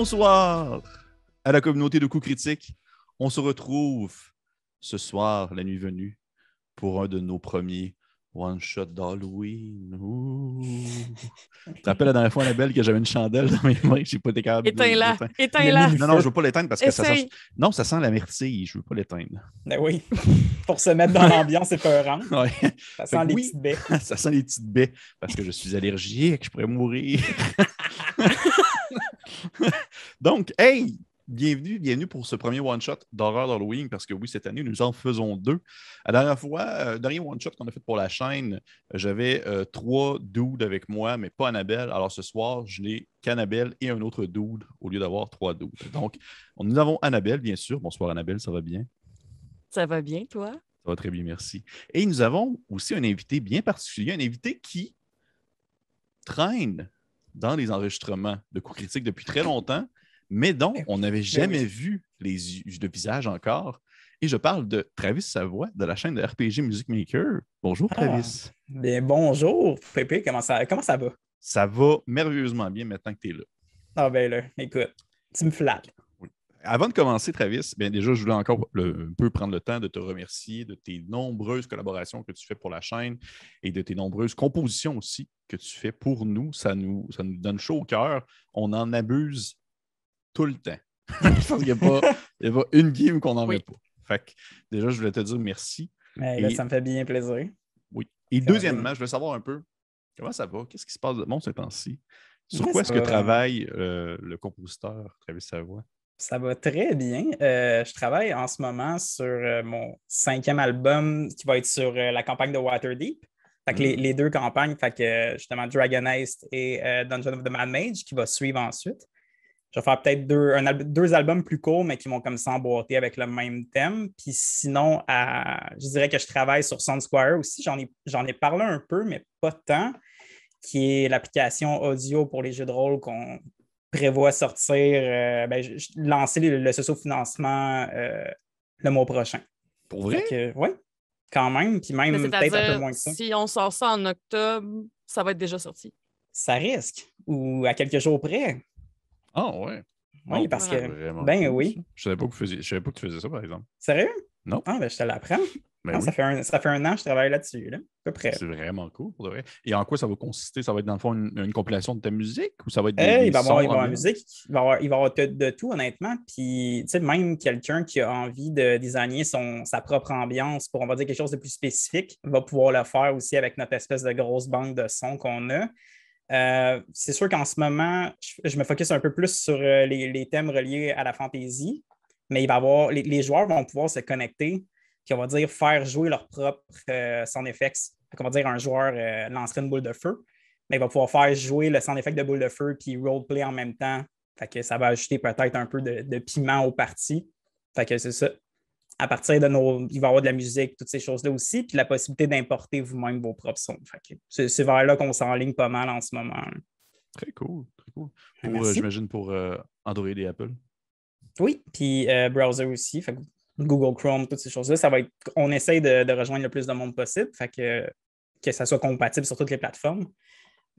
bonsoir à la communauté de coups critiques. On se retrouve ce soir, la nuit venue, pour un de nos premiers one-shot d'Halloween. Ouh. Tu te rappelles la dernière fois, Annabelle, que j'avais une chandelle dans mes mains, j'ai pas été capable de Éteins-la. Éteins-la. Non, non, je veux pas l'éteindre parce que ça sent... Non, ça sent la myrtille, je veux pas l'éteindre. Ben oui, pour se mettre dans l'ambiance épeurante. Ouais. Ça sent les oui. petites baies. ça sent les petites baies parce que je suis allergique, je pourrais mourir. Donc, hey, bienvenue, bienvenue pour ce premier one-shot d'horreur d'Halloween parce que oui, cette année, nous en faisons deux. La dernière fois, euh, dernier one-shot qu'on a fait pour la chaîne, j'avais euh, trois dudes avec moi, mais pas Annabelle. Alors ce soir, je n'ai qu'Annabelle et un autre dude au lieu d'avoir trois dudes. Donc, on- nous avons Annabelle, bien sûr. Bonsoir Annabelle, ça va bien? Ça va bien, toi? Ça va très bien, merci. Et nous avons aussi un invité bien particulier, un invité qui traîne dans les enregistrements de coups critiques depuis très longtemps, mais dont on n'avait jamais oui. vu les le visage encore. Et je parle de Travis Savoie de la chaîne de RPG Music Maker. Bonjour Ah. Travis. Bien, bonjour, Pépé, comment ça, comment ça va? Ça va merveilleusement bien maintenant que tu es là. Ah ben là, écoute, tu me flattes. Avant de commencer, Travis, bien déjà, je voulais encore le- un peu prendre le temps de te remercier de tes nombreuses collaborations que tu fais pour la chaîne et de tes nombreuses compositions aussi que tu fais pour nous. Ça nous, ça nous donne chaud au cœur. On en abuse tout le temps. je pense qu'il n'y a, pas- a une game qu'on n'en met Oui. pas. Fait que déjà, je voulais te dire merci. Mais Et- ça me fait bien plaisir. Oui. Et deuxièmement, je voulais savoir un peu comment ça va, qu'est-ce qui se passe de bon ces temps-ci? Sur quoi est-ce que va. travaille euh, le compositeur Travis Savoie? Ça va très bien. Euh, je travaille en ce moment sur euh, mon cinquième album qui va être sur euh, la campagne de Waterdeep. Fait que les, Mm. les deux campagnes, fait que justement Dragon Heist et Dungeon of the Mad Mage qui va suivre ensuite. Je vais faire peut-être deux, un al- deux albums plus courts, mais qui vont comme s'emboîter avec le même thème. Puis sinon, à- je dirais que je travaille sur Sound Square aussi. J'en ai, j'en ai parlé un peu, mais pas tant, qui est l'application audio pour les jeux de rôle qu'on prévoit sortir, euh, ben, lancer le, le socio-financement euh, le mois prochain. Pour vrai? oui, quand même. Puis même peut-être un peu moins que ça. si on sort ça en octobre, ça va être déjà sorti. Ça risque. Ou à quelques jours près. Ah ouais. Oui, Oh, parce c'est que. ben cool, oui. Je savais pas que je savais pas que tu faisais ça, par exemple. Sérieux? Non. Ah, ben je te l'apprends. Ben Ah, oui, ça, fait un, ça fait un an que je travaille là-dessus, là, à peu près. c'est vraiment cool, pour vrai. Et en quoi ça va consister? Ça va être dans le fond une, une compilation de ta musique ou ça va être des, des il va y avoir, il va avoir musique, il va y avoir, il va y avoir de, de tout, honnêtement. Puis, tu sais, même quelqu'un qui a envie de designer son, sa propre ambiance pour, on va dire, quelque chose de plus spécifique, va pouvoir le faire aussi avec notre espèce de grosse banque de sons qu'on a. Euh, c'est sûr qu'en ce moment, je, je me focus un peu plus sur euh, les, les thèmes reliés à la fantaisie, mais il va avoir, les, les joueurs vont pouvoir se connecter, puis on va dire faire jouer leur propre euh, sound effects. On va dire un joueur euh, lancerait une boule de feu, mais il va pouvoir faire jouer le sound effect de boule de feu puis roleplay en même temps. Fait que ça va ajouter peut-être un peu de, de piment aux parties. Fait que c'est ça. À partir de nos. Il va y avoir de la musique, toutes ces choses-là aussi, puis la possibilité d'importer vous-même vos propres sons. Fait que c'est vers là qu'on s'enligne pas mal en ce moment. là. Très cool, très cool. Euh. J'imagine pour euh, Android et Apple. Oui, puis euh, browser aussi. Google Chrome, toutes ces choses-là, ça va être. On essaye de, rejoindre le plus de monde possible, fait que, que ça soit compatible sur toutes les plateformes.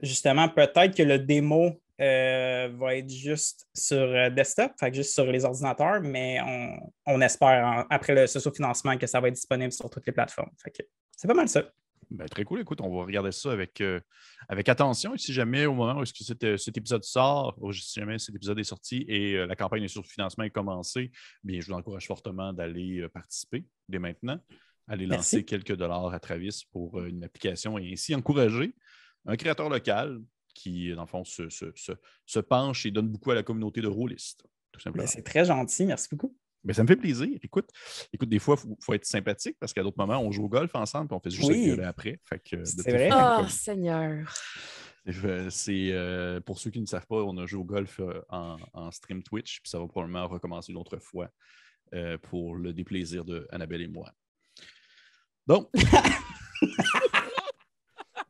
Justement, peut-être que le démo euh, va être juste sur euh, desktop, fait que juste sur les ordinateurs, mais on, on espère, après le socio-financement, que ça va être disponible sur toutes les plateformes. Fait que c'est pas mal ça. Ben, très cool. Écoute, on va regarder ça avec, euh, avec attention. Et si jamais, au moment où est-ce que cet, euh, cet épisode sort, ou si jamais cet épisode est sorti et euh, la campagne de financement est commencée, bien, je vous encourage fortement d'aller euh, participer dès maintenant. Aller lancer Merci. quelques dollars à Travis pour une application et ainsi encourager un créateur local qui, dans le fond, se, se- se- se penche et donne beaucoup à la communauté de simplement. Ben, c'est très gentil, merci beaucoup. Ben, ça me fait plaisir. Écoute, écoute des fois, il faut, faut être sympathique parce qu'à d'autres moments, on joue au golf ensemble et on fait juste Oui. après. Fait que, C'est vrai. façon, Ah, comme- Seigneur. c'est- C'est euh, pour ceux qui ne savent pas, on a joué au golf euh, en, en stream Twitch, puis ça va probablement recommencer une autre fois euh, pour le déplaisir de Annabelle et moi. Donc,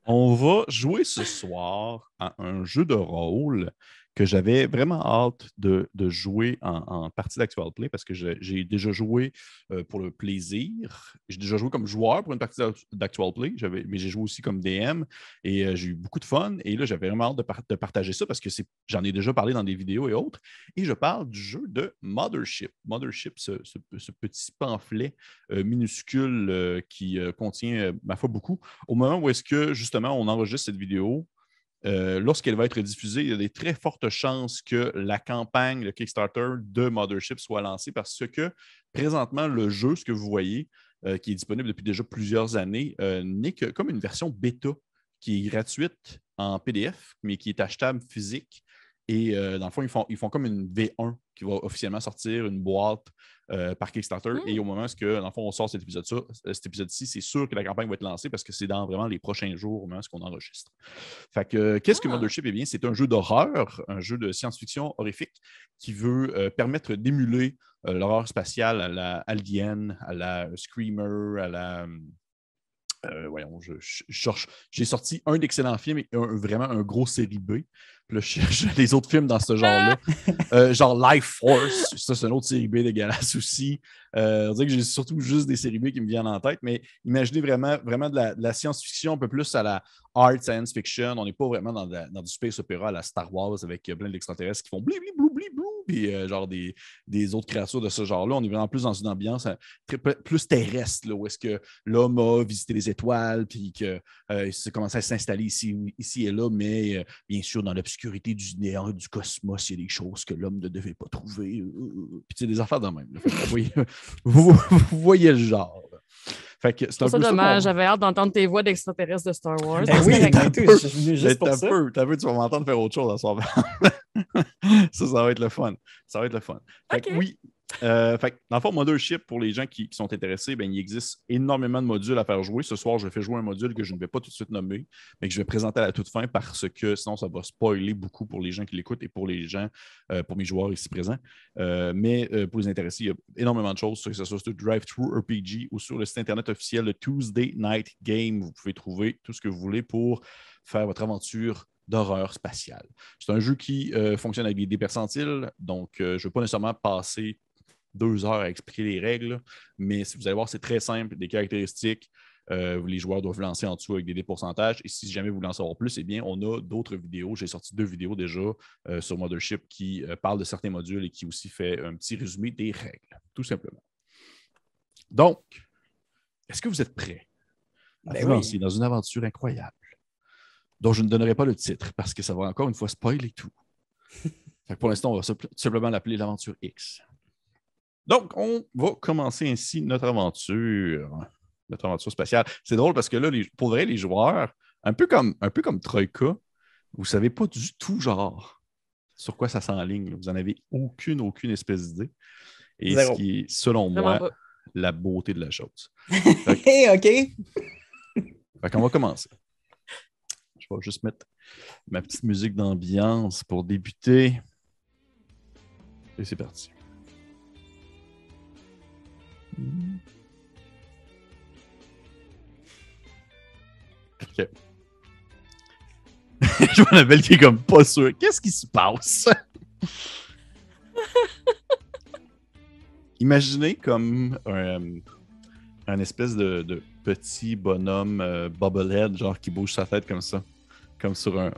on va jouer ce soir à un jeu de rôle que j'avais vraiment hâte de, de jouer en, en partie d'Actual Play parce que j'ai déjà joué euh, pour le plaisir. J'ai déjà joué comme joueur pour une partie d'Act- d'Actual Play, mais j'ai joué aussi comme DM et euh, j'ai eu beaucoup de fun. Et là, j'avais vraiment hâte de, de partager ça parce que j'en ai déjà parlé dans des vidéos et autres. Et je parle du jeu de Mothership. Mothership, ce, ce- petit pamphlet euh, minuscule qui contient, ma foi, beaucoup. Au moment où est-ce que, justement, on enregistre cette vidéo, euh, lorsqu'elle va être diffusée, il y a des très fortes chances que la campagne, le Kickstarter de Mothership soit lancée parce que présentement, le jeu, ce que vous voyez, euh, qui est disponible depuis déjà plusieurs années, euh, n'est que comme une version bêta qui est gratuite en PDF, mais qui est achetable physique. Et dans le fond, ils font comme une V1 qui va officiellement sortir une boîte euh, par Kickstarter. Et au moment où, dans le fond, on sort cet épisode-ci, cet épisode-ci, c'est sûr que la campagne va être lancée parce que c'est dans vraiment les prochains jours au moment où on enregistre. Fait que, euh, qu'est-ce que Ah. Mothership? Eh bien, c'est un jeu d'horreur, un jeu de science-fiction horrifique qui veut euh, permettre d'émuler euh, l'horreur spatiale à la Alien, à la Screamer, à la. Euh, voyons, je, je cherche. J'ai sorti un excellent film et un- vraiment un gros série B. Puis là, je cherche les autres films dans ce genre-là. Euh, genre Life Force, ça c'est une autre série B dégueulasse aussi. Euh, on dirait que j'ai surtout juste des séries B qui me viennent en tête, mais imaginez vraiment, vraiment de la, science-fiction un peu plus à la art science fiction. On n'est pas vraiment dans, la- dans du space opéra à la Star Wars avec plein d'extraterrestres qui font blibli blou blibli blou, puis euh, genre des, des autres créatures de ce genre-là. On est vraiment plus dans une ambiance euh, très- plus terrestre, là, où est-ce que l'homme a visité les étoiles, puis que euh, il s'est commencé à s'installer ici, ici et là, mais euh, bien sûr, dans l'obscurité du néant, du cosmos, il y a des choses que l'homme ne devait pas trouver. Puis c'est des affaires de même. là. Fait que vous, voyez, vous- vous voyez le genre. Fait que c'est un C'est peu ça dommage, j'avais hâte d'entendre tes voix d'extraterrestres de Star Wars. Ben oui, t'as ça. peu, t'as peu, tu vas m'entendre faire autre chose à soir. ça, ça va être le fun. Ça va être le fun. Fait que Ok. oui. euh, fait dans le fond, Mothership, pour les gens qui, qui sont intéressés, ben, il existe énormément de modules à faire jouer. Ce soir, je fais jouer un module que je ne vais pas tout de suite nommer, mais que je vais présenter à la toute fin parce que sinon, ça va spoiler beaucoup pour les gens qui l'écoutent et pour les gens, euh, pour mes joueurs ici présents. Euh, mais pour les intéressés, il y a énormément de choses, que ce soit sur Drive-Thru RPG ou sur le site internet officiel de Tuesday Night Game. Vous pouvez trouver tout ce que vous voulez pour faire votre aventure d'horreur spatiale. C'est un jeu qui euh, fonctionne avec des dés percentiles, donc euh, je ne veux pas nécessairement passer deux heures à expliquer les règles, mais si vous allez voir, c'est très simple, des caractéristiques. euh, les joueurs doivent lancer en dessous avec des pourcentages. Et si jamais vous voulez en savoir plus, eh bien, on a d'autres vidéos. J'ai sorti deux vidéos déjà euh, sur Mothership qui euh, parlent de certains modules et qui aussi fait un petit résumé des règles, tout simplement. Donc, est-ce que vous êtes prêts à Ben vous oui. lancer dans une aventure incroyable? Dont je ne donnerai pas le titre parce que ça va encore une fois spoiler tout. Fait que pour l'instant, on va simple- simplement l'appeler l'aventure X. Donc, on va commencer ainsi notre aventure, notre aventure spatiale. C'est drôle parce que là, les- pour vrai, les joueurs, un peu comme, un peu comme Troika, vous ne savez pas du tout, genre, sur quoi ça s'enligne. Vous n'en avez aucune, aucune espèce d'idée. Et Zéro. ce qui est, selon Vraiment moi, pas. la beauté de la chose. Hey, OK. Fait qu'on va commencer. Vais juste mettre ma petite musique d'ambiance pour débuter. Et c'est parti. OK. Je vois Annabelle qui est comme pas sûr. Qu'est-ce qui se passe? Imaginez comme un, un espèce de, de petit bonhomme euh, bobblehead, genre qui bouge sa tête comme ça. Comme sur un,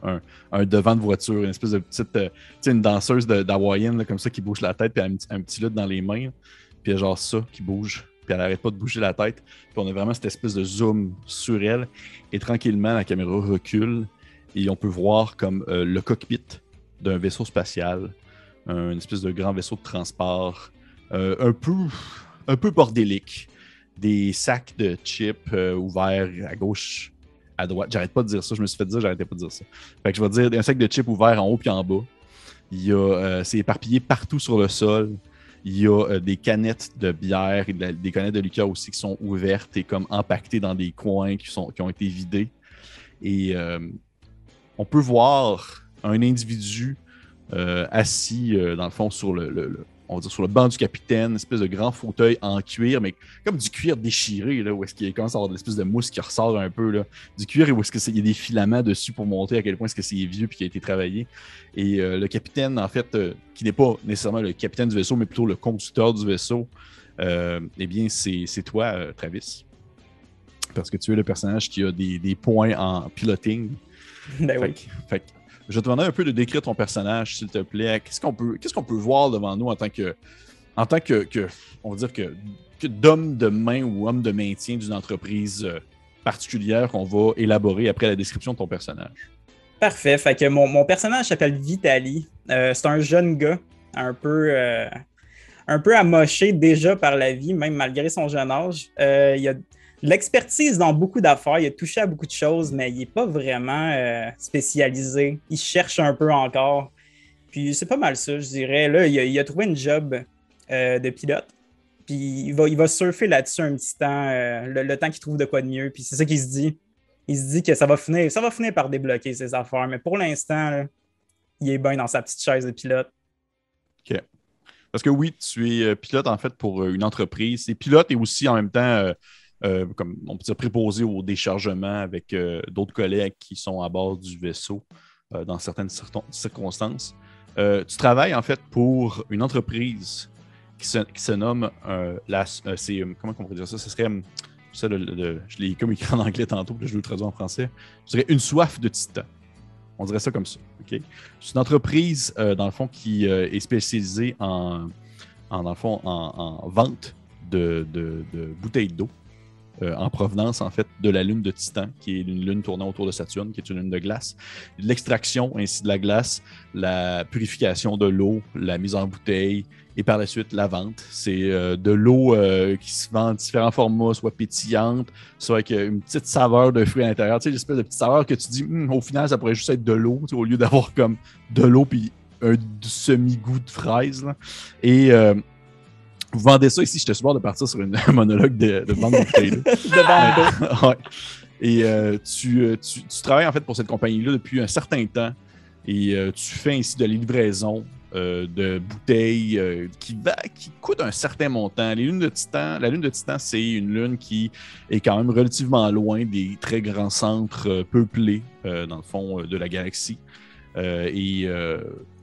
un- devant de voiture, une espèce de petite. euh, une danseuse d'hawaïenne, comme ça, qui bouge la tête, puis elle a un, petit- lutte dans les mains. Puis genre ça qui bouge, puis elle arrête pas de bouger la tête. Puis on a vraiment cette espèce de zoom sur elle. Et tranquillement, la caméra recule et on peut voir comme euh, le cockpit d'un vaisseau spatial, un- une espèce de grand vaisseau de transport, euh, un peu, un peu bordélique, des sacs de chips ouverts à gauche, à droite. J'arrête pas de dire ça, je me suis fait dire, j'arrêtais pas de dire ça. Fait que je vais dire un sac de chips ouvert en haut puis en bas. Il y a, euh, c'est éparpillé partout sur le sol. Il y a euh, des canettes de bière et des canettes de liqueur aussi qui sont ouvertes et comme empaquetées dans des coins qui, sont, qui ont été vidés. Et euh, on peut voir un individu assis, dans le fond, sur le- on va dire, sur le banc du capitaine, une espèce de grand fauteuil en cuir, mais comme du cuir déchiré, là, où est-ce qu'il commence à avoir de l'espèce de mousse qui ressort un peu, là, du cuir, et où est-ce qu'il y a des filaments dessus pour montrer à quel point est-ce que c'est vieux puis qui a été travaillé. Et euh, le capitaine, en fait, euh, qui n'est pas nécessairement le capitaine du vaisseau, mais plutôt le constructeur du vaisseau, euh, eh bien, c'est toi, Travis. Parce que tu es le personnage qui a des, des points en piloting. Ben Fait oui. que- fait que je te demander un peu de décrire ton personnage, s'il te plaît. Qu'est-ce qu'on peut, voir devant nous en tant que, en tant que, on va dire que, d'homme de main ou homme de maintien d'une entreprise euh, particulière qu'on va élaborer après la description de ton personnage? Parfait. Fait que mon, mon personnage s'appelle Vitali. Euh, c'est un jeune gars, un peu, euh, un peu amoché déjà par la vie, même malgré son jeune âge. Il a l'expertise dans beaucoup d'affaires. Il a touché à beaucoup de choses, mais il n'est pas vraiment euh, spécialisé. Il cherche un peu encore. Puis c'est pas mal ça, je dirais. Là, il a, trouvé une job euh, de pilote. Puis il va, surfer là-dessus un petit temps, euh, le, temps qu'il trouve de quoi de mieux. Puis c'est ça qu'il se dit il se dit que ça va finir, ça va finir par débloquer ses affaires. Mais pour l'instant, il est bien dans sa petite chaise de pilote. Parce que oui, tu es pilote en fait pour une entreprise. Et pilote et aussi en même temps, euh, comme on peut dire, préposé au déchargement avec euh, d'autres collègues qui sont à bord du vaisseau euh, dans certaines circon- circonstances. Tu travailles en fait pour une entreprise qui se, qui se nomme la, comment on pourrait dire ça? Ce serait, euh, ça, je l'ai comme écrit en anglais tantôt, puis je vais le traduire en français. Je dirais une soif de titan. On dirait ça comme ça. ok? C'est une entreprise, dans le fond, qui est spécialisée en, en, dans le fond, en, en vente de- de bouteilles d'eau euh, en provenance, en fait, de la lune de Titan, qui est une lune tournant autour de Saturne, qui est une lune de glace. L'extraction ainsi de la glace, la purification de l'eau, la mise en bouteille et par la suite la vente. C'est euh, de l'eau euh, qui se vend en différents formats, soit pétillante, soit avec une petite saveur de fruits à l'intérieur. Tu sais, l'espèce de petite saveur que tu dis, Hum, au final, ça pourrait juste être de l'eau, au lieu d'avoir comme de l'eau puis un semi-goût de fraise. là. Et vous vendez ça ici, je te suppose de partir sur une- un monologue de, de vente de bouteilles d'eau. De Bando. Ouais. Et euh, tu, euh, tu- tu travailles en fait pour cette compagnie-là depuis un certain temps et euh, tu fais ainsi de la livraison euh, de bouteilles euh, qui, va, qui coûtent un certain montant. Les lunes de Titan, la lune de Titan, c'est une lune qui est quand même relativement loin des très grands centres euh, peuplés, dans le fond, de la galaxie. Et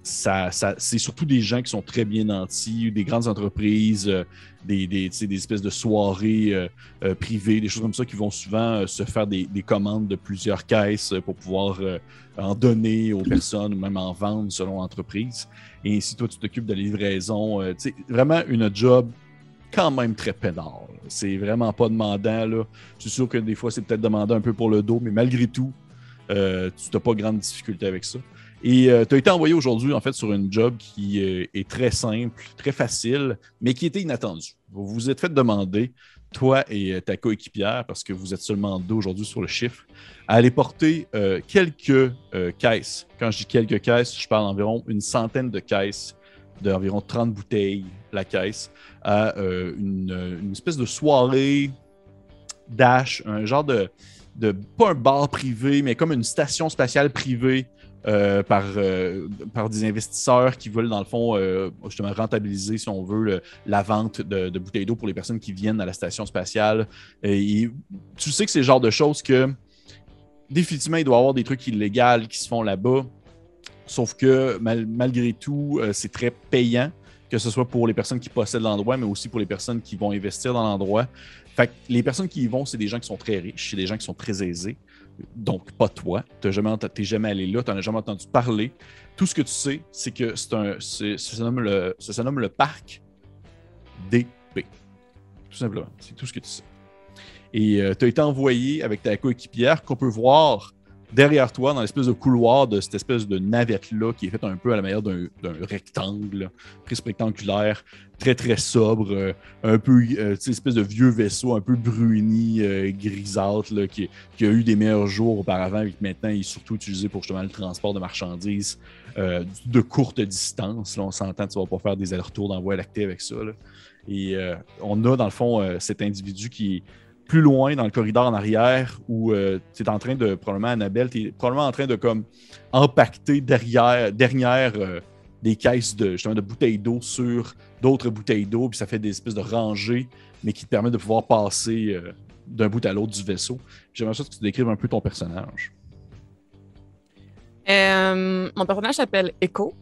c'est surtout des gens qui sont très bien nantis, des grandes entreprises, euh, des, espèces de soirées euh, euh, privées, des choses comme ça qui vont souvent se faire des, des commandes de plusieurs caisses pour pouvoir en donner aux personnes ou même en vendre selon l'entreprise. Et ainsi, toi, tu t'occupes de la livraison. sais, vraiment une job quand même très pénard. là. C'est vraiment pas demandant. Là. Je suis sûr que des fois, c'est peut-être demandant un peu pour le dos, mais malgré tout, tu n'as pas grande difficulté avec ça. Et tu as été envoyé aujourd'hui, en fait, sur une job qui euh, est très simple, très facile, mais qui était inattendue. Vous vous êtes fait demander, toi et euh, ta coéquipière, parce que vous êtes seulement deux aujourd'hui sur le chiffre, à aller porter euh, quelques euh, caisses. Quand je dis quelques caisses, je parle d'environ une centaine de caisses, d'environ 30 bouteilles la caisse, à euh, une, une espèce de soirée dash, un genre de, de, pas un bar privé, mais comme une station spatiale privée euh, par, euh, par des investisseurs qui veulent, dans le fond, euh, justement rentabiliser, si on veut, la vente de, de bouteilles d'eau pour les personnes qui viennent à la station spatiale. Et, tu sais que c'est le genre de choses que, définitivement, il doit y avoir des trucs illégaux qui se font là-bas. Sauf que, mal- malgré tout, c'est très payant, que ce soit pour les personnes qui possèdent l'endroit, mais aussi pour les personnes qui vont investir dans l'endroit. Fait que les personnes qui y vont, c'est des gens qui sont très riches, c'est des gens qui sont très aisés. Donc, pas toi. Tu n'es jamais, jamais allé là, tu n'en as jamais entendu parler. Tout ce que tu sais, c'est que c'est un, ça, nomme le, ça nomme le parc DP. Tout simplement. C'est tout ce que tu sais. Et tu as été envoyé avec ta coéquipière qu'on peut voir derrière toi dans l'espèce de couloir de cette espèce de navette-là qui est faite un peu à la manière d'un rectangle, prisme rectangulaire, très très sobre, euh, un peu, euh, espèce de vieux vaisseau un peu bruni, euh, grisâtre, qui, a eu des meilleurs jours auparavant et qui maintenant est surtout utilisé pour justement le transport de marchandises euh, de courte distance. Là, on s'entend, tu vas pas faire des allers-retours dans Voie lactée avec ça. Et on a dans le fond cet individu qui plus loin dans le corridor en arrière où tu es en train de, probablement, Annabelle, tu es probablement en train de comme empacter derrière, dernière, euh, des caisses de, justement, de bouteilles d'eau sur d'autres bouteilles d'eau, puis ça fait des espèces de rangées, mais qui te permettent de pouvoir passer euh, d'un bout à l'autre du vaisseau. J'aimerais ça que tu décrives un peu ton personnage. Euh, mon personnage s'appelle Echo.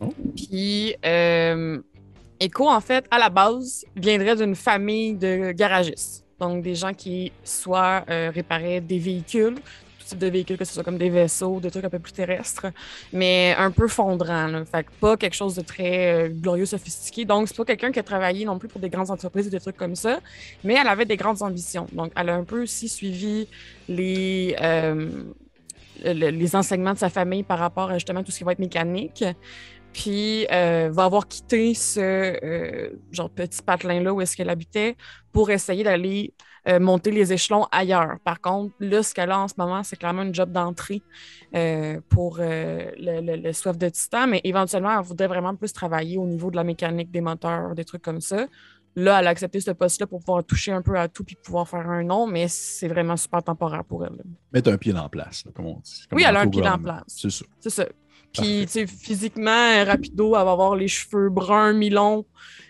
Oh. Puis, euh, Echo, en fait, à la base, viendrait d'une famille de garagistes. Donc, des gens qui soit euh, réparaient des véhicules, tout type de véhicules, que ce soit comme des vaisseaux, des trucs un peu plus terrestres, mais un peu fondrant. Là. Fait que pas quelque chose de très euh, glorieux, sophistiqué. Donc, c'est pas quelqu'un qui a travaillé non plus pour des grandes entreprises ou des trucs comme ça, mais elle avait des grandes ambitions. Donc, elle a un peu aussi suivi les. euh, le- les enseignements de sa famille par rapport à justement tout ce qui va être mécanique. Puis euh, va avoir quitté ce euh, genre petit patelin-là où est-ce qu'elle habitait pour essayer d'aller euh, monter les échelons ailleurs. Par contre, là, ce qu'elle a en ce moment, c'est clairement une job d'entrée pour le, le- le soif de titan, mais éventuellement, elle voudrait vraiment plus travailler au niveau de la mécanique des moteurs, des trucs comme ça. Là, elle a accepté ce poste-là pour pouvoir toucher un peu à tout puis pouvoir faire un nom, mais c'est vraiment super temporaire pour elle. là. Mettre un pied dans la place, là, comme on dit. Comme Oui, elle a un pied gouvernement. place. C'est ça. C'est ça. Puis, tu sais, physiquement, rapido, elle va avoir les cheveux bruns, mi-longs,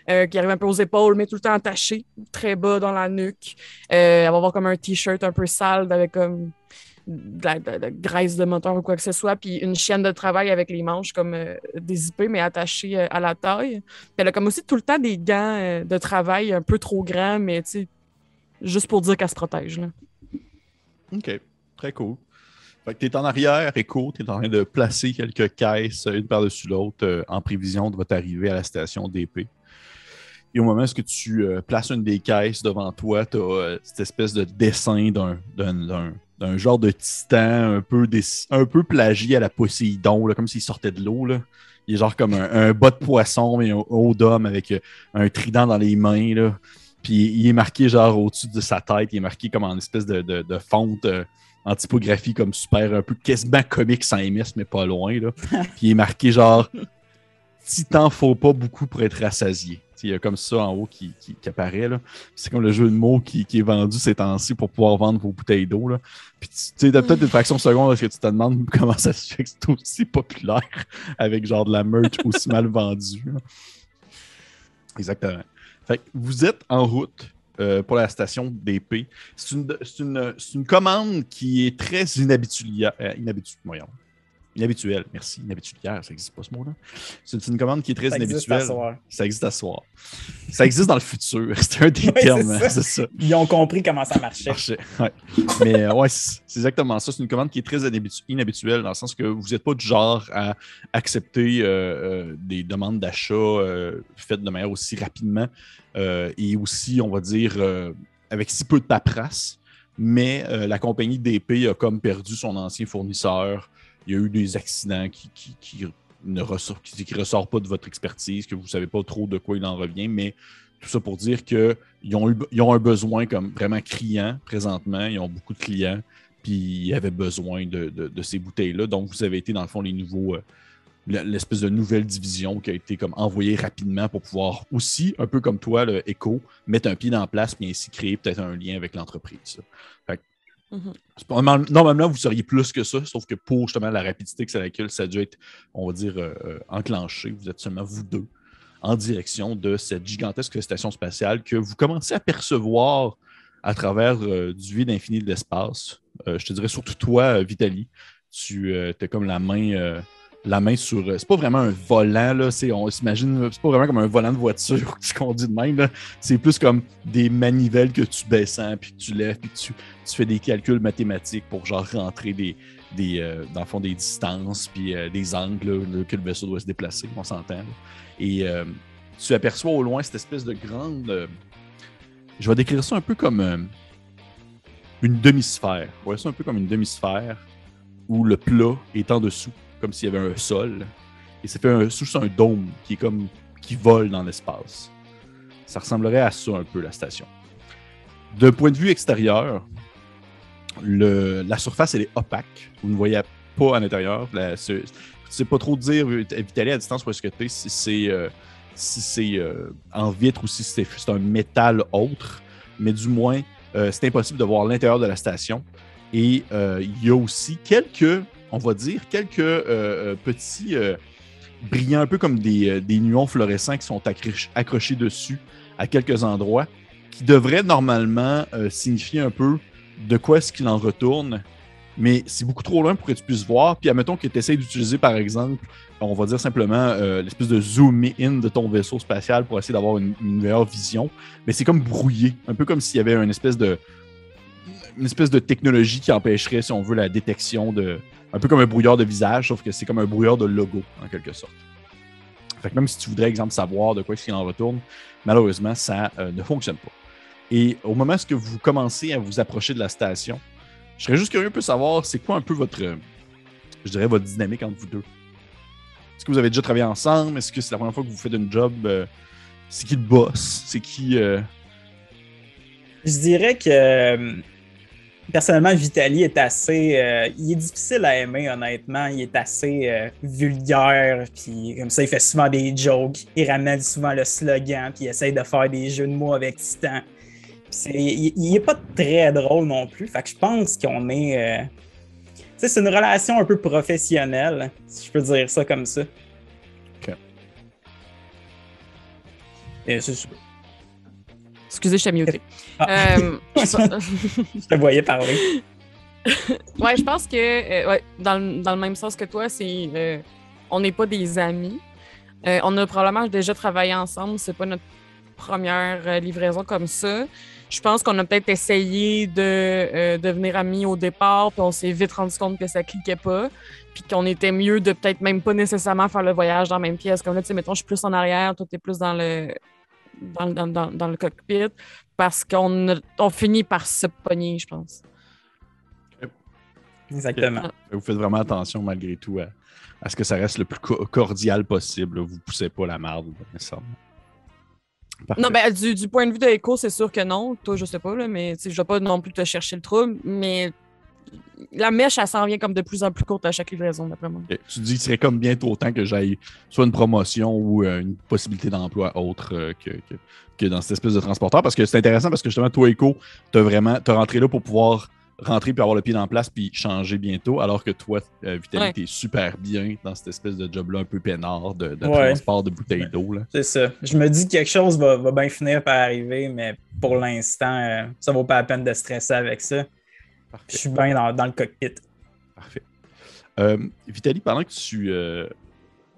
euh, qui arrivent un peu aux épaules, mais tout le temps attachés, très bas dans la nuque. Euh, elle va avoir comme un t-shirt un peu sale avec comme de la, de de graisse de moteur ou quoi que ce soit, puis une chaîne de travail avec les manches comme euh, dézippées, mais attachées euh, à la taille. Puis elle a comme aussi tout le temps des gants de travail un peu trop grands, mais tu sais, juste pour dire qu'elle se protège. Là. OK. Très cool. Fait que t'es en arrière, Echo, t'es en train de placer quelques caisses, une par-dessus l'autre, euh, en prévision de votre arrivée à la station d'épée. Et au moment où tu euh, places une des caisses devant toi, tu as cette espèce de dessin d'un- genre de titan un peu, dess- un peu plagié à la Poséidon, là, comme s'il sortait de l'eau. Il est genre comme un, bas de poisson, mais un haut d'homme avec euh, un trident dans les mains. Là. Puis il est marqué genre au-dessus de sa tête, il est marqué comme en espèce de, de, fonte euh, en typographie comme super, un peu quasiment comique sans MS, mais pas loin. Là. Puis il est marqué genre Titan faut pas beaucoup pour être rassasié. Il y a comme ça en haut qui, qui, qui apparaît. C'est comme le jeu de mots qui, qui est vendu ces temps-ci pour pouvoir vendre vos bouteilles d'eau. Puis tu t'as peut-être une fraction de seconde parce que tu te demandes comment ça se fait que c'est aussi populaire avec genre de la merch aussi mal vendue. Exactement. Fait que vous êtes en route euh, pour la station d'épée. C'est une, commande qui est très inhabituelle. Euh, voyons. Inhabituelle, merci. Inhabitulière, ça n'existe pas ce mot-là. C'est une commande qui est très Ça existe à inhabituelle. Ça existe à soir. Ça existe dans le futur. C'est un des Ouais, termes, c'est ça. Ils ont compris comment ça marchait. Marchait, ouais. Mais euh, ouais, c'est exactement ça. C'est une commande qui est très inhabituelle dans le sens que vous n'êtes pas du genre à accepter euh, euh, des demandes d'achat euh, faites de manière aussi rapidement et aussi, on va dire, avec si peu de paperasse. Mais euh, la compagnie DP a comme perdu son ancien fournisseur. Il y a eu des accidents qui, ne ressort, pas de votre expertise, que vous ne savez pas trop de quoi il en revient, mais tout ça pour dire qu'ils ont, ont un besoin comme vraiment criant présentement. Ils ont beaucoup de clients, puis ils avaient besoin de, ces bouteilles-là. Donc, vous avez été, dans le fond, les nouveaux, euh, l'espèce de nouvelle division qui a été comme envoyée rapidement pour pouvoir aussi, un peu comme toi, le Echo, mettre un pied dans la place, puis ainsi créer peut-être un lien avec l'entreprise. Mhm. Normalement, vous seriez plus que ça, sauf que pour justement la rapidité que c'est laquelle ça a dû être, on va dire, euh, euh, enclenché. Vous êtes seulement vous deux en direction de cette gigantesque station spatiale que vous commencez à percevoir à travers euh, du vide infini de l'espace. Je te dirais surtout toi, Vitali. Tu as comme la main, la main sur. euh, c'est pas vraiment un volant, là. on s'imagine. C'est pas vraiment comme un volant de voiture que tu conduis de même. C'est plus comme des manivelles que tu descends, puis que tu lèves, puis que tu, tu fais des calculs mathématiques pour genre rentrer des, des, euh, dans le fond, des distances, puis euh, des angles que le vaisseau doit se déplacer, on s'entend. Et tu aperçois au loin cette espèce de grande. je vais décrire ça un peu comme une demi-sphère. Ouais, ça un peu comme une demi-sphère où le plat est en dessous, comme s'il y avait un sol. Et ça fait un, juste un dôme qui est comme qui vole dans l'espace. Ça ressemblerait à ça un peu la station. D'un point de vue extérieur, le- la surface elle est opaque. Vous ne voyez pas à l'intérieur. Tu sais pas trop dire, Vitaly à distance où est-ce que tu es, si c'est euh, si c'est euh, en vitre ou si c'est c'est un métal autre. Mais du moins, euh, c'est impossible de voir l'intérieur de la station. Et euh, il y a aussi quelques, on va dire, quelques euh, euh, petits, euh, brillant un peu comme des, des nuons fluorescents qui sont accroch- accrochés dessus à quelques endroits, qui devraient normalement signifier un peu de quoi est-ce qu'il en retourne. Mais c'est beaucoup trop loin pour que tu puisses voir. Puis admettons que tu essaies d'utiliser, par exemple, on va dire simplement l'espèce de zoom in de ton vaisseau spatial pour essayer d'avoir une meilleure vision. Mais c'est comme brouillé, un peu comme s'il y avait une espèce de une espèce de technologie qui empêcherait, si on veut, la détection de. Un peu comme un brouilleur de visage, sauf que c'est comme un brouilleur de logo, en quelque sorte. Fait que même si tu voudrais, exemple, savoir de quoi est-ce qu'il en retourne, malheureusement, ça euh, ne fonctionne pas. Et au moment où vous commencez à vous approcher de la station, je serais juste curieux de savoir c'est quoi un peu votre, euh, je dirais, votre dynamique entre vous deux. Est-ce que vous avez déjà travaillé ensemble? Est-ce que c'est la première fois que vous faites une job? euh, c'est qui le boss? C'est qui. Je dirais que personnellement, Vitali est assez. euh, il est difficile à aimer, honnêtement. Il est assez euh, vulgaire, puis comme ça, il fait souvent des jokes. Il ramène souvent le slogan, puis il essaye de faire des jeux de mots avec Titan. C'est- il, il est pas très drôle non plus. Fait que je pense qu'on est. euh, tu sais, c'est une relation un peu professionnelle, si je peux dire ça comme ça. Ok. Et c'est. Excusez, je t'ai muté. Ah. Euh, je te voyais parler. ouais, je pense que euh, ouais, dans, le- dans le même sens que toi, c'est euh, on n'est pas des amis. On a probablement déjà travaillé ensemble. C'est pas notre première livraison comme ça. Je pense qu'on a peut-être essayé de devenir amis au départ, puis on s'est vite rendu compte que ça cliquait pas, puis qu'on était mieux de peut-être même pas nécessairement faire le voyage dans la même pièce. Comme là, tu sais, mettons, je suis plus en arrière, toi, t'es plus dans le dans, le- dans, dans- le cockpit, parce qu'on on finit par se pogner, je pense. Exactement. Vous faites vraiment attention malgré tout à, à ce que ça reste le plus co- cordial possible. Vous poussez pas la marde nécessairement. Parfait. Non, ben, du, du point de vue de Echo, c'est sûr que non. Toi, je sais pas, là, mais je vais pas non plus te chercher le trouble, mais la mèche, elle s'en vient comme de plus en plus courte à chaque livraison, d'après moi. Tu dis qu'il serait comme bientôt temps que j'aille soit une promotion ou euh, une possibilité d'emploi autre euh, que, que- que dans cette espèce de transporteur. Parce que c'est intéressant parce que justement, toi, Echo, t'as vraiment t'as rentré là pour pouvoir rentrer puis avoir le pied dans la place puis changer bientôt, alors que toi, euh, Vitaly, Ouais. t'es super bien dans cette espèce de job-là un peu peinard de, de Ouais. transport de bouteilles d'eau. là. C'est ça. Je me dis que quelque chose va, va bien finir par arriver, mais pour l'instant, euh, ça vaut pas la peine de stresser avec ça. Je suis bien dans, dans le cockpit. Parfait. Euh, Vitaly, pendant que tu, euh,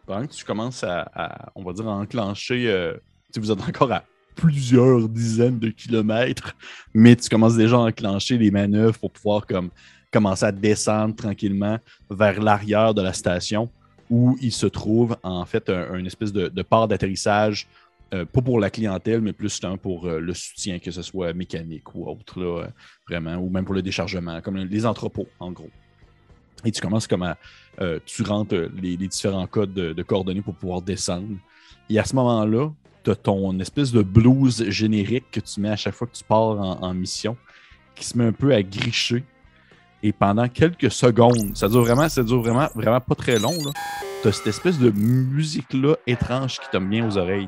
pendant que tu commences à, à, on va dire, à enclencher, euh, tu vous êtes encore à plusieurs dizaines de kilomètres, mais tu commences déjà à enclencher les manœuvres pour pouvoir comme, commencer à descendre tranquillement vers l'arrière de la station où il se trouve en fait un, un espèce de, de port d'atterrissage, euh, pas pour la clientèle, mais plus pour euh, le soutien, que ce soit mécanique ou autre, là, euh, vraiment, ou même pour le déchargement, comme les entrepôts, en gros. Et tu commences comme à. tu rentres les, différents codes de, coordonnées pour pouvoir descendre. Et à ce moment-là, tu as ton espèce de blues générique que tu mets à chaque fois que tu pars en, mission, qui se met un peu à gricher. Et pendant quelques secondes, ça dure vraiment, ça dure vraiment, vraiment pas très long. Tu as cette espèce de musique-là étrange qui tombe bien aux oreilles.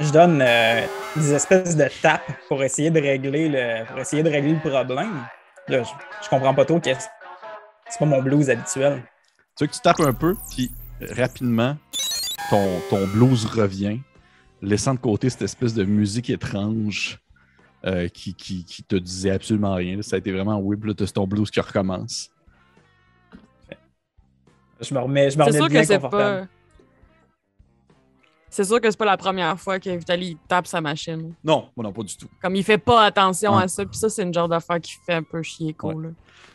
Je donne euh, des espèces de tapes pour essayer de régler le, pour essayer de régler le problème. Là, je, je comprends pas trop que c'est pas mon blues habituel. Tu vois que tu tapes un peu, puis rapidement, ton, ton blues revient, laissant de côté cette espèce de musique étrange euh, qui, qui, qui te disait absolument rien. Ça a été vraiment weird. Là, t'as ton blues qui recommence. Je me remets, je me C'est remets bien c'est confortable. pas. C'est sûr que c'est pas la première fois que Vitali tape sa machine. Non, non, pas du tout. Comme il fait pas attention à ça, puis ça, c'est une genre d'affaire qui fait un peu chier, là.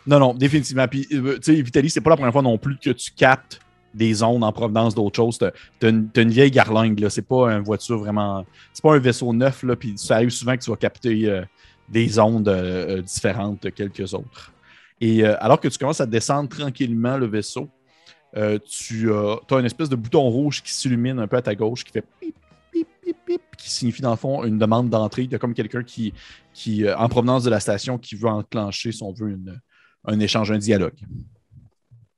Non, non, définitivement. Puis, euh, tu sais, Vitaly, c'est pas la première fois non plus que tu captes des ondes en provenance d'autres choses. T'as une, vieille garlingue, là. C'est pas une voiture vraiment. C'est pas un vaisseau neuf, là. Puis ça arrive souvent que tu vas capter euh, des ondes euh, euh, différentes de quelques autres. Et alors que tu commences à descendre tranquillement le vaisseau, euh, tu as une espèce de bouton rouge qui s'illumine un peu à ta gauche, qui fait pip, pip, pip, pip, qui signifie dans le fond une demande d'entrée. Il y a comme quelqu'un qui, qui euh, en provenance de la station, qui veut enclencher, si on veut, une, un échange, un dialogue.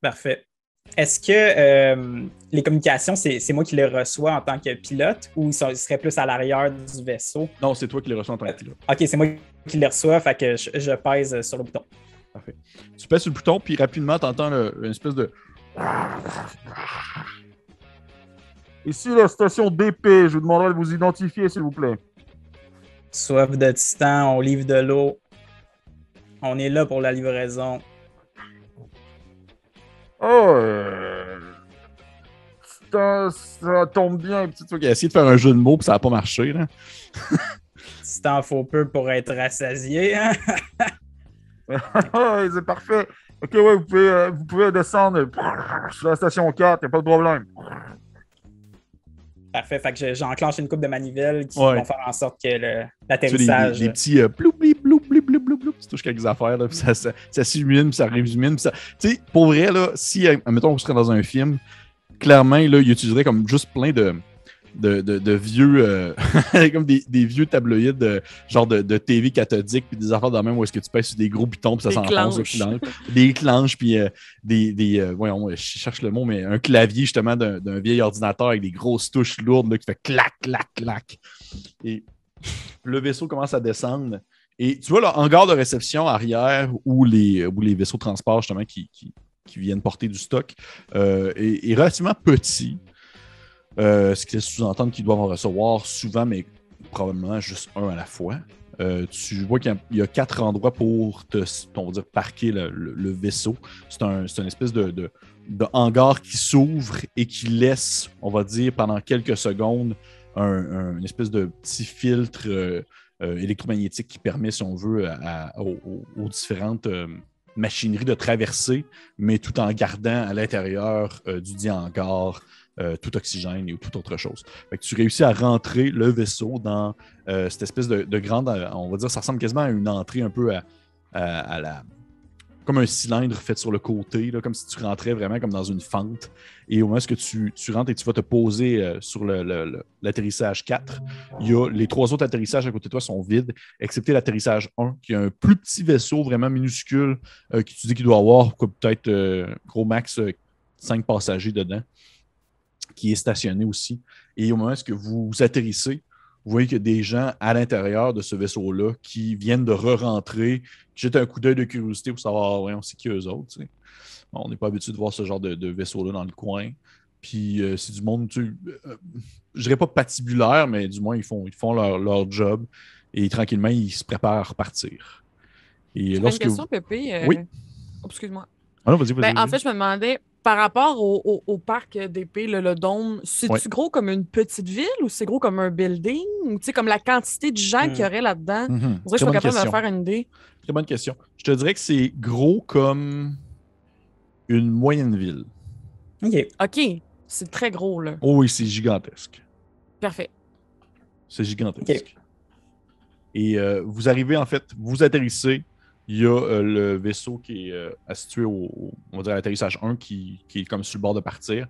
Parfait. Est-ce que euh, les communications, c'est moi qui les reçois en tant que pilote ou ça serait plus à l'arrière du vaisseau? Non, c'est toi qui les reçois en tant que pilote. Ok, c'est moi qui les reçois, fait que je, je pèse sur le bouton. Parfait. Tu pèses sur le bouton, puis rapidement, tu entends une espèce de. Ici, la station DP, je vous demanderai de vous identifier, s'il vous plaît. Soif de titan, on livre de l'eau. On est là pour la livraison. Oh, euh, ça, ça tombe bien. Petit truc. Il a essayé de faire un jeu de mots, puis ça n'a pas marché. Là. Titan faut peu pour être rassasié. hein? Ah, c'est parfait. Ok, ouais, vous pouvez, euh, vous pouvez descendre sur la station 4, il a pas de problème. Parfait, fait que je- j'enclenche une coupe de manivelles qui Ouais. vont faire en sorte que l'atterrissage. des- petits euh, bloup, bloup, bloup, bloup, bloup, bloup, bloup. Tu touches quelques affaires, là, puis ça, ça, ça s'illumine, puis ça réillumine. puis ça... Tu sais, pour vrai, là, si, euh, admettons, on serait dans un film, clairement, là, il utiliserait comme juste plein de, de, de, de vieux, euh, comme des, des vieux tabloïds, euh, genre de, de TV cathodique, puis des affaires de même où est-ce que tu pèses sur des gros pitons, puis ça s'enfonce. Des clenches, puis euh, des, des euh, voyons, je cherche le mot, mais un clavier, justement, d'un vieil ordinateur avec des grosses touches lourdes, là, qui fait clac, clac, clac. Et le vaisseau commence à descendre. Et tu vois le hangar de réception arrière où les, où les vaisseaux de transport, justement, qui, qui, qui viennent porter du stock, euh, est, est relativement petit. Euh, ce qui laisse sous-entendre qu'ils doivent en recevoir souvent, mais probablement juste un à la fois. Euh, tu vois qu'il y a- quatre endroits pour te, on va dire, parquer le, vaisseau. C'est un, une espèce de, hangar qui s'ouvre et qui laisse, on va dire, pendant quelques secondes, un, un- une espèce de petit filtre euh, électromagnétique qui permet, si on veut, aux, aux- différentes machineries de traverser, mais tout en gardant à l'intérieur du dit hangar euh, tout oxygène et tout autre chose. Fait que tu réussis à rentrer le vaisseau dans euh, cette espèce de, de grande, euh, on va dire, ça ressemble quasiment à une entrée un peu à, la. Comme un cylindre fait sur le côté, là, comme si tu rentrais vraiment comme dans une fente. Et au moment où tu, tu rentres et tu vas te poser sur l'atterrissage 4, il y a, les trois autres atterrissages à côté de toi sont vides, excepté l'atterrissage 1, qui est un plus petit vaisseau vraiment minuscule, euh, qui tu dis qu'il doit avoir peut-être gros max 5 passagers dedans, qui est stationné aussi. Et au moment où vous atterrissez, vous voyez qu'il y a des gens à l'intérieur de ce vaisseau-là qui viennent de re-rentrer, qui jettent un coup d'œil de curiosité pour savoir, ouais, on sait qui eux autres. tu sais. Bon, on n'est pas habitué de voir ce genre de, de vaisseau-là dans le coin. Puis euh, c'est du monde, tu euh, je dirais pas patibulaire, mais du moins, ils font, ils font leur, leur job et tranquillement, ils se préparent à repartir. Et lorsque une question, vous... Pépé. euh, Oui? oh, excuse-moi. Ah non, vas-y, vas-y, Ben, en fait, je me demandais, par rapport au, au- au parc d'épée, le, le dôme, c'est-tu Ouais. gros comme une petite ville ou c'est gros comme un building? Ou tu sais, comme la quantité de gens Hmm. qu'il y aurait là-dedans? Mhm. Je suis pas capable de me faire une idée. Très bonne question. Je te dirais que c'est gros comme une moyenne ville. Ok. OK, c'est très gros, là. Oh oui, c'est gigantesque. Parfait. C'est gigantesque. Et euh, vous arrivez, en fait, vous atterrissez. Il y a euh, le vaisseau qui est euh, situé au, on dire à l'atterrissage 1 qui, qui est comme sur le bord de partir.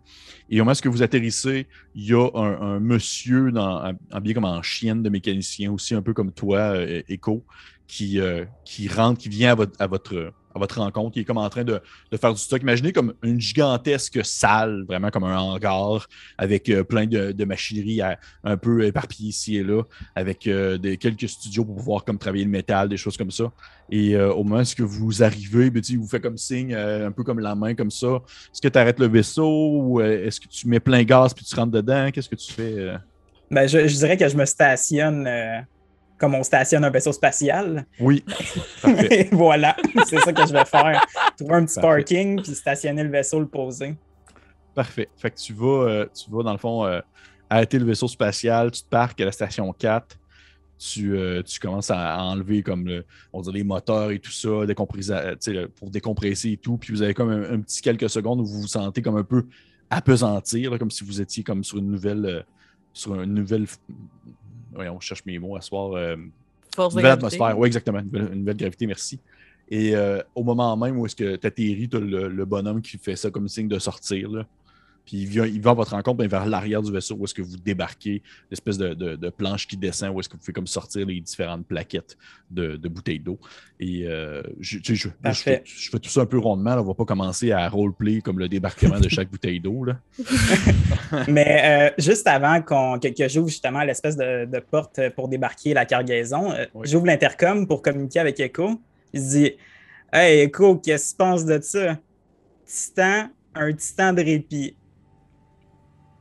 Et au moment où vous atterrissez, il y a un, un monsieur dans, habillé comme en chienne de mécanicien, aussi un peu comme toi, euh, Echo, qui, euh, qui rentre, qui vient à votre, à votre, à votre rencontre, qui est comme en train de, faire du stock. Imaginez comme une gigantesque salle, vraiment comme un hangar, avec euh, plein de, de machinerie un peu éparpillées ici et là, avec euh, quelques studios pour pouvoir comme travailler le métal, des choses comme ça. Et euh, au moment où vous arrivez, ben, il vous fait comme signe, euh, un peu comme la main, comme ça. Est-ce que tu arrêtes le vaisseau ou est-ce que tu mets plein gaz puis tu rentres dedans? Qu'est-ce que tu fais? Ben, je, dirais que je me stationne comme on stationne un vaisseau spatial. Oui. Et voilà, c'est ça que je vais faire. Trouver un petit Parfait. parking, puis stationner le vaisseau, le poser. Parfait. Fait que tu vas, euh, tu vas dans le fond, euh, arrêter le vaisseau spatial, tu te parques à la station 4, tu, euh, tu commences à enlever comme le, on dire les moteurs et tout ça, pour décompresser et tout. Puis vous avez comme un, un petit quelques secondes où vous vous sentez comme un peu apesantir, là, comme si vous étiez comme sur une nouvelle. sur une nouvelle. On cherche mes mots à soir. euh, Force de nouvelle atmosphère, oui, exactement. Une nouvelle, une nouvelle gravité, merci. Et euh, au moment même où est-ce que tu atterris, tu as le, le bonhomme qui fait ça comme signe de sortir. Là. Puis il vient, il va à votre rencontre ben, vers l'arrière du vaisseau où est-ce que vous débarquez, l'espèce de, de- de planche qui descend, où est-ce que vous pouvez comme sortir les différentes plaquettes de, de bouteilles d'eau. Et euh, je, fais, je fais tout ça un peu rondement. là. On va pas commencer à roleplay comme le débarquement de chaque bouteille d'eau. Mais euh, juste avant qu'on, que, que j'ouvre justement l'espèce de, porte pour débarquer la cargaison, euh, Oui. j'ouvre l'intercom pour communiquer avec Echo. Je dis Hey Echo, qu'est-ce que tu penses de ça? Titan, un titan de répit.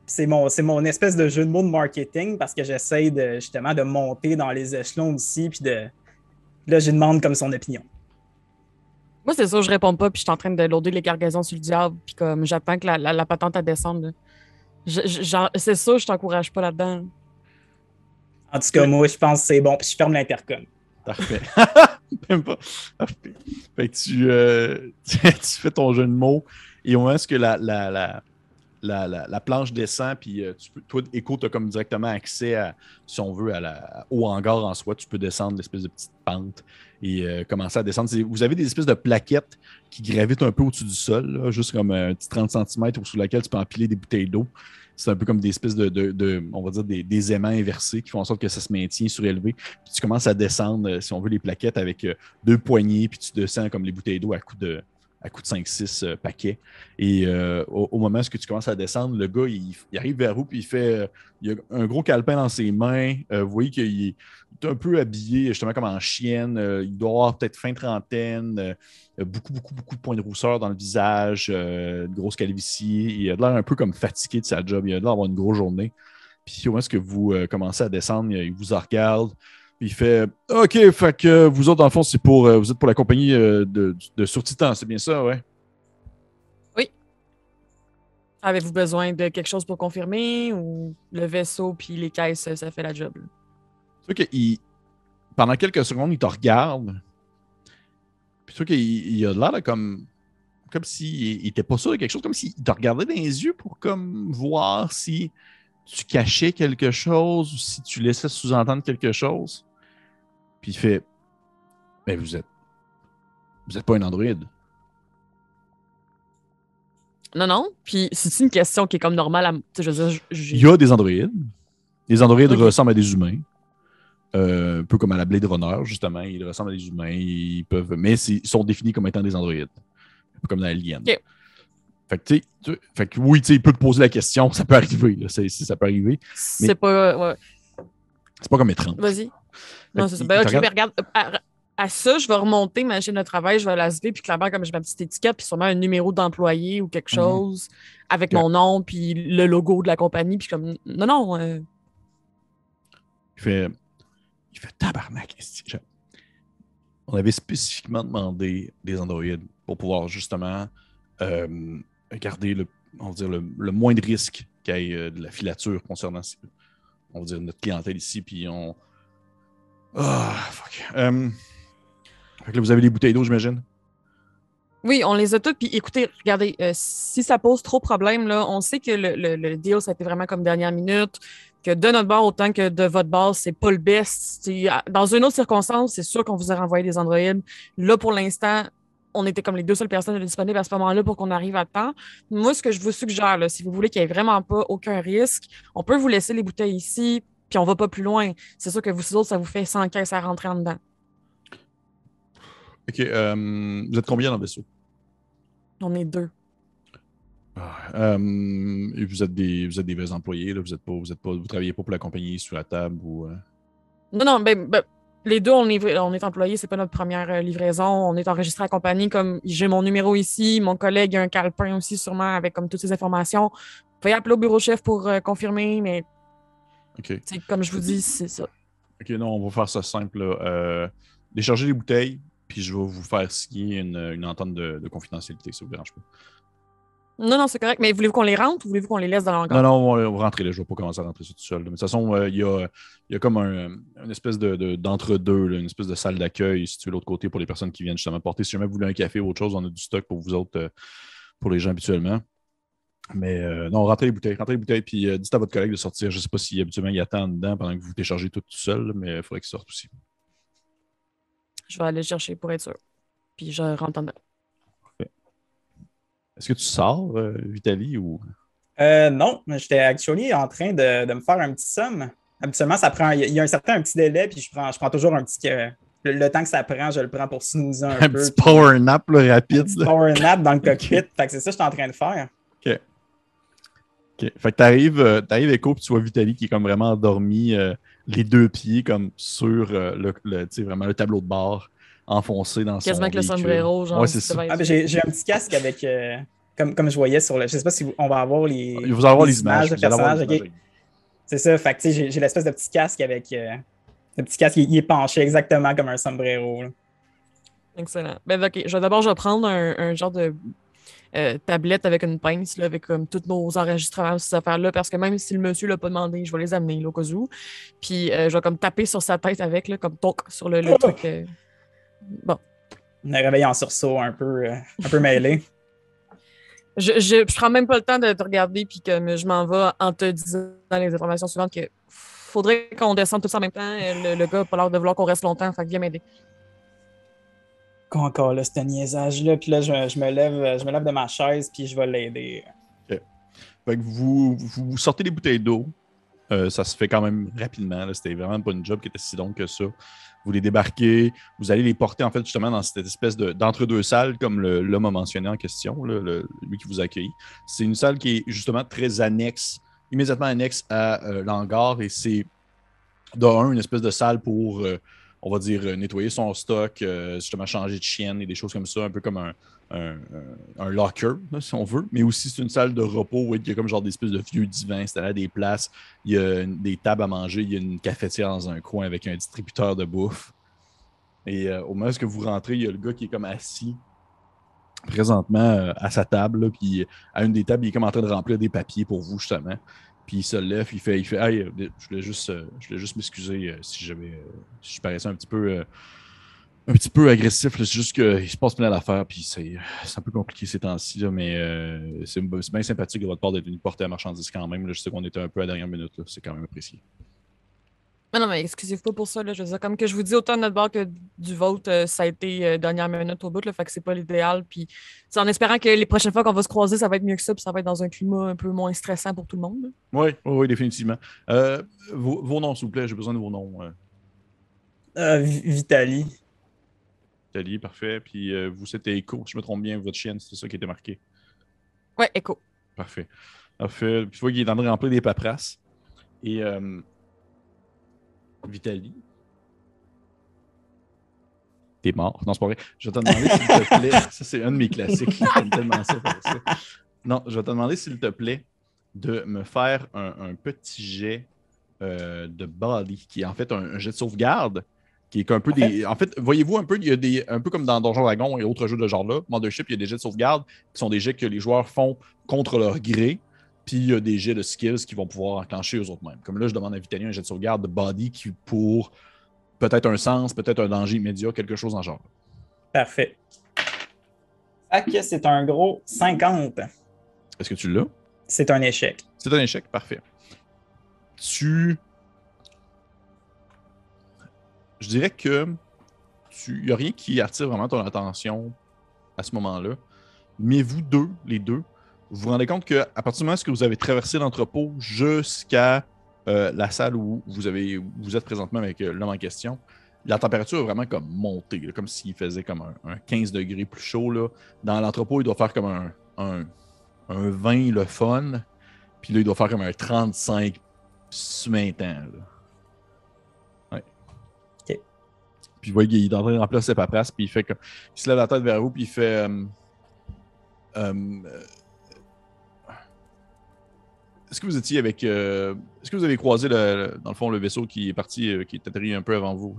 C'est mon, c'est mon espèce de jeu de mots de marketing parce que j'essaye de, justement de monter dans les échelons aussi. Puis de. Là, je demande comme son opinion. Moi, c'est sûr, je réponds pas, puis je suis en train de loader les cargaisons sur le diable, puis comme j'attends que la, la, la patente à descendre. c'est sûr, je t'encourage pas là-dedans. En tout cas, moi, je pense que c'est bon. Puis je ferme l'intercom. Parfait. Même pas. Parfait. Fait que tu, euh, tu, fais ton jeu de mots et au moment où est-ce que la, la, la, la, la- la planche descend, puis euh, tu toi, Echo, tu as comme directement accès à, si on veut, à la, au hangar en soi. Tu peux descendre l'espèce de petite pente et euh, commencer à descendre. Vous avez des espèces de plaquettes qui gravitent un peu au-dessus du sol, juste comme un petit 30 cm sous laquelle tu peux empiler des bouteilles d'eau. C'est un peu comme des espèces de, de- on va dire, des, aimants inversés qui font en sorte que ça se maintient surélevé. Puis tu commences à descendre, euh, si on veut, les plaquettes avec deux poignées, puis tu descends comme les bouteilles d'eau à coup de, à coup de 5-6 euh, paquets. Et euh, au, moment où tu commences à descendre, le gars, il, arrive vers vous, puis il fait. euh, il a un gros calepin dans ses mains. Vous voyez qu'il est, un peu habillé, justement, comme en chienne. Il doit avoir peut-être fin trentaine. beaucoup, beaucoup, beaucoup de points de rousseur dans le visage, une grosse calvitie. Il a l'air un peu comme fatigué de sa job. Il a l'air d'avoir une grosse journée. Puis au moment où vous commencez à descendre, il vous regarde. Puis il fait OK, fait que vous autres, dans le fond, c'est pour euh, vous êtes pour la compagnie euh, de, de Surtitan, c'est bien ça, ouais? Avez-vous besoin de quelque chose pour confirmer ou le vaisseau puis les caisses, ça, fait la job? Tu vois qu'il. Pendant quelques secondes, il te regarde. Puis tu vois qu'il il a l'air comme. Comme s'il n'était pas sûr de quelque chose, comme s'il te regardait dans les yeux pour comme voir si tu cachais quelque chose ou si tu laissais sous-entendre quelque chose. Puis il fait Mais vous êtes. Vous n'êtes pas un androïde. Non, non. Puis c'est une question qui est comme normale à. tu sais, Je veux dire, j- Il y a des androïdes. Les androïdes Ok. ressemblent à des humains. Euh, un peu comme à la Blade Runner, justement. Ils ressemblent à des humains. Ils peuvent... Mais c'est- ils sont définis comme étant des androïdes. Un peu comme dans Alien. Ok. Fait que, tu sais, tu- fait que oui, tu sais, il peut te poser la question. Ça peut arriver. Là. C'est- ça peut arriver. c'est pas. ouais. C'est pas comme étrange. Vas-y. Non, c'est ça. Ben, ok, mais regarde, à, à ça, je vais remonter ma chaîne de travail, je vais la lever, puis clairement, comme j'ai ma petite étiquette, puis sûrement un numéro d'employé ou quelque Mhm. chose avec mon nom, puis le logo de la compagnie, puis comme, non, non, euh, Il fait, il fait tabarnak. Je- On avait spécifiquement demandé des androïdes pour pouvoir justement euh, garder le, on va dire le, le moins de risque qu'il y ait euh, de la filature concernant on va dire notre clientèle ici. Puis on. Ah, fuck. Euh, là, vous avez les bouteilles d'eau, j'imagine? Oui, on les a toutes. Puis écoutez, regardez, euh, si ça pose trop de problèmes, là, on sait que le, deal, ça a été vraiment comme dernière minute, que de notre bord autant que de votre bord, c'est pas le best. Dans une autre circonstance, c'est sûr qu'on vous a renvoyé des androïdes. Là, pour l'instant, on était comme les deux seules personnes disponibles à ce moment-là pour qu'on arrive à temps. Moi, ce que je vous suggère, si vous voulez qu'il n'y ait vraiment pas aucun risque, on peut vous laisser les bouteilles ici, puis on va pas plus loin. C'est sûr que vous autres, ça vous fait 100 caisses à rentrer en dedans. Ok. euh, vous êtes combien dans le vaisseau? On est deux. Ah, euh, et vous êtes des, vous êtes des vrais employés, là. Vous êtes pas, vous êtes pas, vous travaillez pas pour la compagnie sur la table ou. euh, Non, non, ben, ben, les deux, on est, on est employés, c'est pas notre première livraison. On est enregistré à compagnie, comme j'ai mon numéro ici, mon collègue a un calepin aussi, sûrement, avec comme toutes ces informations. Vous pouvez appeler au bureau chef pour confirmer, mais Comme je vous dis, c'est ça. Ok, non, on va faire ça simple. là. Euh, déchargez les bouteilles, puis je vais vous faire signer une, une entente de, de confidentialité, ça vous dérange pas? Non, non, c'est correct, mais voulez-vous qu'on les rentre ou voulez-vous qu'on les laisse dans Non, l'hangar? non, on va, on va rentrer là. Je vais pas commencer à rentrer ça tout seul. là. Mais de toute façon, euh, il y, a, il y a comme un, une espèce de, de- d'entre-deux, une espèce de salle d'accueil située de l'autre côté pour les personnes qui viennent justement porter. Si jamais vous voulez un café ou autre chose, on a du stock pour vous autres, euh, pour les gens habituellement. Mais euh, non, rentrez les bouteilles, rentrez les bouteilles, puis euh, dites à votre collègue de sortir. Je sais pas si habituellement il attend dedans pendant que vous déchargez tout, tout seul, mais il faudrait qu'il sorte aussi. Je vais aller le chercher pour être sûr. Puis je rentre en dedans. Est-ce que tu sors, euh, Vitali, ou? Euh, non, j'étais actually en train de, de me faire un petit somme. Habituellement, ça prend. Il y a un certain un petit délai, puis je prends, je prends toujours un petit. euh, le, le temps que ça prend, je le prends pour snoozer un, Un peu. petit puis- power nap là, un rapide. petit là. power nap dans le cockpit. Fait que c'est ça que je suis en train de faire. OK. Fait que t'arrives, euh, t'arrives Echo, puis tu vois Vitali qui est comme vraiment endormi, euh, les deux pieds comme sur euh, le, le- tu sais, vraiment le tableau de bord, enfoncé dans son Quasiment que le véhicule. sombrero, genre. Ouais, c'est ça. Ah, ben, j'ai j'ai un petit casque avec. euh, comme, comme je voyais sur le. Je sais pas si on va avoir les. Vous allez avoir les, les images. images de personnages. C'est ça. Fait que tu sais, j'ai j'ai l'espèce de petit casque avec. euh, le petit casque, il, il est penché exactement comme un sombrero. là. Excellent. Ben, ok, je vais d'abord, je vais prendre un, un genre de euh, tablette avec une pince, là, avec comme tous nos enregistrements, ces affaires-là, parce que même si le monsieur l'a pas demandé, je vais les amener, là, au cas où. Puis, euh, je vais comme taper sur sa tête avec, là, comme toc, sur le, le Oh! truc. euh. Bon. On a réveillé en sursaut un peu, un peu mêlé. Je, je, je prends même pas le temps de te regarder, puis que je m'en vais en te disant les informations suivantes que faudrait qu'on descende tous en même temps. Le, le gars a pas l'air de vouloir qu'on reste longtemps, fait que viens m'aider. Encore là, ce niaisage-là. Puis là, je, me lève, je me lève de ma chaise, puis je vais l'aider. Fait que vous, vous sortez les bouteilles d'eau. Euh, ça se fait quand même rapidement. C'était vraiment pas une job qui était si longue que ça. Vous les débarquez, vous allez les porter en fait justement dans cette espèce de- d'entre-deux salles, comme l'homme a mentionné en question, lui qui vous accueille. C'est une salle qui est justement très annexe, immédiatement annexe à euh, l'hangar et c'est de un, une espèce de salle pour, euh, on va dire, euh, nettoyer son stock, euh, justement changer de chienne et des choses comme ça, un peu comme un, locker, si on veut. Mais aussi, c'est une salle de repos où il y a comme genre des espèces de vieux divans installés à des places. Il y a des tables à manger, il y a une cafetière dans un coin avec un distributeur de bouffe. Et euh, au moment où vous rentrez, il y a le gars qui est comme assis présentement à sa table. puis à une des tables, il est comme en train de remplir des papiers pour vous, justement. Puis il se lève, il fait, il fait Hey, euh, je voulais juste, euh, je voulais juste m'excuser euh, si j'avais si je paraissais un petit peu un petit peu agressif. C'est juste qu'il se passe plein d'affaires, puis c'est un peu compliqué ces temps-ci, mais c'est bien sympathique de votre part d'être venu porter la marchandise quand même. Je sais qu'on était un peu à la dernière minute, c'est quand même apprécié. Mais non, mais excusez-vous pas pour ça. Là, je veux dire, comme que je vous dis, autant de notre bord que du vôtre, euh, ça a été euh, dernière minute au bout, là, fait que c'est pas l'idéal. Puis c'est en espérant que les prochaines fois qu'on va se croiser, ça va être mieux que ça, puis ça va être dans un climat un peu moins stressant pour tout le monde. Oui, oui, oui, définitivement. Euh, vos, vos noms, s'il vous plaît, j'ai besoin de vos noms. Euh, Euh, Vi- Vitali. Thalie, parfait. Puis euh, vous, c'était Echo, si je me trompe bien, votre chienne, c'est ça qui était marqué. Ouais, écho. Parfait. Parfait. Puis tu vois qu'il est en train de remplir des paperasses. Et euh, Vitali. T'es mort. Non, c'est pas vrai. Je vais te demander s'il te plaît. Ça, c'est un de mes classiques. J'aime tellement ça faire ça. Non, je vais te demander s'il te plaît de me faire un, un petit jet euh, de body, qui est en fait un, un jet de sauvegarde. Qui est un peu des. En fait, voyez-vous un peu, il y a des. Un peu comme dans Donjon Dragon et autres jeux de ce genre-là, Mothership, il y a des jets de sauvegarde qui sont des jets que les joueurs font contre leur gré. Puis il y a des jets de skills qui vont pouvoir enclencher eux autres mêmes. Comme là, je demande à Vitali un jet de sauvegarde de body qui pour peut-être un sens, peut-être un danger immédiat, quelque chose ce genre. Parfait. Fait que c'est un gros 50. Est-ce que tu l'as? C'est un échec. C'est un échec, parfait. Tu. Je dirais que il n'y a rien qui attire vraiment ton attention à ce moment-là. Mais vous deux, les deux, vous vous rendez compte qu'à partir du moment où vous avez traversé l'entrepôt jusqu'à euh, la salle où vous, avez, où vous êtes présentement avec euh, l'homme en question, la température a vraiment comme monté, là, comme s'il faisait comme un, un 15 degrés plus chaud. Là. Dans l'entrepôt, il doit faire comme un, un, un 20 le fun. Puis là, il doit faire comme un 35 suintant. Ouais. Ok. Puis vous voyez qu'il est en train de remplir ses paperasses, puis il fait comme. Il se lève la tête vers vous, puis il fait. euh, Est-ce que vous étiez avec. euh, Est-ce que vous avez croisé, le, le- dans le fond, le vaisseau qui est parti, euh, qui est atterri un peu avant vous?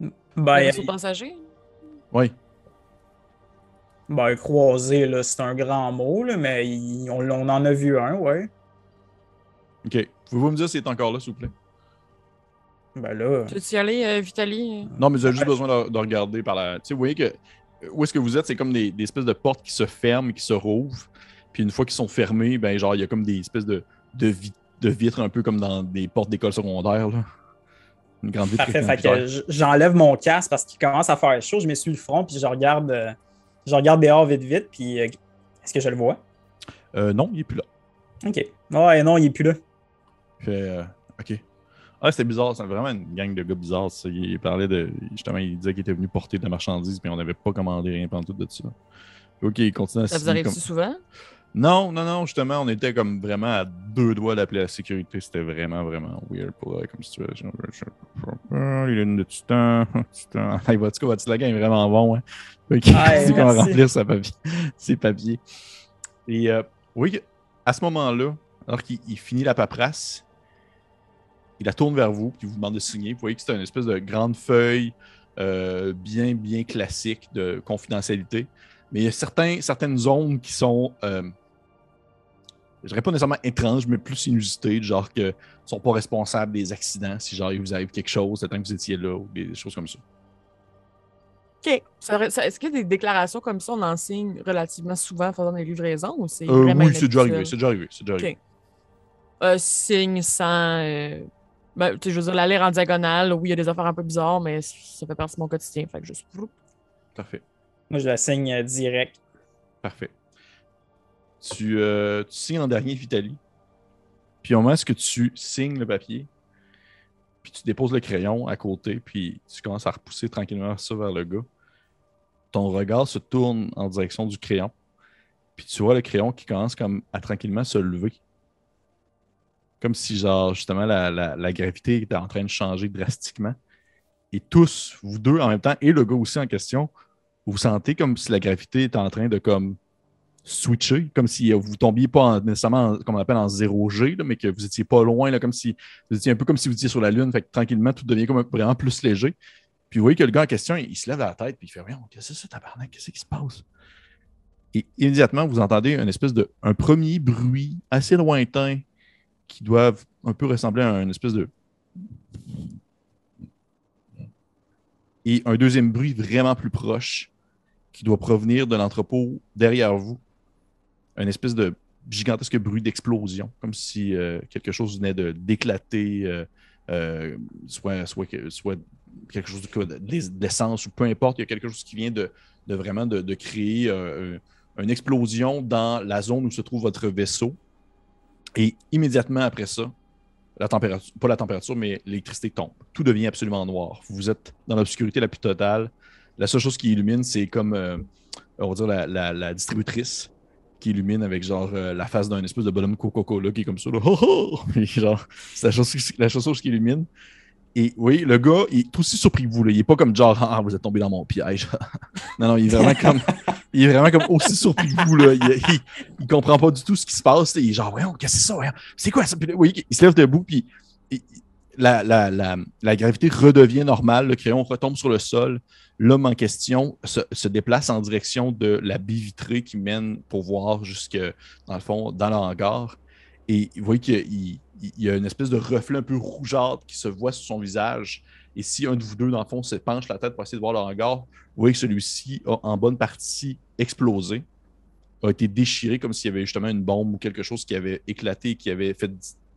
Le Ben, vaisseau passager? Oui. ben, croisé, là, c'est un grand mot, là, mais il- on, on en a vu un, ouais. Ok. Pouvez-vous me dire s'il est encore là, s'il vous plaît? Ben là. Tu veux-tu y aller, euh, Vitali? Non, mais avez juste besoin de, de regarder par la. Tu sais, vous voyez que où est-ce que vous êtes, c'est comme des, des espèces de portes qui se ferment et qui se rouvrent. Puis une fois qu'ils sont fermés, ben genre, il y a comme des espèces de, de, vi- de vitres un peu comme dans des portes d'école secondaire. Là. Une grande vitre. Parfait, fait que j'enlève mon casque parce qu'il commence à faire chaud. Je m'essuie le front, puis je regarde, euh, je regarde dehors vite, vite, puis euh, est-ce que je le vois? Euh, non, il est plus là. OK. Ouais, non, il est plus là. Fait, euh, ok. Ah, c'était bizarre, c'est vraiment une gang de gars bizarres. ça. Il parlait de. Justement, il disait qu'il était venu porter de la marchandise, mais on n'avait pas commandé rien pendant tout de ça. Ok, il continue à Ça vous arrive comme- souvent? Non, non, non, justement, on était comme vraiment à deux doigts d'appeler la sécurité. C'était vraiment, vraiment weird pour eux comme situation. Les lunes de titan. titan. Hey, votre slogan est vraiment bon. Hein? Ok, Ouais, c'est qu'on va remplir sa papier, ses papiers. Et euh, oui, à ce moment-là, alors qu'il il finit la paperasse, il la tourne vers vous, puis il vous demande de signer. Vous voyez que c'est une espèce de grande feuille euh, bien, bien classique de confidentialité. Mais il y a certains, certaines zones qui sont, euh, je dirais pas nécessairement étranges, mais plus inusitées, genre que sont pas responsables des accidents si genre il vous arrive quelque chose, le temps que vous étiez là, ou des choses comme ça. OK. Est-ce qu'il y a des déclarations comme ça, on en signe relativement souvent en faisant des livraisons ou c'est Euh, oui, c'est déjà arrivé, c'est déjà arrivé, c'est déjà arrivé. Euh, signe sans. euh, Ben, je veux dire, la lire en diagonale, oui, il y a des affaires un peu bizarres, mais ça fait partie de mon quotidien. Fait que juste. Parfait, Moi, je la signe euh, direct. parfait. Tu, euh, tu signes en dernier, Vitali. Puis au moment où tu signes le papier, puis tu déposes le crayon à côté, puis tu commences à repousser tranquillement ça vers le gars, ton regard se tourne en direction du crayon, puis tu vois le crayon qui commence comme à tranquillement se lever. Comme si, genre, justement, la- la gravité était en train de changer drastiquement. Et tous, vous deux en même temps, et le gars aussi en question, vous sentez comme si la gravité était en train de comme switcher, comme si vous tombiez pas en- nécessairement, en- comme on appelle en 0G, là, mais que vous étiez pas loin, là, comme si vous étiez un peu comme si vous étiez sur la Lune, fait que tranquillement, tout devient comme vraiment plus léger. Puis vous voyez que le gars en question, il, se lève la tête, puis il fait Voyons, qu'est-ce que c'est tabarnak, qu'est-ce qui se passe? Et immédiatement, vous entendez une espèce de un premier bruit assez lointain qui doit un peu ressembler à une espèce de. Et un deuxième bruit vraiment plus proche qui doit provenir de l'entrepôt derrière vous. Un espèce de gigantesque bruit d'explosion, comme si euh, quelque chose venait d'éclater, euh, euh, soit, soit, que- soit quelque chose de, l'essence ou peu importe, il y a quelque chose qui vient de, de vraiment de, de créer un- une explosion dans la zone où se trouve votre vaisseau. Et immédiatement après ça, la température, pas la température, mais l'électricité tombe. Tout devient absolument noir. Vous êtes dans l'obscurité la plus totale. La seule chose qui illumine, c'est comme, euh, on va dire, la, distributrice qui illumine avec genre euh, la face d'un espèce de bonhomme Coca-Cola qui est comme ça. Là. Genre, c'est la chose, la chose qui illumine. Et oui, le gars, il est aussi surpris que vous. Là. Il est pas comme genre, ah, vous êtes tombé dans mon piège. non, non, il est vraiment comme, il est vraiment comme aussi surpris que vous. Là. Il, il, il comprend pas du tout ce qui se passe. là. Il est genre, voyons, qu'est-ce que c'est ça? voyons? C'est quoi ça? Puis voyez, il se lève debout, puis la gravité redevient normale. Le crayon retombe sur le sol. L'homme en question se, déplace en direction de la baie vitrée qui mène pour voir jusque, dans le fond, dans le hangar. Et vous voyez qu'il il- il y a une espèce de reflet un peu rougeâtre qui se voit sur son visage. Et si un de vous deux, dans le fond, se penche la tête pour essayer de voir le hangar, vous voyez que celui-ci a en bonne partie explosé, a été déchiré comme s'il y avait justement une bombe ou quelque chose qui avait éclaté, qui avait fait,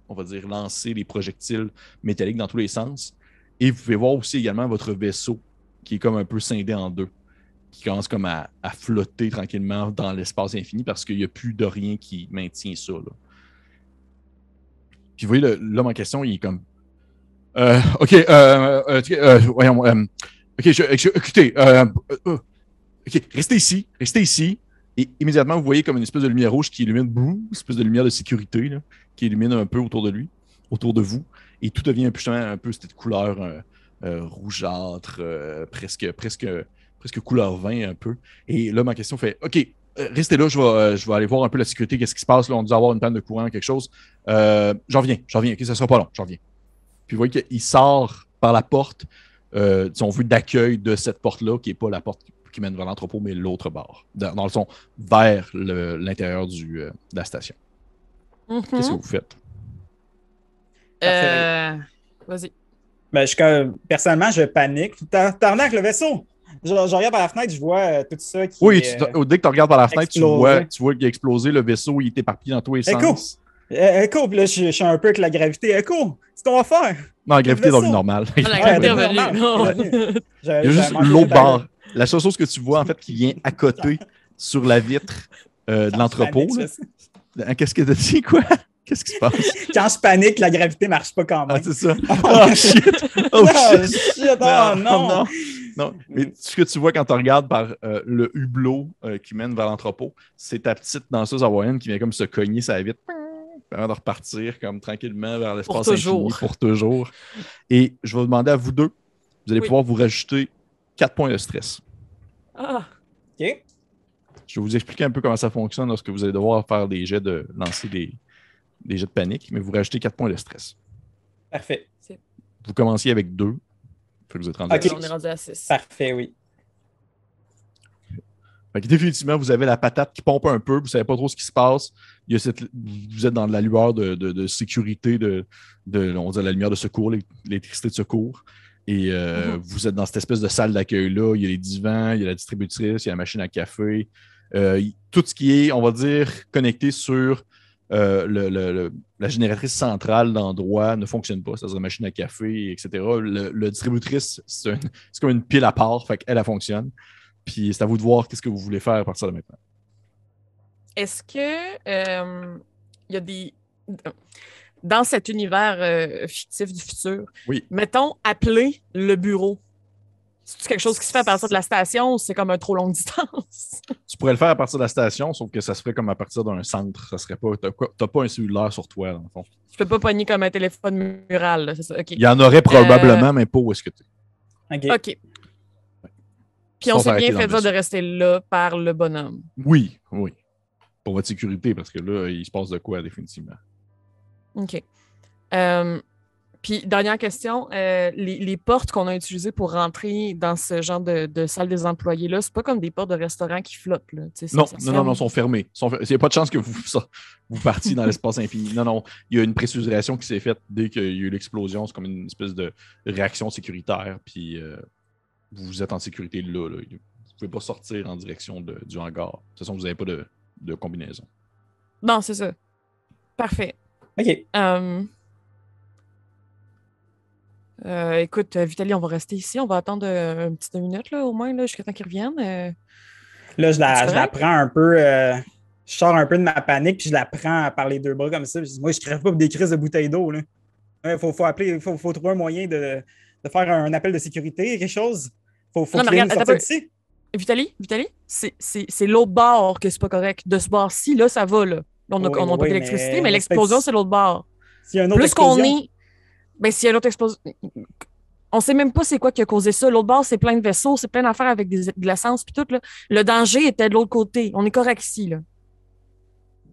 on va dire, lancer les projectiles métalliques dans tous les sens. Et vous pouvez voir aussi également votre vaisseau qui est comme un peu scindé en deux, qui commence comme à, flotter tranquillement dans l'espace infini parce qu'il n'y a plus de rien qui maintient ça. là. Puis vous voyez, l'homme en question, il est comme. Euh, ok, euh, euh, euh, voyons. ok, écoutez, euh, euh, euh, ok, restez ici, restez ici. Et immédiatement, vous voyez comme une espèce de lumière rouge qui illumine, boum, une espèce de lumière de sécurité, là, qui illumine un peu autour de lui, autour de vous. Et tout devient justement, un peu cette couleur rougeâtre, euh, presque, presque, presque couleur vin un peu. Et l'homme en question fait OK, euh, restez là, je vais, euh, je vais aller voir un peu la sécurité, qu'est-ce qui se passe. Là, on doit avoir une panne de courant, quelque chose. Euh, j'en viens, j'en viens, ok, ça sera pas long, j'en viens. Puis vous voyez qu'il sort par la porte, euh, si on veut, d'accueil de cette porte-là, qui n'est pas la porte qui mène vers l'entrepôt, mais l'autre bord, dans, dans le son, vers le- l'intérieur du, euh, de la station. Qu'est-ce que vous faites? Euh, Vas-y. Ben, je, comme- personnellement, je panique. T'arnaques le vaisseau! Je, je regarde par la fenêtre, je vois euh, tout ça qui Oui, est, tu- euh, dès que tu regardes par la fenêtre, tu vois, tu vois qu'il a explosé, le vaisseau, il est éparpillé dans tous les Écho! sens. euh, Écho, puis là, je, je suis un peu avec la gravité. Écho! C'est ce qu'on va faire! Non, la gravité est Le dans le vaisseau. normal. Ah, la gravité est revenue. Il y a juste des barre. La seule chose que tu vois, en fait, qui vient à côté sur la vitre euh, de l'entrepôt. Hein, Qu'est-ce que t'as dit, quoi? Qu'est-ce qui se passe? Quand je panique, la gravité marche pas quand Ah, même. c'est ça. Oh shit! Oh Ah, shit! shit, oh, non. non. Non. Mais ce que tu vois quand tu regardes par euh, le hublot euh, qui mène vers l'entrepôt, c'est ta petite danseuse hawaïenne qui vient comme se cogner sa vitre avant de repartir comme tranquillement vers l'espace Pour infini toujours. pour toujours. Et je vais vous demander à vous deux, vous allez Oui. pouvoir vous rajouter 4 points de stress. Ah, OK. Je vais vous expliquer un peu comment ça fonctionne lorsque vous allez devoir faire des jets de lancer des, des jets de panique, mais vous rajoutez 4 points de stress. Parfait. Vous commenciez avec 2. Fait que vous êtes rendu à Ok. six. on est rendu à 6. Parfait, oui. Fait que définitivement, vous avez la patate qui pompe un peu, vous savez pas trop ce qui se passe. Il y a cette, vous êtes dans la lueur de, de- de sécurité, de, de, on dit la lumière de secours, l'é- l'électricité de secours. Et euh, Mhm. vous êtes dans cette espèce de salle d'accueil-là. Il y a les divans, il y a la distributrice, il y a la machine à café. Euh, tout ce qui est, on va dire, connecté sur euh, le- le- le- la génératrice centrale d'endroit ne fonctionne pas. C'est-à-dire la machine à café, etc. Le, distributrice, c'est un- comme une pile à part. Fait qu'elle, elle fonctionne. Puis c'est à vous de voir qu'est-ce que vous voulez faire à partir de maintenant. Est-ce que euh, il y a des dans cet univers euh, fictif du futur, Oui. mettons appeler le bureau. C'est quelque chose qui se fait à partir de la station ou c'est comme un trop longue distance? Tu pourrais le faire à partir de la station, sauf que ça se ferait comme à partir d'un centre. Ça serait pas. T'as pas un cellulaire sur toi, dans le fond. Je peux pas pogner comme un téléphone mural, là, c'est ça. OK. Il y en aurait probablement, mais pas où est-ce que tu OK. OK. Puis on s'est bien fait dire de rester là par le bonhomme. Oui, oui. Pour votre sécurité, parce que là, il se passe de quoi, définitivement. OK. Euh, puis, dernière question, euh, les, les portes qu'on a utilisées pour rentrer dans ce genre de, de salle des employés-là, c'est pas comme des portes de restaurant qui flottent, là. Non, non, non, ferme. non, ils sont fermés. Ils sont fer- Il n'y a pas de chance que vous, ça- vous partiez dans l'espace infini. Non, non. Il y a une pressurisation qui s'est faite dès qu'il y a eu l'explosion. C'est comme une espèce de réaction sécuritaire. Puis euh, vous êtes en sécurité là. là. Vous ne pouvez pas sortir en direction de- du hangar. De toute façon, vous n'avez pas de, de combinaison. Non, c'est ça. Parfait. OK. Euh, euh, écoute, euh, Vitaly, on va rester ici. On va attendre euh, une petite minute, là, au moins, là, jusqu'à temps qu'ils reviennent. Euh, Là, je la, je prends un peu. euh, je sors un peu de ma panique, puis je la prends par les deux bras comme ça. puis je dis, moi, je crève pas pour des crises de bouteilles d'eau. Il faut, faut appeler, faut, faut trouver un moyen de, de faire un appel de sécurité, quelque chose. Faut, faut Non, mais une regarde, sortie attends un d'ici. Vitaly, Vitaly, c'est- l'autre bord que c'est pas correct. De ce bord-ci, là, ça va, là. On a, Oui, on a oui, pas d'électricité, mais l'explosion, c'est l'autre bord. Y a une autre Plus qu'on est. Ben, s'il y a une autre explosion. On sait même pas c'est quoi qui a causé ça. L'autre bord, c'est plein de vaisseaux, c'est plein d'affaires avec des, de l'essence puis tout. Là. Le danger était de l'autre côté. On est correct ici, là.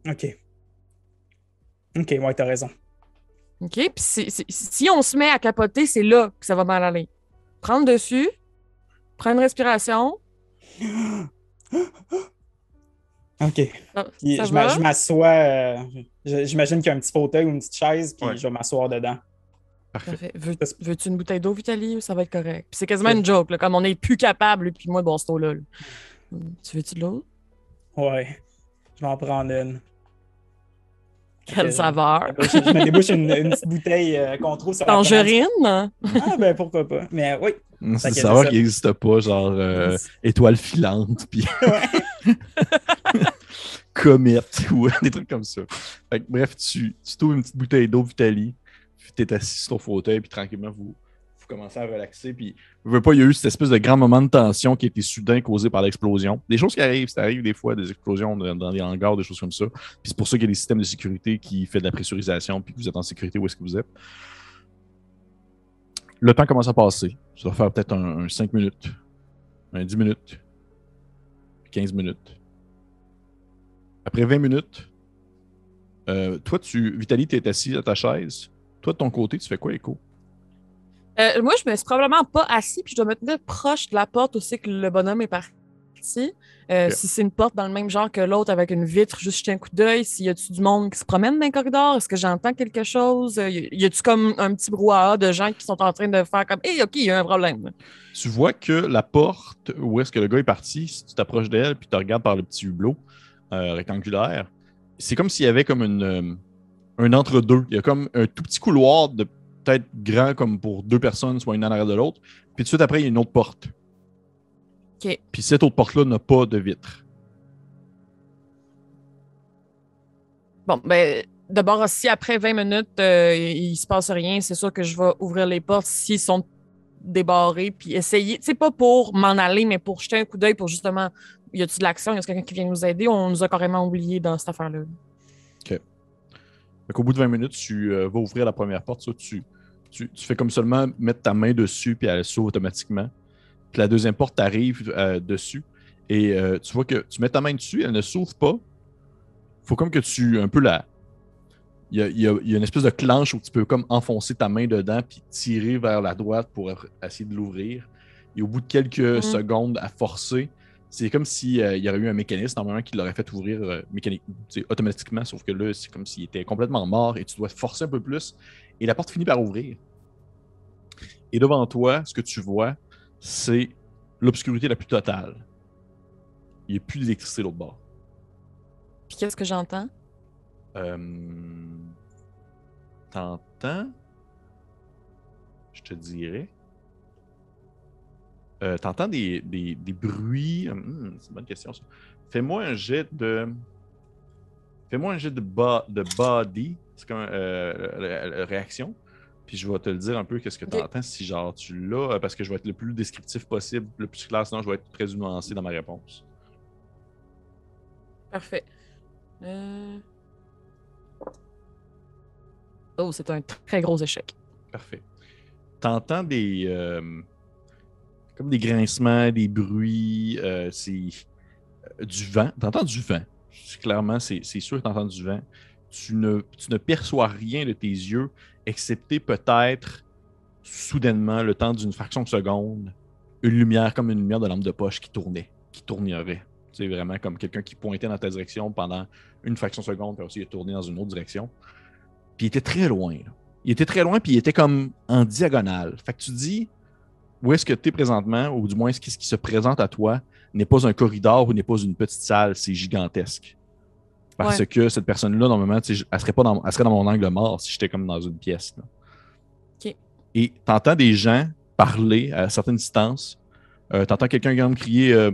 OK. OK, ouais, t'as raison. OK? Puis si on se met à capoter, c'est là que ça va mal aller. Prendre dessus, prendre une respiration. OK. Ça, Puis ça je m'a- va? je m'assois. euh, J'imagine qu'il y a un petit fauteuil ou une petite chaise, puis Ouais. je vais m'asseoir dedans. Parfait. Veux- Veux-tu une bouteille d'eau, Vitaly, ou ça va être correct? Puis c'est quasiment C'est- une joke, là, comme on n'est plus capable, puis moi, bon, c'est là. là. Tu veux-tu de l'eau? Ouais. Je vais en prendre une. Quelle saveur? Je, je me débouche une, une petite bouteille euh, qu'on trouve sur Tangerine? Ah, ben pourquoi pas. Mais oui. C'est savoir ça- qu'il n'existe pas, genre euh, étoile filante, puis comète, ou des trucs comme ça. Fait que, bref, tu, tu trouves une petite bouteille d'eau Vitali, puis tu es assis sur ton fauteuil, puis tranquillement, vous, commencez à relaxer. Puis, je pas, il y a eu cette espèce de grand moment de tension qui a été soudain causé par l'explosion. Des choses qui arrivent, ça arrive des fois, des explosions dans, des hangars, des choses comme ça. Puis c'est pour ça qu'il y a des systèmes de sécurité qui fait de la pressurisation, puis que vous êtes en sécurité où est-ce que vous êtes. Le temps commence à passer. Ça va faire peut-être un, un 5 minutes, un 10 minutes, 15 minutes. Après 20 minutes, euh, toi, tu, Vitali, tu es assis à ta chaise. Toi, de ton côté, tu fais quoi, Echo? Euh, moi, je me suis probablement pas assis, puis je dois me tenir proche de la porte aussi que le bonhomme est parti. Euh. Si c'est une porte dans le même genre que l'autre avec une vitre, juste jeter un coup d'œil. S'il y a-tu du monde qui se promène dans le corridor, est-ce que j'entends quelque chose? Euh, y a-tu comme un petit brouhaha de gens qui sont en train de faire comme, hey, OK, il y a un problème. Tu vois que la porte où est-ce que le gars est parti, si tu t'approches d'elle puis tu regardes par le petit hublot euh, rectangulaire, c'est comme s'il y avait comme une, un entre-deux. Il y a comme un tout petit couloir de peut-être grand comme pour deux personnes, soit une en arrière de l'autre. Puis tout de suite après, il y a une autre porte. Puis cette autre porte-là n'a pas de vitre. Bon, ben, d'abord, si après 20 minutes, euh, il se passe rien, c'est sûr que je vais ouvrir les portes s'ils sont débarrés, puis essayer, c'est pas pour m'en aller, mais pour jeter un coup d'œil pour justement, y a-t-il de l'action, y a quelqu'un qui vient nous aider, on nous a carrément oublié dans cette affaire-là? OK. Donc, au bout de 20 minutes, tu euh, vas ouvrir la première porte, ça, tu, tu, tu fais comme seulement mettre ta main dessus, puis elle s'ouvre automatiquement. Puis la deuxième porte t'arrive euh, dessus, et euh, tu vois que tu mets ta main dessus, elle ne s'ouvre pas. faut comme que tu, un peu la, il y, a, il, y a, il y, a, une espèce de clenche où tu peux comme enfoncer ta main dedans puis tirer vers la droite pour essayer de l'ouvrir. Et au bout de quelques mmh. secondes à forcer, c'est comme s'il euh, y aurait eu un mécanisme normalement qui l'aurait fait ouvrir euh, mécanique, automatiquement, sauf que là, c'est comme s'il était complètement mort et tu dois forcer un peu plus. Et la porte finit par ouvrir. Et devant toi, ce que tu vois, c'est l'obscurité la plus totale. Il n'y a plus d'électricité de l'autre bord. Puis qu'est-ce que j'entends? Euh, T'entends? Je te dirais. Euh, T'entends des, des, des, bruits? Hum, c'est une bonne question, ça. Fais-moi un jet de. Fais-moi un jet de, de body. C'est comme euh, réaction. Puis je vais te le dire un peu qu'est-ce que tu entends si genre tu l'as, euh, parce que je vais être le plus descriptif possible, le plus clair, sinon je vais être très nuancé dans ma réponse. Parfait. Euh... Oh, c'est un très gros échec. Parfait. T'entends des. Euh, comme des grincements, des bruits, c'est du vent. T'entends du vent. Clairement, c'est sûr que t'entends du vent. Tu ne, tu perçois rien de tes yeux, excepté peut-être soudainement, le temps d'une fraction de seconde, une lumière comme une lumière de lampe de poche qui tournait, qui tournerait. C'est vraiment comme quelqu'un qui pointait dans ta direction pendant une fraction de seconde, puis aussi il est tourné dans une autre direction. Puis il était très loin. Il était très loin, puis il était comme en diagonale. Fait que tu dis, où est-ce que tu es présentement, ou du moins ce qui, ce qui se présente à toi, n'est pas un corridor ou n'est pas une petite salle, c'est gigantesque. Parce Ouais. que cette personne-là, normalement, elle serait, pas dans, elle serait dans mon angle mort si j'étais comme dans une pièce. là. Et tu entends des gens parler à certaines distances. Euh, tu entends quelqu'un qui crier euh,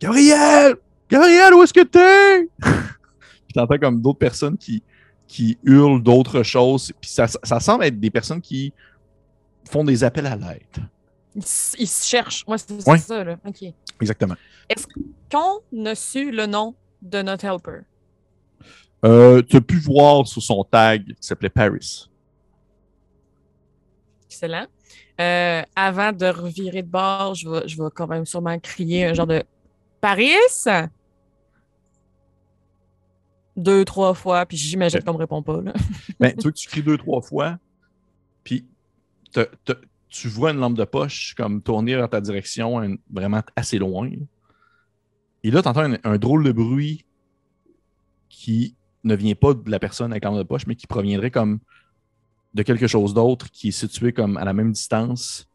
Gabriel Gabriel, où est-ce que t'es Puis tu entends comme d'autres personnes qui, qui hurlent d'autres choses. Puis ça, ça semble être des personnes qui font des appels à l'aide. Ils, se cherchent. Ouais, c'est Ouais. ça, là. OK. Exactement. Est-ce qu'on a su le nom de notre helper? Euh, tu as pu voir sur son tag qui s'appelait Paris. Excellent. Euh, avant de revirer de bord, je vais, je vais quand même sûrement crier un genre de Paris! Deux, trois fois, puis j'imagine Ok. qu'on me répond pas. Là. Ben, tu vois que tu cries deux, trois fois, puis tu vois une lampe de poche comme tourner vers ta direction, vraiment assez loin. Et là, tu entends un, un drôle de bruit qui ne vient pas de la personne avec la lampe de poche, mais qui proviendrait comme de quelque chose d'autre qui est situé comme à la même distance,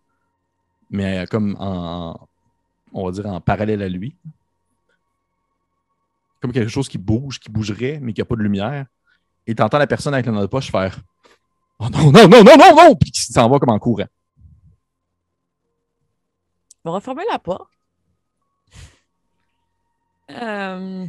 mais comme en, on va dire, en parallèle à lui. Comme quelque chose qui bouge, qui bougerait, mais qui n'a pas de lumière. Et tu entends la personne avec la lampe de poche faire Oh non, non, non, non, non, non! Puis qui s'en va comme en courant. Vais refermer la porte. Euh,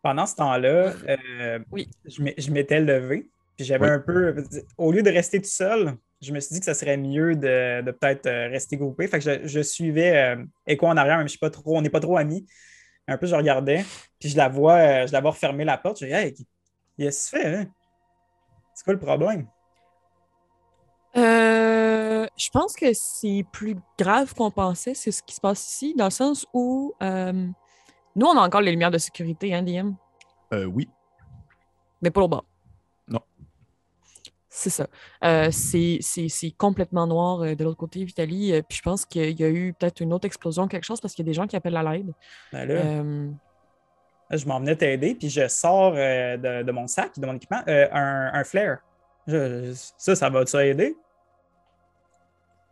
Pendant ce temps-là, euh, Oui. je m'é- je m'étais levé. Puis j'avais Oui. un peu. Au lieu de rester tout seul, je me suis dit que ça serait mieux de, de peut-être euh, rester groupé. Fait que je, je suivais euh, Echo en arrière, même je suis pas trop, on n'est pas trop amis. Un peu, je regardais. Puis je la vois, euh, je la vois refermer la porte. Je dis Hey, qu'est-ce que tu fais, hein? C'est quoi le problème? euh, je pense que c'est plus grave qu'on pensait, c'est ce qui se passe ici, dans le sens où euh, nous, on a encore les lumières de sécurité, hein, DM, Euh, oui. mais pas au bas. Non. C'est ça. Euh, c'est c'est- c'est complètement noir euh, de l'autre côté, Vitaly. euh, puis je pense qu'il y a eu peut-être une autre explosion, quelque chose, parce qu'il y a des gens qui appellent à l'aide. Ben là, Euh, je m'en venais t'aider, puis je sors euh, de, de mon sac, de mon équipement, euh, un, un flare. Je- ça, ça va-tu aider?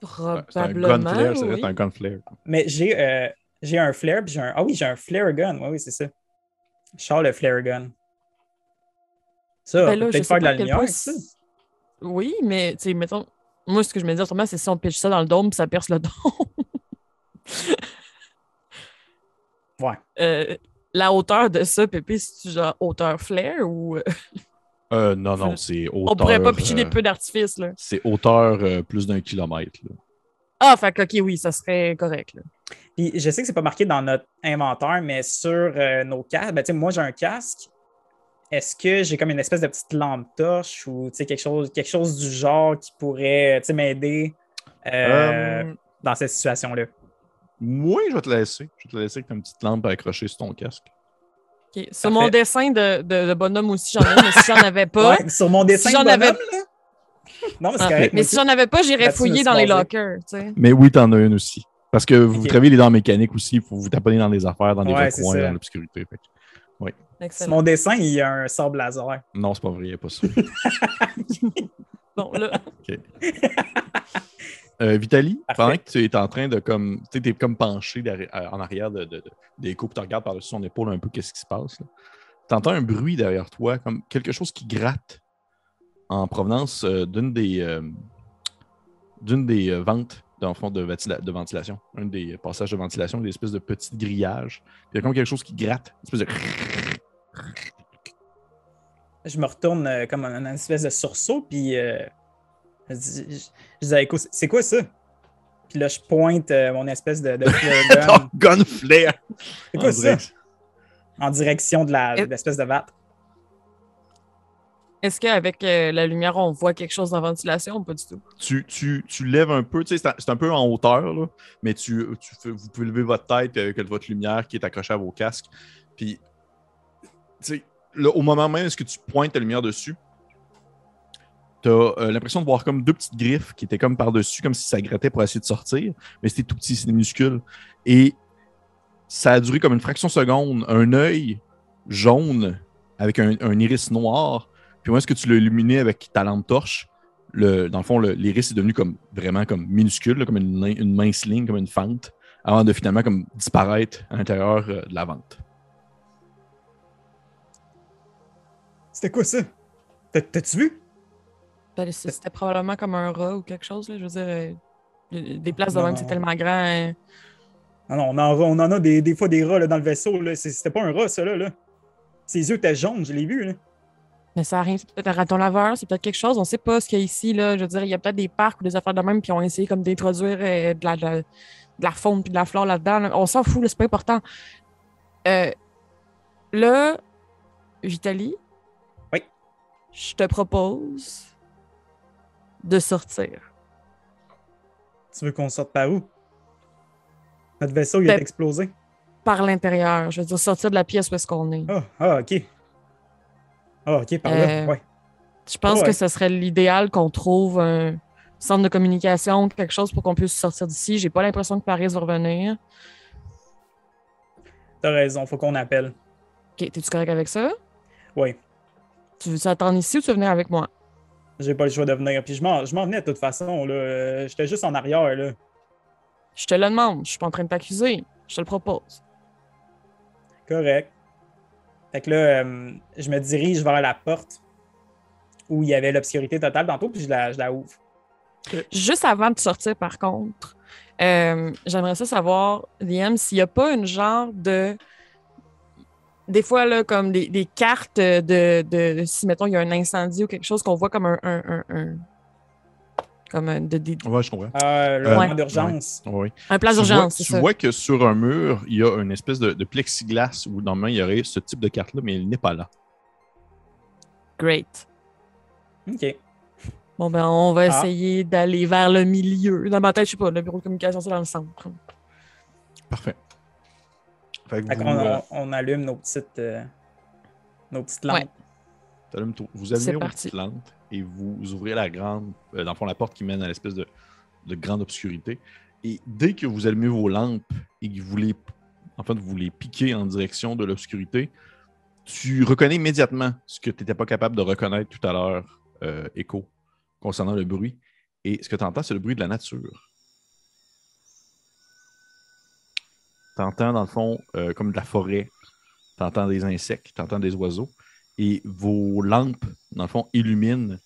C'est un probablement. gunflare, c'est oui. un gunflare. Mais j'ai euh, j'ai un flare, puis j'ai un. Ah oui, j'ai un flare gun. Oui, oui, c'est ça. Je sors le flare gun. Ça, Ben peut-être sais faire de la lumière, point ça. Oui, mais tu sais, mettons, moi, ce que je me dis autrement, c'est si on pitche ça dans le dôme, puis ça perce le dôme. Ouais. Euh, la hauteur de ça, Pépé, c'est genre hauteur flare ou. Euh, non, non, c'est hauteur. On pourrait pas pitcher des peu d'artifice, là. C'est hauteur euh, plus d'un kilomètre. là. Ah, fait que, ok, oui, ça serait correct, là. Puis je sais que c'est pas marqué dans notre inventaire, mais sur euh, nos casques, ben, tu sais, moi j'ai un casque. Est-ce que j'ai comme une espèce de petite lampe torche ou tu sais, quelque chose, quelque chose du genre qui pourrait tu sais, m'aider euh, dans cette situation-là? Moi, je vais te laisser. Je vais te laisser avec une petite lampe accrochée sur ton casque. Ok. Sur Parfait. mon dessin de, de, de bonhomme aussi, j'en ai, mais si j'en avais pas. Ouais, sur mon dessin de bonhomme, avais- là? Non, mais c'est Ah, correct. mais si j'en avais pas, j'irais fouiller dans les lockers, tu sais. Mais oui, t'en as une aussi. Parce que vous travaillez dans la mécanique aussi, il faut vous taponner dans les affaires, dans des Ouais, ça. dans l'obscurité. Sur Excellent. mon dessin, il y a un sable laser. Non, c'est pas vrai, il n'y a pas ça. Bon, là, Euh, Vitali, Parfait. pendant que tu es en train de comme. Tu es comme penché euh, en arrière de, de, de- des puis tu regardes par-dessus son épaule un peu qu'est-ce qui se passe. Tu entends un bruit derrière toi, comme quelque chose qui gratte en provenance euh, d'une des, euh, d'une des euh, ventes dans le fond de, ventila- de ventilation. Un des passages de ventilation, des espèces de petits grillages. Puis Il y a comme quelque chose qui gratte. Une espèce de. Je me retourne euh, comme un, une espèce de sursaut, puis euh, je dis, je, je dis à Echo, c'est quoi ça? Puis là, je pointe euh, mon espèce de, de flare gun. Gun flare! C'est quoi En ça? direct. En direction de la- de l'espèce de vatte. est-ce qu'avec euh, la lumière, on voit quelque chose dans la ventilation ou pas du tout? tu, tu, tu lèves un peu, tu sais, c'est un, c'est un peu en hauteur, là, mais tu, tu fais- vous pouvez lever votre tête avec votre lumière qui est accrochée à vos casques. Puis, tu sais, au moment même où tu pointes ta lumière dessus, tu as l'impression de voir comme deux petites griffes qui étaient comme par-dessus, comme si ça grattait pour essayer de sortir, mais c'était tout petit, c'est minuscule. Et ça a duré comme une fraction de seconde. Un œil jaune avec un, iris noir. Puis, où est-ce que tu l'as illuminé avec ta lampe torche? dans le fond, l'iris est devenu comme vraiment comme minuscule, comme une, une mince ligne, comme une fente, avant de finalement comme disparaître à l'intérieur euh, de la vente. C'était quoi ça? T'as- T'as-tu vu? Ben, C'était probablement comme un rat ou quelque chose, là. Je veux dire, euh, des- places de Non. même, c'est tellement grand. hein. Non, non, on en, on en a des, des fois des rats là, dans le vaisseau. C'était pas un rat, ça, là. là. Ses yeux étaient jaunes, je l'ai vu. Là. Mais ça arrive, c'est peut-être un raton laveur, c'est peut-être quelque chose. On sait pas ce qu'il y a ici, là. Je veux dire, il y a peut-être des parcs ou des affaires de même qui ont essayé comme d'introduire euh, de, la, de, la, de la faune puis de la flore là-dedans. là. On s'en fout, c'est pas important. Euh, là, Vitali. Je te propose de sortir. Tu veux qu'on sorte par où? Notre vaisseau, il Ben- est explosé. Par l'intérieur. Je veux dire, sortir de la pièce où est-ce qu'on est. Ah, ah, ok. Ah, ok, par là. Euh, Ouais. Je pense Ouais. que ce serait l'idéal qu'on trouve un centre de communication, quelque chose pour qu'on puisse sortir d'ici. J'ai pas l'impression que Paris va revenir. T'as raison, faut qu'on appelle. Ok, t'es-tu correct avec ça? Oui, Tu veux attendre ici ou tu veux venir avec moi? j'ai pas le choix de venir. Puis je m'en je m'en venais de toute façon. là. Euh, J'étais juste en arrière. Là. Je te le demande. Je suis pas en train de t'accuser. Je te le propose. Correct. Fait que là, euh, je me dirige vers la porte où il y avait l'obscurité totale tantôt, puis je la, je la ouvre. Juste avant de sortir, par contre, euh, j'aimerais ça savoir, Liam, s'il n'y a pas une genre de. Des fois, là, comme des, des cartes de, de. Si, mettons, il y a un incendie ou quelque chose qu'on voit comme un. un, un- un- comme un, de- des- Ouais, je comprends. Euh, le Euh, plan d'urgence. Oui. un plan tu vois, d'urgence, tu ça. vois que sur un mur, il y a une espèce de, de plexiglas où normalement il y aurait ce type de carte-là, mais il n'est pas là. Great. OK. Bon, ben, on va Ah. essayer d'aller vers le milieu. Dans ma tête, je sais pas, le bureau de communication, c'est dans le centre. Parfait. Fait que Fait vous, qu'on euh, on, allume nos petites, euh, nos petites lampes. Ouais. t'allumes tout- vous allumez vos parti. petites lampes et vous ouvrez la grande, euh, dans le fond, la porte qui mène à l'espèce de, de grande obscurité. Et dès que vous allumez vos lampes et que vous les, en fait, vous les piquez en direction de l'obscurité, tu reconnais immédiatement ce que tu n'étais pas capable de reconnaître tout à l'heure, euh, Echo, concernant le bruit. Et ce que tu entends, c'est le bruit de la nature. Tu entends, dans le fond, euh, comme de la forêt. Tu entends des insectes, tu entends des oiseaux. Et vos lampes, dans le fond, illuminent.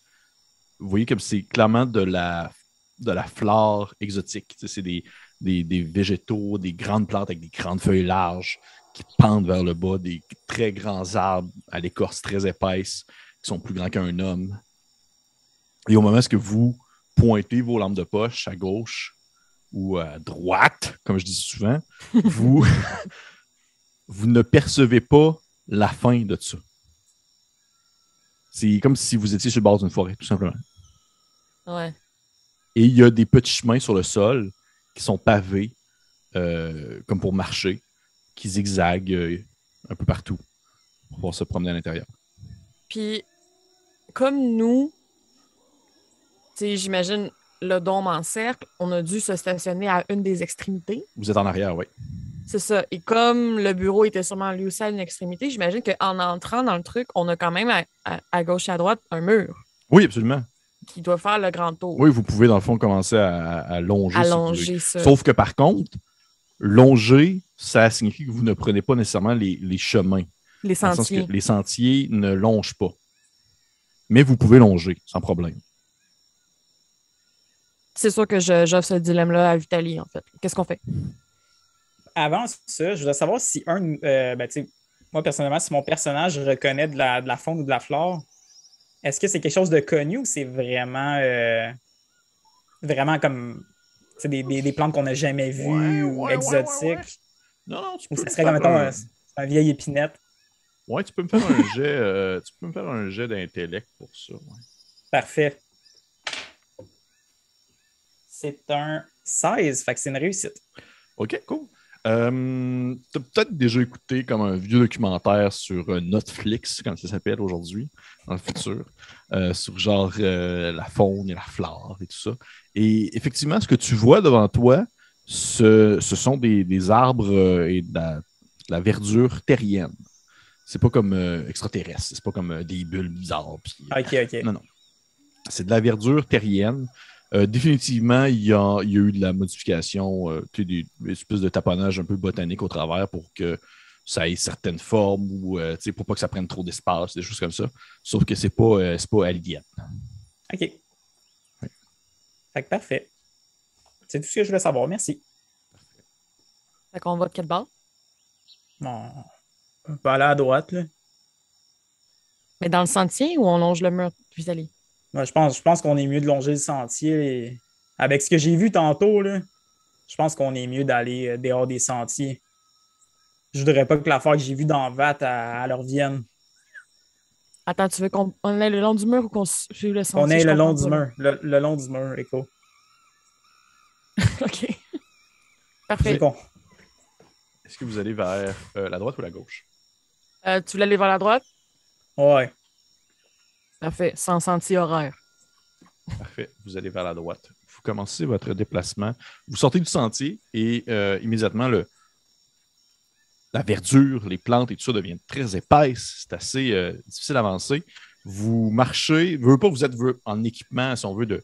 Vous voyez comme c'est clairement de la, de flore exotique. C'est des, des, des végétaux, des grandes plantes avec des grandes feuilles larges qui pendent vers le bas, des très grands arbres à l'écorce très épaisse, qui sont plus grands qu'un homme. Et au moment où vous pointez vos lampes de poche à gauche ou à droite, comme je dis souvent, vous, vous ne percevez pas la fin de ça. C'est comme si vous étiez sur le bord d'une forêt, tout simplement. Ouais. Et il y a des petits chemins sur le sol qui sont pavés, euh, comme pour marcher, qui zigzaguent euh, un peu partout pour pouvoir se promener à l'intérieur. Puis, comme nous, tu sais, j'imagine le dôme en cercle, on a dû se stationner à une des extrémités. Vous êtes en arrière, oui. C'est ça. Et comme le bureau était sûrement lui aussi à une extrémité, j'imagine qu'en entrant dans le truc, on a quand même à, à- à gauche et à droite un mur Oui, absolument. qui doit faire le grand tour. Oui, vous pouvez, dans le fond, commencer à, à longer. ça. Sauf que par contre, longer, ça signifie que vous ne prenez pas nécessairement les, les chemins. les sentiers. les sentiers ne longent pas. Mais vous pouvez longer, sans problème. C'est sûr que j'offre ce dilemme-là à Vitali, en fait. Qu'est-ce qu'on fait? Avant ça, je voudrais savoir si un. euh, ben, tu sais, moi, personnellement, si mon personnage reconnaît de la, de la faune ou de la flore, est-ce que c'est quelque chose de connu ou c'est vraiment. euh, vraiment comme. Des, des, des plantes qu'on n'a jamais vues Ouais, ou ouais, exotiques? ouais, ouais. Non, non, tu Ou peux ça me serait comme, un- un, un vieil épinette? Ouais, tu peux me faire un jet, euh, tu peux me faire un jet d'intellect pour ça. ouais. Parfait. C'est un 16, fait que c'est une réussite. OK, cool. Euh, tu as peut-être déjà écouté comme un vieux documentaire sur euh, Netflix, comme ça s'appelle aujourd'hui, dans le futur, euh, sur genre euh, la faune et la flore et tout ça. Et effectivement, ce que tu vois devant toi, ce, ce sont des, des arbres et de la, de la verdure terrienne. C'est pas comme extraterrestre, c'est pas comme des bulles bizarres. Ok, ok. Non, non. C'est de la verdure terrienne. Euh, définitivement, il y, a, il y a eu de la modification, euh, tu sais, des, des espèces de taponnage un peu botanique au travers pour que ça ait certaines formes ou euh, tu sais, pour pas que ça prenne trop d'espace, des choses comme ça. Sauf que c'est pas, euh, c'est pas alien. Ok. Fait que parfait. C'est tout ce que je voulais savoir. Merci. Fait qu'on va de quelle barre? Bon, on peut aller à droite, là. Mais dans le sentier ou on longe le mur, Vitali? Moi, je pense, je pense qu'on est mieux de longer le sentier. et- Avec ce que j'ai vu tantôt, là, je pense qu'on est mieux d'aller euh, dehors des sentiers. Je voudrais pas que l'affaire que j'ai vue dans VAT, elle, elle revienne. Attends, tu veux qu'on on aille le long du mur ou qu'on suive le sentier? On est le long du mur. Le, le long du mur, Echo. OK. C'est Parfait. con. Est-ce que vous allez vers euh, la droite ou la gauche? Euh, tu voulais aller vers la droite? Ouais. Parfait. Sans sentier horaire. Parfait. Vous allez vers la droite. Vous commencez votre déplacement. Vous sortez du sentier et euh, immédiatement, le, la verdure, les plantes et tout ça deviennent très épaisses. C'est assez euh, difficile d'avancer. Vous marchez, veux pas, vous êtes en équipement, si on veut, de,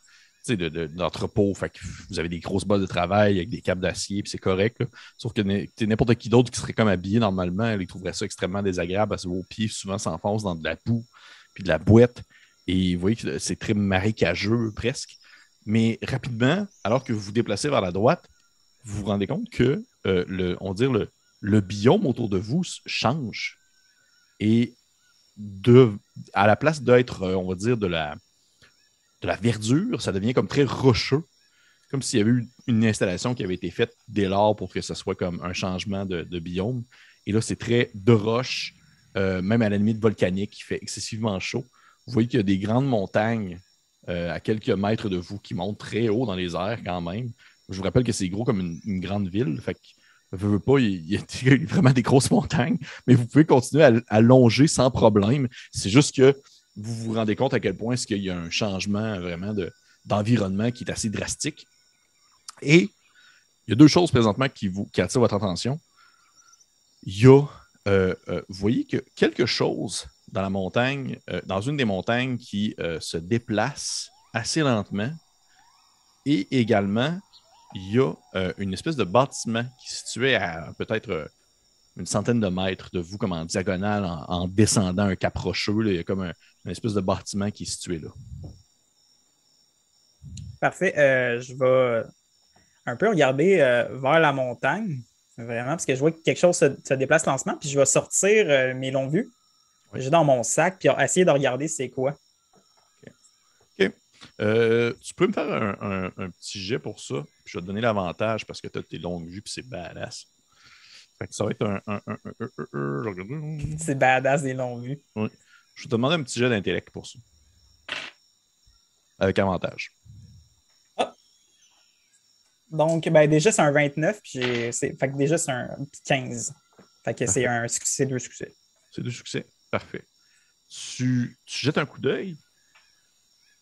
de, de- d'entrepôt. Que vous avez des grosses balles de travail avec des câbles d'acier, puis c'est correct. Sauf que n'importe qui d'autre qui serait comme habillé normalement, il trouverait ça extrêmement désagréable parce que vos pieds souvent s'enfoncent dans de la boue puis de la boîte. Et vous voyez que c'est très marécageux presque. Mais rapidement, alors que vous vous déplacez vers la droite, vous vous rendez compte que euh, le, on le, le biome autour de vous change. Et de, à la place d'être, euh, on va dire, de la, de la verdure, ça devient comme très rocheux. Comme s'il y avait eu une installation qui avait été faite dès lors pour que ce soit comme un changement de, de biome. Et là, c'est très de roche, euh, même à la limite volcanique, qui fait excessivement chaud. Vous voyez qu'il y a des grandes montagnes euh, à quelques mètres de vous qui montent très haut dans les airs quand même. Je vous rappelle que c'est gros comme une, grande ville. Fait que, veux, pas, il y, a, il vraiment des grosses montagnes, mais vous pouvez continuer à, longer sans problème. C'est juste que vous vous rendez compte à quel point est-ce qu'il y a un changement vraiment de, d'environnement qui est assez drastique. Et il y a deux choses présentement qui, vous, qui attirent votre attention. Il y a, euh, euh, vous voyez que quelque chose dans la montagne, euh, dans une des montagnes qui se déplace assez lentement. Et également, il y a une espèce de bâtiment qui est situé à peut-être une centaine de mètres de vous, comme en diagonale, en, en descendant un cap rocheux. il y a comme un, une espèce de bâtiment qui est situé là. Parfait. Je vais un peu regarder vers la montagne, vraiment, parce que je vois que quelque chose se, se déplace lentement, puis je vais sortir euh, mes longs vues. J'ai dans mon sac, puis essayer de regarder c'est quoi. Euh, tu peux me faire un, un- un petit jet pour ça. Puis je vais te donner l'avantage parce que tu as tes longues vues puis c'est badass. Fait que ça va être un. un. C'est badass des longs vues. Je vais te demander un petit jet d'intellect pour ça. Avec avantage. Donc, ben, déjà, c'est un 29, puis fait que déjà, c'est un petit 15. Fait que c'est un succès, deux succès. C'est deux succès. Parfait. Tu, tu jettes un coup d'œil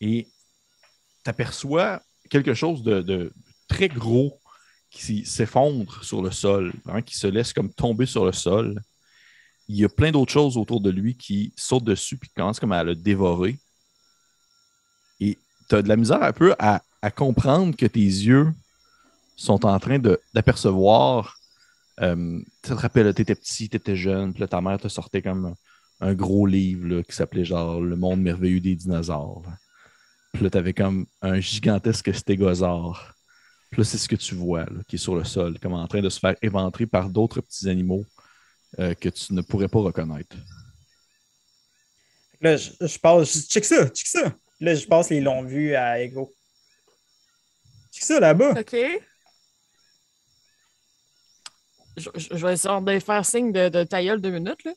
et tu aperçois quelque chose de, de très gros qui s'effondre sur le sol, vraiment, qui se laisse comme tomber sur le sol. Il y a plein d'autres choses autour de lui qui sautent dessus puis qui commencent comme à le dévorer. Et tu as de la misère un peu à, à comprendre que tes yeux sont en train de- d'apercevoir euh, tu te rappelles, tu étais petit, tu étais jeune, puis là, ta mère te sortait comme un, un gros livre là, qui s'appelait genre Le monde merveilleux des dinosaures. là. Puis là, tu avais comme un gigantesque stégosaure. Puis là, c'est ce que tu vois, là, qui est sur le sol, comme en train de se faire éventrer par d'autres petits animaux euh, que tu ne pourrais pas reconnaître. Là, je, je passe, je check ça, check ça. Là, je passe les longs vues à Ego. Check ça là-bas. OK. Je, vais essayer de faire signe de, de ta gueule deux minutes. Là.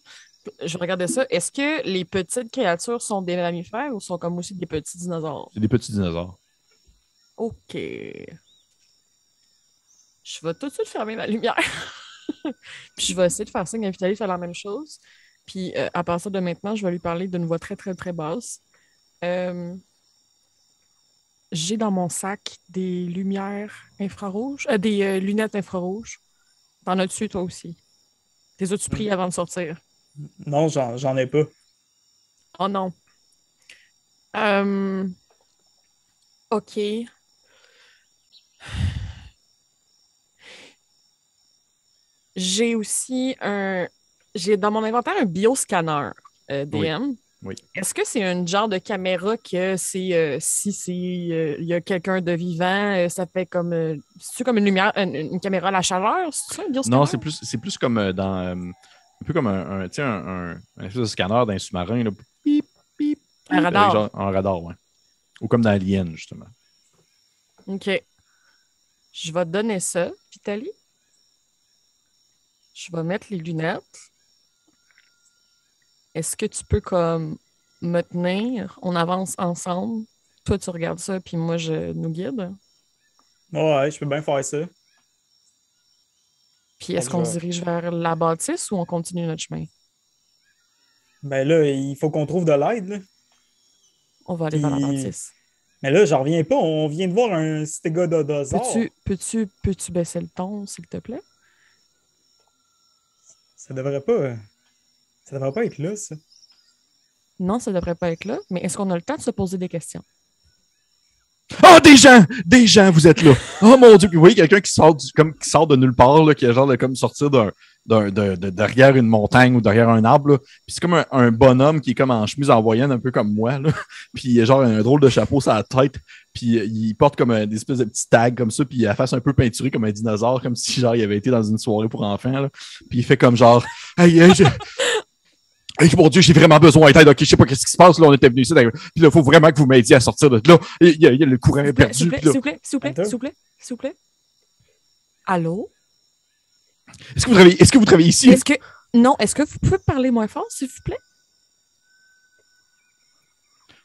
Je regardais ça. Est-ce que les petites créatures sont des mammifères ou sont comme aussi des petits dinosaures? C'est des petits dinosaures. OK. Je vais tout de suite fermer ma lumière. Puis je vais essayer de faire signe à Vitaly de faire la même chose. Puis euh, à partir de maintenant, je vais lui parler d'une voix très, très, très basse. Euh, J'ai dans mon sac des lumières infrarouges, euh, des lunettes infrarouges. T'en as-tu, toi aussi? Les as-tu pris avant de sortir? Non, j'en j'en ai pas. Oh non. Euh, OK. J'ai aussi un. J'ai dans mon inventaire un bioscanner euh, DM. Oui. Est-ce que c'est un genre de caméra que c'est euh, si c'est euh, il y a quelqu'un de vivant, euh, ça fait comme c'est comme une lumière, une, une caméra à la chaleur, c'est ça un? Non, c'est plus, c'est plus comme dans. un peu comme un, un, tu sais, un, un, un espèce de scanner d'un sous-marin. là. Pip, pip, Un radar. genre- un radar, ouais. Ou comme dans Alien, justement. OK. Je vais te donner ça, Vitali. Je vais mettre les lunettes. Est-ce que tu peux comme me tenir? On avance ensemble. Toi, tu regardes ça, puis moi, je nous guide. Ouais, je peux bien faire ça. Puis est-ce qu'on se dirige vers la bâtisse ou on continue notre chemin? Ben là, il faut qu'on trouve de l'aide. On va aller vers la Puis- bâtisse. Mais là, j'en reviens pas. On vient de voir un stégodosaure. Peux-tu peux-tu peux-tu baisser le ton, s'il te plaît? Ça devrait pas. Ça devrait pas être là, ça. Non, ça devrait pas être là, mais est-ce qu'on a le temps de se poser des questions? Oh, des gens! Des gens, vous êtes là! Oh mon Dieu! Puis vous voyez quelqu'un qui sort du- comme qui sort de nulle part, là, qui a genre de comme sortir d'un, d'un- de, de- derrière une montagne ou derrière un arbre. là. Puis c'est comme un, un bonhomme qui est comme en chemise en voyenne, un peu comme moi. Là. Puis il a genre un drôle de chapeau sur la tête. Puis il porte comme un, des espèces de petits tags comme ça. Puis il a la face un peu peinturée comme un dinosaure, comme si genre il avait été dans une soirée pour enfants. Là. Puis il fait comme genre Hey, hey, je- Hey, mon Dieu, j'ai vraiment besoin d'aide. Ok, je sais pas qu'est-ce qui se passe. Là, on était venu ici. Puis là, il faut vraiment que vous m'aidiez à sortir de là. Il y a, il y a le courant est S'il vous perdu. plaît, s'il vous plaît, s'il vous plaît, s'il vous plaît, s'il vous plaît. Allô? Est-ce que vous travaillez, est-ce que vous travaillez ici? Est-ce que. Non, est-ce que vous pouvez parler moins fort, s'il vous plaît?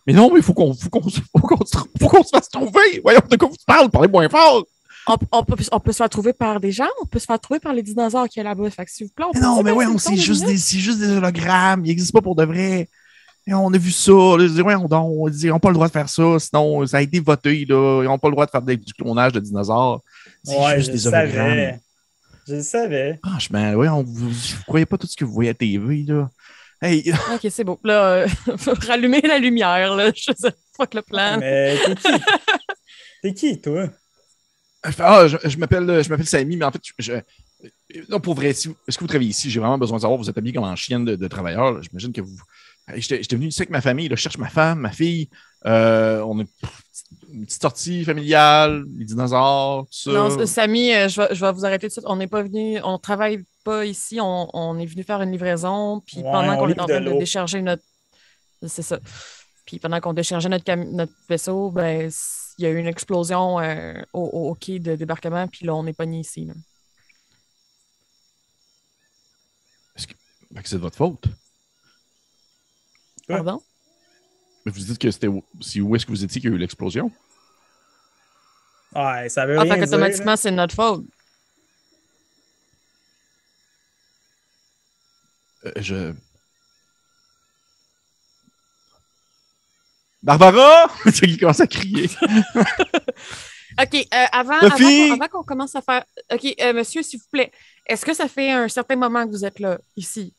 Mais non, mais il faut qu'on faut qu'on faut qu'on faut qu'on se fasse trouver. Voyons, de quoi vous parlez? Parlez moins fort. On, on peut, on peut se faire trouver par des gens, on peut se faire trouver par les dinosaures qui est là-bas. Fait que s'il vous plaît, on peut non, mais on ton c'est juste, des, c'est juste des hologrammes. Ils n'existent pas pour de vrai. Et on a vu ça. Là, je dis, ouais, on, on dit, ils n'ont pas le droit de faire ça. Sinon, ça a été voté. Là. Ils n'ont pas le droit de faire des- du clonage de dinosaures. C'est Ouais, juste je des le hologrammes. savais. Je le savais. Franchement, ouais, on, vous ne croyez pas tout ce que vous voyez à TV. Là? Hey, Ok, c'est beau. Là, euh, faut rallumer la lumière, là. Je sais, fuck le plan. Mais t'es qui? T'es qui, toi? Ah, je, je m'appelle je m'appelle Samy, mais en fait, je, je- non, pour vrai, si est-ce que vous travaillez ici? J'ai vraiment besoin de savoir. Vous êtes habillé comme en chienne de, de travailleur. J'imagine que vous. J'étais j'étais venu ici avec ma famille. Là. Je cherche ma femme, ma fille. Euh, on est une petite sortie familiale, les dinosaures, tout ça. Non, Samy, euh, je, vais, je vais vous arrêter tout de suite. On n'est pas venu, on travaille pas ici, on, on est venu faire une livraison, puis Ouais, pendant on qu'on est en train de décharger notre. C'est ça. Puis pendant qu'on déchargeait notre, cam- notre vaisseau, ben, il y a eu une explosion euh, au, quai de débarquement, puis là, on est pogné ici. là. Fait que c'est de votre faute? Pardon? Mais vous dites que c'était où, c'est où est-ce que vous étiez qu'il y a eu l'explosion? Ouais, ça veut Ah, rien fait dire. qu'automatiquement, c'est de notre faute. Euh, je. Barbara! C'est qui commence à crier. OK, euh, avant, avant qu'on avant qu'on commence à faire. OK, euh, monsieur, s'il vous plaît, est-ce que ça fait un certain moment que vous êtes là, ici?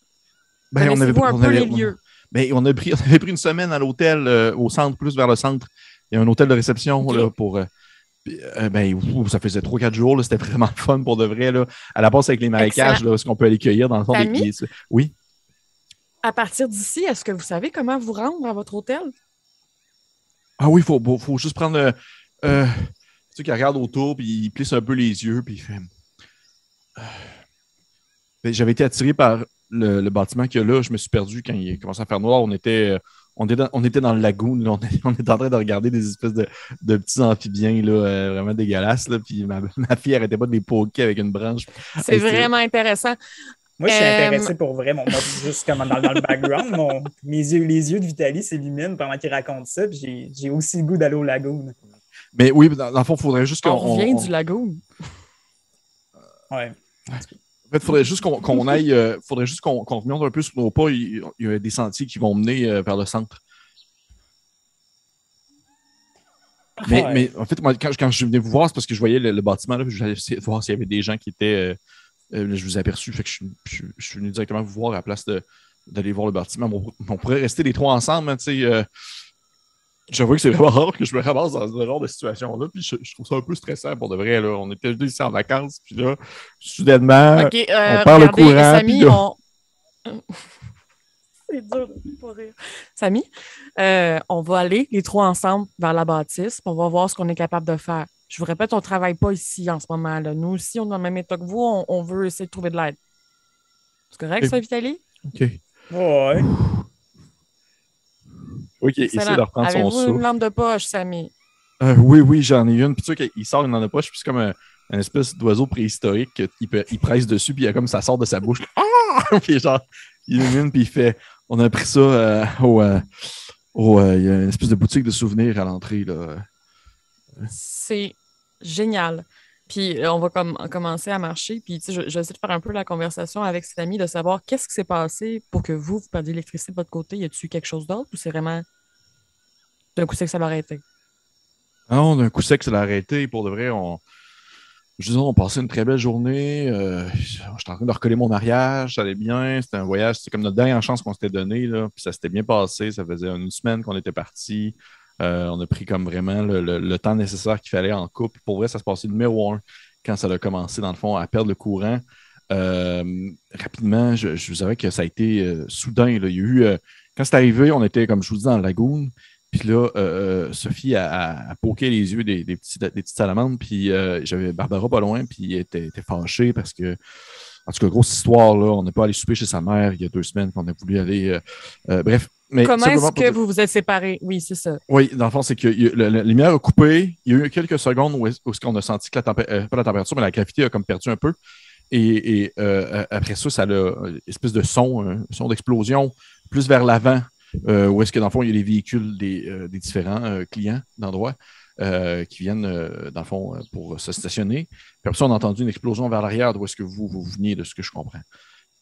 Ben, on avait, Connaissez-vous un on peu avait- les lieux? Ben, on, a pris, on avait pris une semaine à l'hôtel, euh, au centre, plus vers le centre. Il y a un hôtel de réception là, pour. ben, ça faisait 3-4 jours. C'était vraiment fun pour de vrai. Là. À la base, avec les marécages, là, ce qu'on peut aller cueillir dans le fond des. Des- Oui. À partir d'ici, est-ce que vous savez comment vous rendre à votre hôtel? Ah oui, il faut, faut- juste prendre. euh, euh, tu sais, qu'il regarde autour, puis il plisse un peu les yeux, puis il fait. euh, ben, J'avais été attiré par le, le bâtiment qu'il y a là. Je me suis perdu quand il commençait à faire noir. On était, euh, on était, dans, on était dans le lagoon. là. On, est, on était en train de regarder des espèces de, de petits amphibiens là, euh, vraiment dégueulasses. Là. Puis ma, ma fille arrêtait pas de les poker avec une branche. C'est- vraiment intéressant. Moi, je suis Euh, intéressé pour vrai. Mon, moi, juste comme dans, dans le background, mon- mes yeux, les yeux de Vitaly s'illuminent pendant qu'il raconte ça. puis J'ai j'ai aussi le goût d'aller au lagoon. Mais oui, dans, dans le fond, il faudrait juste qu'on. On revient on- du lagoon. Ouais. En fait, il faudrait juste qu'on qu'on aille, euh, faudrait juste qu'on qu'on remonte un peu sur nos pas. Il, il y a des sentiers qui vont mener euh, vers le centre. Mais, Ouais. mais en fait, moi, quand, quand je venais vous voir, c'est parce que je voyais le, le bâtiment, là, puis j'allais essayer de voir s'il y avait des gens qui étaient. Euh, là, je vous ai aperçu, fait que je, suis- je suis- je suis venu directement vous voir à la place de- d'aller voir le bâtiment. On, on pourrait rester les trois ensemble, hein, tu sais. euh, J'avoue que c'est vraiment rare que je me ramasse dans ce genre de situation-là, puis je, je trouve ça un peu stressant pour de vrai. Là. On était juste ici en vacances, puis là, soudainement, euh, on perd le courant, Samy, puis là- on... C'est dur de pas rire. Samy, euh, on va aller les trois ensemble vers la bâtisse, puis on va voir ce qu'on est capable de faire. Je vous répète, on ne travaille pas ici en ce moment. là Nous aussi, on est dans le même état que vous, on, on veut essayer de trouver de l'aide. C'est correct, ça, Vitaly? OK. Ouais. OK, essaie de reprendre son Avez-vous une souffle. lampe de poche, Samy? Euh, oui, oui, j'en ai une. Puis tu sais qu'il sort une dans la poche, puis c'est comme un, un espèce d'oiseau préhistorique qu'il peut- il presse dessus, puis il y a comme ça sort de sa bouche. Ah! puis genre, il illumine, puis il fait On a pris ça euh, au. euh, au, euh, il y a une espèce de boutique de souvenirs à l'entrée. là. C'est génial. Puis euh, on va comme, commencer à marcher. Puis tu sais, je, je vais essayer de faire un peu la conversation avec cet ami, de savoir qu'est-ce qui s'est passé pour que vous, vous perdiez l'électricité de votre côté. Y a-t-il quelque chose d'autre ou c'est vraiment d'un coup c'est que ça l'aurait été? Ah non, d'un coup sec, ça l'a arrêté. Pour de vrai, on. Je dire, on passait une très belle journée. Euh, J'étais en train de recoller mon mariage, ça allait bien. C'était un voyage, c'était comme notre dernière chance qu'on s'était donnée. Puis ça s'était bien passé. Ça faisait une semaine qu'on était partis. Euh, on a pris comme vraiment le, temps nécessaire qu'il fallait en couple. Pour vrai, ça se passait numéro un quand ça a commencé, dans le fond, à perdre le courant. Euh, rapidement, je, vous savais que ça a été euh, soudain. Il y a quand c'est arrivé, on était, comme je vous dis, dans la lagoon. Puis là, Sophie a, a, les yeux des, petites salamandres. Puis j'avais Barbara pas loin, puis elle était, était fâchée parce que, en tout cas, grosse histoire, là, on n'est pas allé souper chez sa mère il y a deux semaines qu'on a voulu aller. euh, euh, bref. Mais Comment est-ce que vous vous êtes séparés? Oui, c'est ça. Oui, dans le fond, c'est que la, la lumière a coupé. Il y a eu quelques secondes où, où qu'on a senti que la température, pas la température, mais la gravité a comme perdu un peu. Et, et, euh, après ça, ça a une espèce de son, un son d'explosion plus vers l'avant, euh, où est-ce que dans le fond, il y a les véhicules des, euh, des différents euh, clients d'endroit euh, qui viennent, euh, dans le fond, euh, pour se stationner. Puis après ça, on a entendu une explosion vers l'arrière d'où est-ce que vous, vous veniez, de ce que je comprends.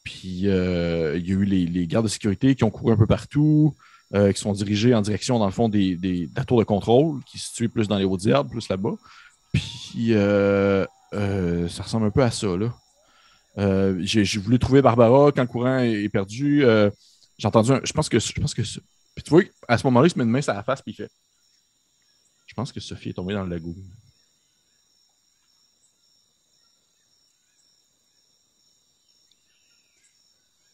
Puis il y a eu les, gardes de sécurité qui ont couru un peu partout, qui sont dirigés en direction, dans le fond, des, des, de la tour de contrôle, qui se situe plus dans les hautes herbes, plus là-bas. Puis ça ressemble un peu à ça, là. J'ai voulu trouver Barbara quand le courant est, perdu. j'ai entendu un. Je pense que. Je pense que puis tu vois, à ce moment-là, il se met une main sur la face puis il fait. Je pense que Sophie est tombée dans le lagoon.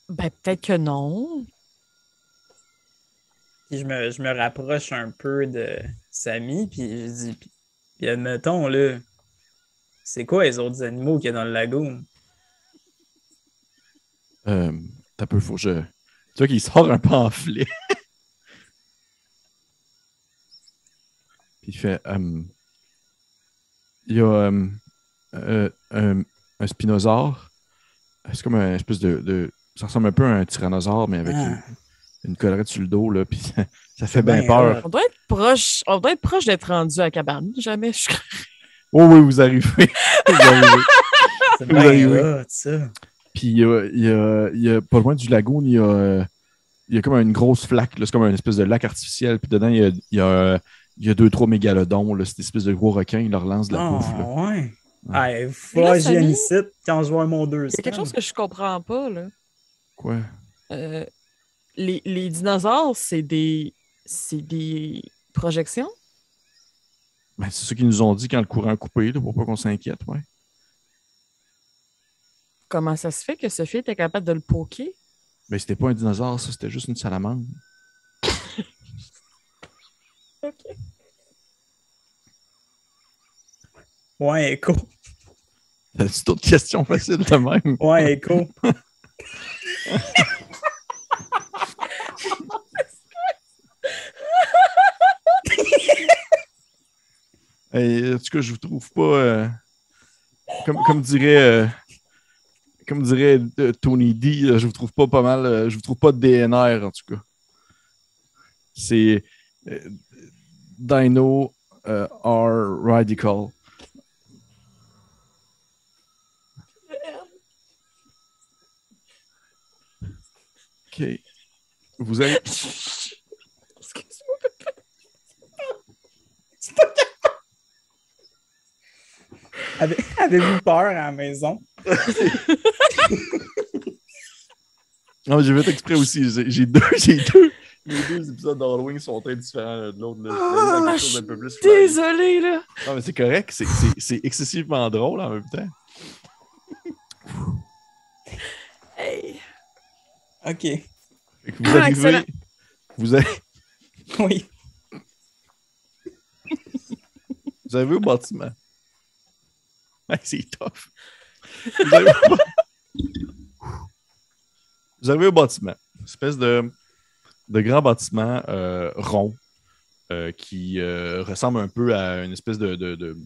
Ben, peut-être que non. Puis je me, je me rapproche un peu de Samy, puis je dis, puis, puis admettons, là, c'est quoi les autres animaux qu'il y a dans le lagoon? Euh, T'as peu, faut que je. Tu vois qu'il sort un pamphlet. Puis il fait. euh, il y a euh, euh, un, un spinosaure. C'est comme un espèce de, de- Ça ressemble un peu à un tyrannosaure, mais avec Ah. une, une collerette sur le dos, là. Puis ça, ça fait bien Ben, peur. hot. On doit être proche, on doit être proche d'être rendu à cabane. Jamais je Oh oui, vous arrivez. vous arrivez. C'est Vous bien arrivez. hot, ça. Puis il y a, il y a- il y a- pas loin du lagoon, il y a, euh, il y a comme une grosse flaque. là. C'est comme une espèce de lac artificiel. Puis dedans, il y a, il y a, euh, il y a deux, trois mégalodons. là. C'est une espèce de gros requin. Ils leur lancent de la Ah, bouffe. là. ouais. Ouais. Ah, il faut Mais là, ici quand je vois mon deux. Il y a quelque chose que je comprends pas, là. Quoi? Euh, les, les dinosaures, c'est des. C'est des projections? Ben, c'est ça qu'ils nous ont dit quand le courant a coupé, là, pour pas qu'on s'inquiète. Ouais. Comment ça se fait que Sophie était capable de le poker? Ben, c'était pas un dinosaure, ça. C'était juste une salamandre. OK. Ouais, écho. T'as-tu d'autres questions faciles de même? Ouais, écho. Hey, en tout cas, je vous trouve pas. euh, comme, comme dirait. euh, comme dirait euh, Tony D, je vous trouve pas pas mal. je vous trouve pas DNR, en tout cas. C'est. Dino euh, R Radical. OK. Vous avez. Excuse-moi. Avez- Avez-vous peur à la maison? Non, j'ai fait exprès aussi. J'ai j'ai deux, j'ai deux. Les deux épisodes d'Halloween sont très différents l'un de l'autre. là. Ah. Désolée, là. Non, mais c'est correct. C'est- C'est c'est excessivement drôle en même temps. Hey. OK. Vous Ah, arrivez. excellent. Vous, arri- Oui. vous arrivez au bâtiment. Ouais, c'est tough. Vous arrivez au, Vous arrivez au bâtiment. Une espèce de, de grand bâtiment euh, rond euh, qui euh, ressemble un peu à une espèce de, de- de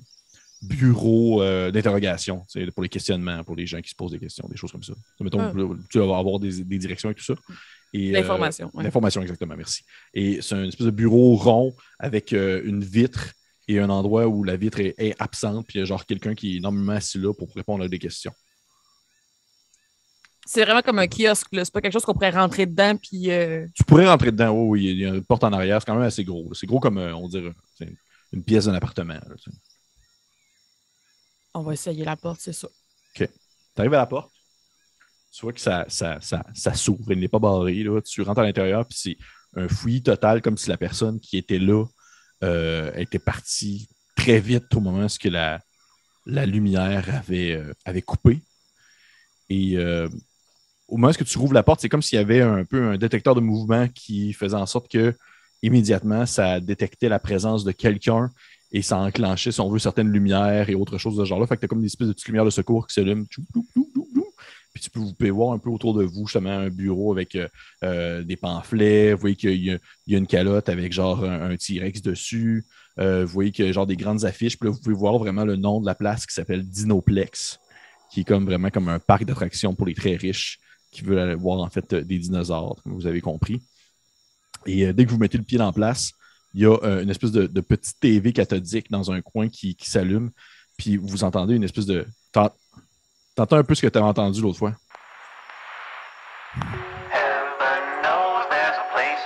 bureau euh, d'interrogation pour les questionnements, pour les gens qui se posent des questions, des choses comme ça. Mettons, Ah. tu vas avoir des, des directions et tout ça. Euh, L'information. ouais. L'information, exactement, merci. Et c'est un espèce de bureau rond avec euh, une vitre et un endroit où la vitre est, est absente, puis il y a genre quelqu'un qui est normalement assis là pour répondre à des questions. C'est vraiment comme un kiosque. C'est pas quelque chose qu'on pourrait rentrer dedans, puis. euh, Tu pourrais rentrer dedans, oh, oui, il y a une porte en arrière, c'est quand même assez gros. C'est gros comme, euh, on dirait, une, pièce d'un appartement. là. On va essayer la porte, c'est ça. Tu arrives à la porte, tu vois que ça, ça, ça, ça s'ouvre, elle n'est pas barrée. Là. Tu rentres à l'intérieur, puis c'est un fouillis total, comme si la personne qui était là euh, était partie très vite au moment où la, la lumière avait, euh, avait coupé. Et euh, au moment où tu rouvres la porte, c'est comme s'il y avait un peu un détecteur de mouvement qui faisait en sorte que immédiatement, ça détectait la présence de quelqu'un et ça enclenchait, si on veut, certaines lumières et autre chose de ce genre-là. Fait que tu as comme des espèces de petites lumières de secours qui s'allument. Puis tu peux, vous voir un peu autour de vous, justement, un bureau avec euh, euh, des pamphlets. Vous voyez qu'il y, a- une calotte avec genre un, un T-Rex dessus. Euh, vous voyez qu'il y a genre des grandes affiches. Puis là, vous pouvez voir vraiment le nom de la place qui s'appelle Dinoplex, qui est comme vraiment comme un parc d'attractions pour les très riches qui veulent aller voir en fait euh, des dinosaures, comme vous avez compris. Et euh, dès que vous mettez le pied en place, il y a euh, une espèce de, de petite TV cathodique dans un coin qui, qui s'allume. Puis vous entendez une espèce de. t'en- T'entends un peu ce que tu avais entendu l'autre fois? Heaven knows there's a place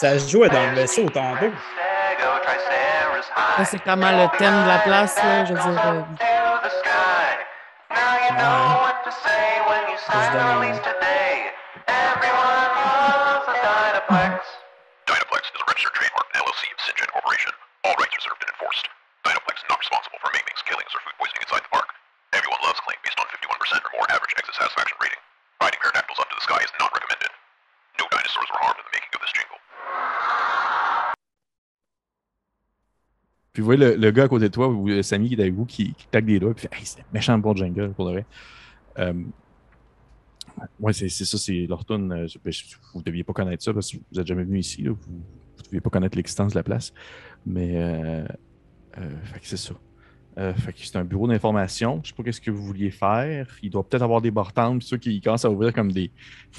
Ça se jouait dans le vaisseau tantôt. C'est vraiment le thème de la place, là. Je veux dire. euh, Je donne un- Dynaplex is a registered trademark LLC of Syngent Corporation. All rights reserved and enforced. Dynaplex is not responsible for maimings, killings, or food poisoning Vous voyez le, le gars à côté de toi, vous, Samy qui est avec vous, qui, qui des doigts, puis fait Hey, c'est méchant bon jingle pour de vrai. Euh, ouais, c'est ça, c'est leur euh, ben, vous ne deviez pas connaître ça parce que vous n'êtes jamais venu ici. vous ne deviez pas connaître l'existence de la place. Mais euh, euh, c'est ça. Euh, fait que c'est un bureau d'information. Je sais pas qu'est-ce que vous vouliez faire. Il doit peut-être avoir des puis ceux qui commencent à ouvrir comme des,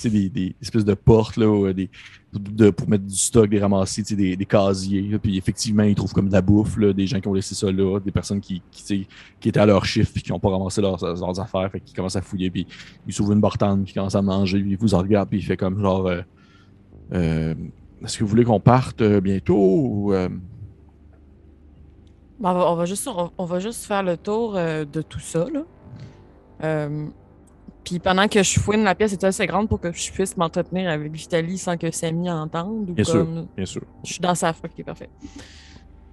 des, des espèces de portes là, euh, des, de- pour mettre du stock, des ramasser, des, des casiers. puis effectivement, ils trouvent comme de la bouffe, là, des gens qui ont laissé ça là, des personnes qui, qui, étaient à leur chiffre puis qui n'ont pas ramassé leurs, affaires, fait qu'ils commencent à fouiller, puis ils s'ouvrent une bartende, puis ils commencent à manger, puis ils vous en regardent, puis il fait comme genre euh, euh, Est-ce que vous voulez qu'on parte bientôt on, va, on va juste, on, on va juste faire le tour euh, de tout ça. Là. Euh, puis pendant que je fouine, la pièce est assez grande pour que je puisse m'entretenir avec Vitaly sans que Samy entende. Ou Bien sûr. comme... Bien sûr. Je suis dans sa Ok, parfait.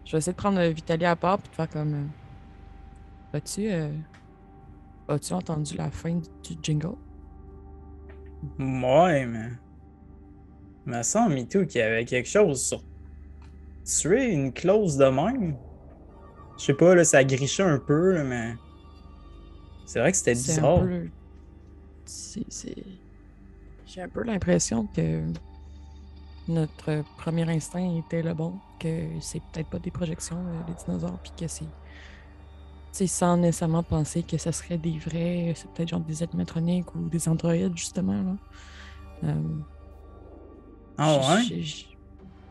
Je vais essayer de prendre euh, Vitaly à part puis de faire comme. euh, As-tu euh, as-tu entendu la fin du jingle? Ouais, mais. Il me semble, qu'il y avait quelque chose sur. Tuer une clause de même? Je sais pas, là, ça grichait un peu, là, mais. C'est vrai que c'était bizarre. peu. c'est- J'ai un peu l'impression que notre premier instinct était le bon, que c'est peut-être pas des projections, euh, des dinosaures, puis que c'est. Tu sais, sans nécessairement penser que ça serait des vrais, c'est peut-être genre des animatroniques ou des androïdes, justement. Là. Euh, Ah ouais?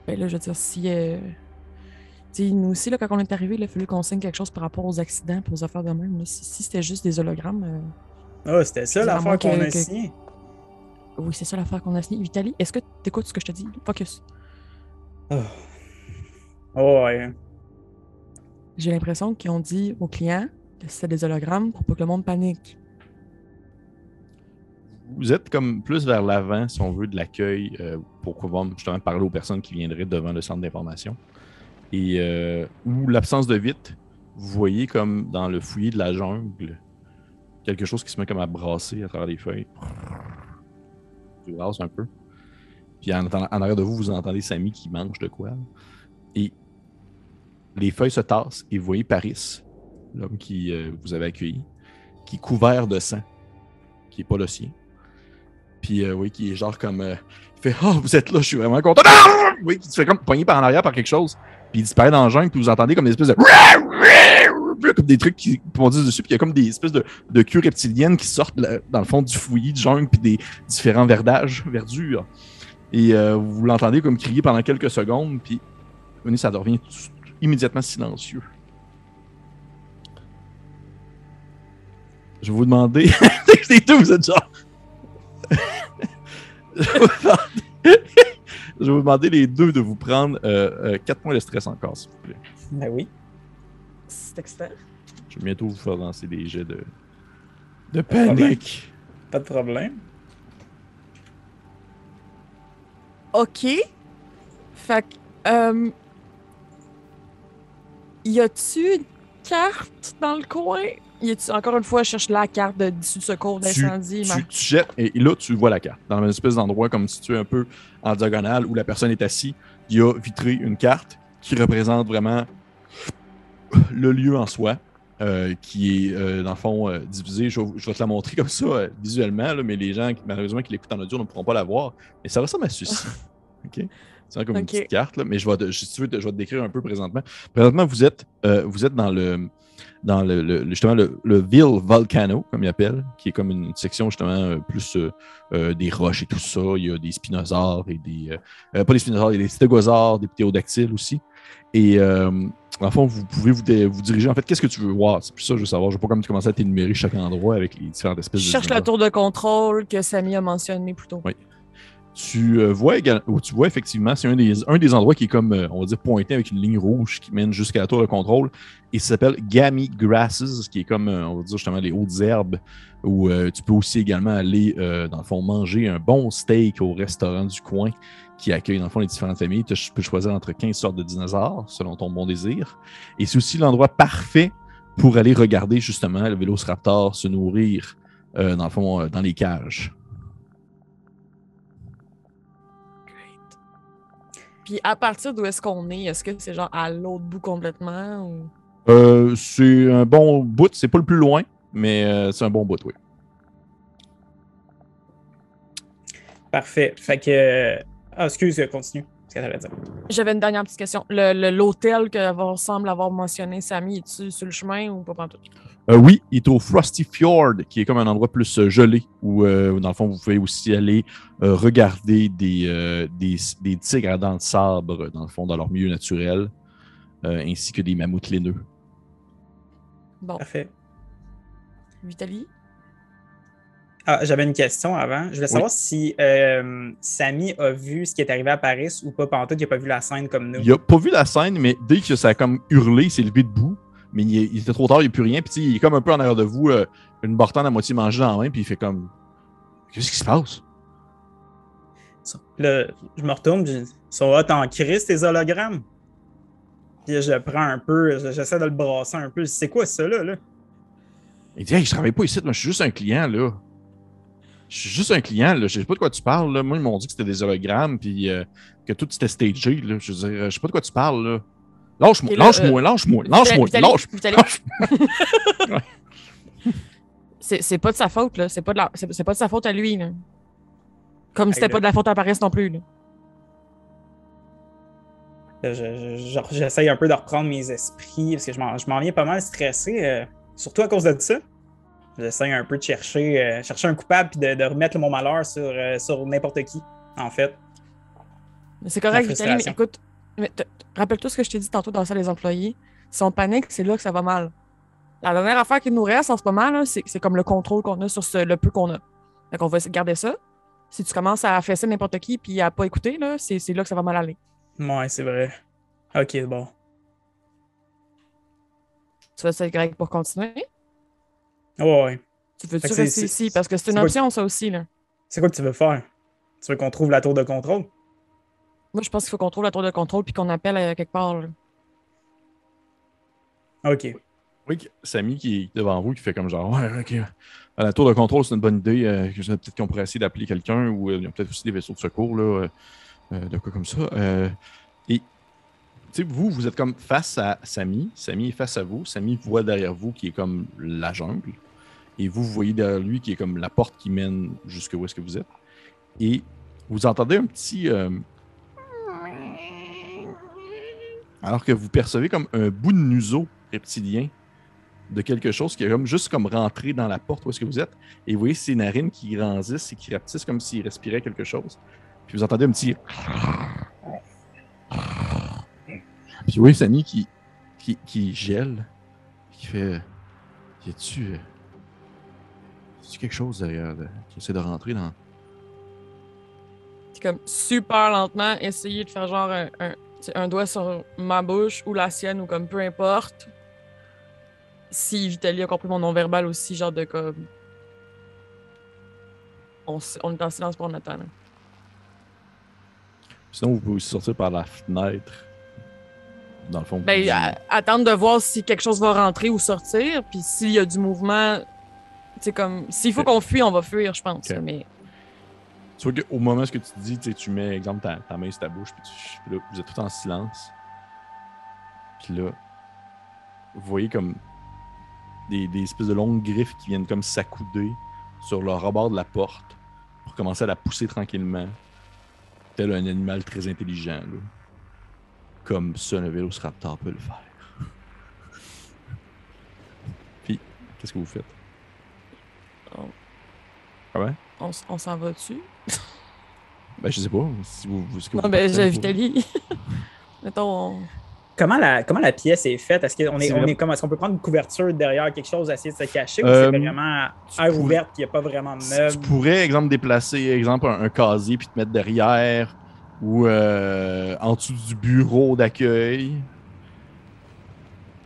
Ben là, je veux dire, si. euh, nous aussi, là, quand on est arrivé, il a fallu qu'on signe quelque chose par rapport aux accidents et aux affaires de même. là. Si, si c'était juste des hologrammes. euh, Ah, c'était ça l'affaire qu'on a que- signé. Oui, c'est ça l'affaire qu'on a signée. Vitaly, est-ce que tu écoutes ce que je te dis? Focus. Oh. Oh, ouais. J'ai l'impression qu'ils ont dit aux clients que c'était des hologrammes pour pas que le monde panique. Vous êtes comme plus vers l'avant, si on veut, de l'accueil euh, pour pouvoir justement parler aux personnes qui viendraient devant le centre d'information. Et euh, où l'absence de vite, vous voyez comme dans le fouillis de la jungle, quelque chose qui se met comme à brasser à travers les feuilles. Tu brasses un peu. Puis en, arrière de vous, vous entendez Samy qui mange de quoi. Et les feuilles se tassent et vous voyez Paris, l'homme qui euh, vous avait accueilli, qui est couvert de sang, qui n'est pas le sien. Puis euh, oui, qui est genre comme. Il fait Oh, vous êtes là, je suis vraiment content. Oui, qui se fait comme pogner par en arrière par quelque chose. Puis il disparaît dans le jungle, puis vous entendez comme des espèces de. Comme des trucs qui bondissent dessus, puis il y a comme des espèces de, de queues reptiliennes qui sortent dans le fond du fouillis de jungle, puis des différents verdages, verdures. Et euh, vous l'entendez comme crier pendant quelques secondes, puis venez, ça devient immédiatement silencieux. Je vais vous demander. les deux, vous êtes genre. Je, vais vous demander... les deux de vous prendre 4 points de stress encore, s'il vous plaît. Ben oui. C'est excitant. Je vais bientôt vous faire lancer des jets de, de panique. Pas de problème. OK. Fait que. Euh, y a-tu une carte dans le coin? A-tu, encore une fois, je cherche la carte de d'issue de secours Tu, d'incendie. tu- tu jettes, et là, tu vois la carte. Dans une espèce d'endroit comme situé un peu en diagonale où la personne est assise, il y a vitré une carte qui représente vraiment le lieu en soi, euh, qui est, euh, dans le fond, euh, divisé. Je, vais- je vais te la montrer comme ça visuellement, là, mais les gens, qui- malheureusement, qui l'écoutent en audio ne pourront pas la voir. Mais ça ressemble à ceci. OK? C'est comme une petite carte, là, mais je vais, te, si tu veux, te- je vais te décrire un peu présentement. Présentement, vous êtes, vous êtes dans le dans le, justement le, le Ville Volcano, comme il appelle, qui est comme une section justement euh, plus euh, euh, des roches et tout ça. Il y a des spinosaures et des. euh, pas des spinosaures, il y a des stégosaures, des ptérodactyles aussi. Et euh, en fond, vous pouvez vous, vous diriger. En fait, qu'est-ce que tu veux voir? C'est plus ça, je veux savoir. Je ne veux pas comme tu commences à t'énumérer chaque endroit avec les différentes espèces Je de. cherche la tour de contrôle que Samy a mentionné plus tôt. Oui. Tu euh, vois égal- ou tu vois effectivement, c'est un des, un des endroits qui est comme, euh, on va dire, pointé avec une ligne rouge qui mène jusqu'à la tour de contrôle. Et ça s'appelle Gammy Grasses, qui est comme, euh, on va dire justement, les hautes herbes, où tu peux aussi également aller, dans le fond, manger un bon steak au restaurant du coin qui accueille, dans le fond, les différentes familles. Tu peux choisir entre 15 sortes de dinosaures, selon ton bon désir. Et c'est aussi l'endroit parfait pour aller regarder, justement, le Vélociraptor se nourrir, dans le fond, dans les cages. Puis à partir d'où est-ce qu'on est, est-ce que c'est genre à l'autre bout complètement ou... Euh, c'est un bon bout, c'est pas le plus loin, mais euh, c'est un bon bout, oui. Parfait. Fait que. Ah, excuse, continue. Ce que t'allais dire. J'avais une dernière petite question. Le- le- L'hôtel que semble avoir mentionné Samy, est-tu sur le chemin ou pas pantoute? Euh, oui, il est au Frosty Fjord, qui est comme un endroit plus euh, gelé, où, euh, où, dans le fond, vous pouvez aussi aller euh, regarder des, euh, des, des tigres à dents de sabre, dans le fond, dans leur milieu naturel, euh, ainsi que des mammouths laineux. Bon, Parfait. Vitaly? Ah, J'avais une question avant. Je voulais savoir si euh, Samy a vu ce qui est arrivé à Paris ou pas. Pendant il n'a pas vu la scène comme nous. Il a pas vu la scène, mais dès que ça a comme hurlé, il s'est levé debout, mais il, il était trop tard, il n'y a plus rien, puis il est comme un peu en arrière de vous, euh, une bartende à moitié mangée dans la main, puis il fait comme... Qu'est-ce qui se passe? Là, je me retourne, puis ils sont hot en crise, tes hologrammes? Puis je prends un peu, je- j'essaie de le brasser un peu. C'est quoi ça, là? là? Il dit, hey, je travaille pas ici, moi, je suis juste un client, là. Je suis juste un client, là. Je sais pas de quoi tu parles, là. Moi, ils m'ont dit que c'était des hologrammes, puis euh, que tout était stagé, là. Je veux dire, je sais pas de quoi tu parles, là. Lâche-moi, Et là, lâche-moi, lâche-moi, lâche-moi, C'est c'est pas de sa faute, là. C'est pas, de la- pas de sa faute à lui, là. Comme c'était pas de la faute à Paris non plus, là. Là, je- je- je- J'essaye un peu de reprendre mes esprits parce que je m'en je m'en viens pas mal stressé, euh, surtout à cause de ça. J'essaye un peu de chercher, euh, chercher un coupable puis de, de remettre mon malheur sur, euh, sur n'importe qui, en fait. C'est correct, Vitaly, mais écoute, rappelle-toi ce que je t'ai dit tantôt dans salle des employés. Si on panique, c'est là que ça va mal. La dernière affaire qui nous reste en ce moment, c'est comme le contrôle qu'on a sur ce- le peu qu'on a. Donc, on va essayer de garder ça. Si tu commences à fesser n'importe qui puis à pas écouter, c'est là que ça va mal aller. Ouais, c'est vrai. Ok, bon. Tu vas être correct pour continuer? Ouais, ouais. Tu veux-tu rester ici? Parce que c'est une quoi- option, ça aussi. Là. C'est quoi que tu veux faire? Tu veux qu'on trouve la tour de contrôle? Moi, je pense qu'il faut qu'on trouve la tour de contrôle puis qu'on appelle à quelque part. là. Ok. Oui, Samy qui est devant vous, qui fait comme genre, ouais, ok. À la tour de contrôle, c'est une bonne idée. euh, peut-être qu'on pourrait essayer d'appeler quelqu'un ou euh, il y a peut-être aussi des vaisseaux de secours, là, euh, euh, de quoi comme ça. Euh, et, tu sais, vous, vous êtes comme face à Samy. Samy est face à vous. Samy voit derrière vous qui est comme la jungle. Et vous, vous voyez derrière lui qui est comme la porte qui mène jusque où est-ce que vous êtes. Et vous entendez un petit. euh, alors que vous percevez comme un bout de museau reptilien de quelque chose qui est comme juste comme rentré dans la porte où est-ce que vous êtes. Et vous voyez ses narines qui grandissent et qui rapetissent comme s'il respirait quelque chose. Puis vous entendez un petit. Puis vous voyez Samy qui, qui, qui gèle. Qui fait. Y a-tu. euh, Y a-tu quelque chose derrière de- qui essaie de rentrer dans. C'est comme super lentement essayer de faire genre un, un doigt sur ma bouche ou la sienne ou comme peu importe. Si Vitaly a compris mon nom verbal aussi, genre de comme. On, est en silence pour là. Sinon, vous pouvez aussi sortir par la fenêtre. Dans le fond. Ben, à- attendre de voir si quelque chose va rentrer ou sortir, puis s'il y a du mouvement, c'est comme. S'il faut qu'on fuit, on va fuir, je pense. Mais Tu vois qu'au moment où ce que tu dis, tu mets, exemple, ta, ta main sur ta bouche, puis, tu- puis là, vous êtes tout en silence. Puis là, vous voyez comme des, des espèces de longues griffes qui viennent comme s'accouder sur le rebord de la porte pour commencer à la pousser tranquillement, tel un animal très intelligent, là. comme seul un vélociraptor peut le faire. Puis, qu'est-ce que vous faites? Oh. Ah ouais? On, s'en va dessus. Ben, je sais pas. Si vous, vous- ce que Non, vous ben, Vitaly. Mettons, on, Comment la, comment la pièce est faite? Est-ce qu'on est, on est comme, est-ce qu'on peut prendre une couverture derrière quelque chose, essayer de se cacher, ou Euh, c'est vraiment tu air pourrais- ouverte puis il n'y a pas vraiment de Tu meubles? pourrais, exemple, déplacer, exemple, un, un casier puis te mettre derrière ou euh, en dessous du bureau d'accueil.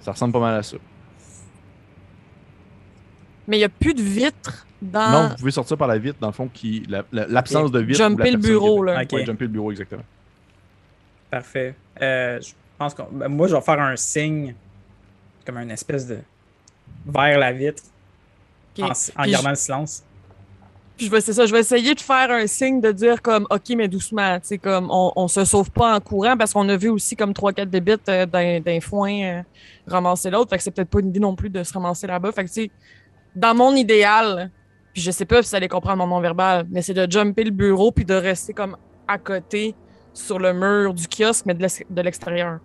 Ça ressemble pas mal à ça. Mais il n'y a plus de vitres dans. Non, vous pouvez sortir par la vitre, dans le fond, qui la- la- l'absence de vitre. ou la Jumper le bureau, là. Ok. Ouais, jumper le bureau, exactement. Parfait. Euh, je pense que moi, je vais faire un signe, comme une espèce de. vers la vitre, en, gardant le silence. Puis je vais, c'est ça, je vais essayer de faire un signe de dire comme OK, mais doucement. Tu sais, comme on, on se sauve pas en courant parce qu'on a vu aussi comme 3-4 débites euh, d'un, d'un foin euh, ramasser l'autre. Fait que c'est peut-être pas une idée non plus de se ramasser là-bas. Fait que tu sais, dans mon idéal, puis je sais pas si ça les comprend mon non-verbal, mais c'est de jumper le bureau puis de rester comme à côté sur le mur du kiosque, mais de l'extérieur.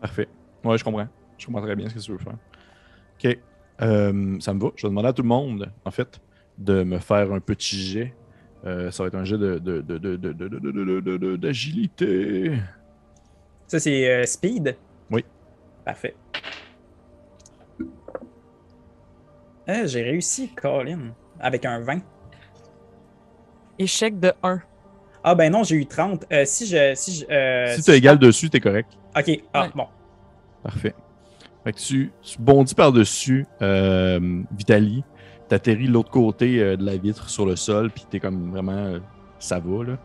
Parfait. Ouais, je comprends. Je comprends très bien ce que tu veux faire. OK. Ça me va. Je vais demander à tout le monde, en fait, de me faire un petit jet. Ça va être un jet de, d'agilité. Ça, c'est speed? Oui. Parfait. Euh, J'ai réussi, Colin, avec un 20. Échec de 1. Ah ben non, j'ai eu 30. Euh, si je... Si, je, euh, si égal dessus, t'es correct. Ok, ah, Ouais. bon. Parfait. Fait que tu, tu bondis par-dessus euh, Vitali, t'atterris de l'autre côté euh, de la vitre sur le sol, puis t'es comme vraiment. euh, ça va, là.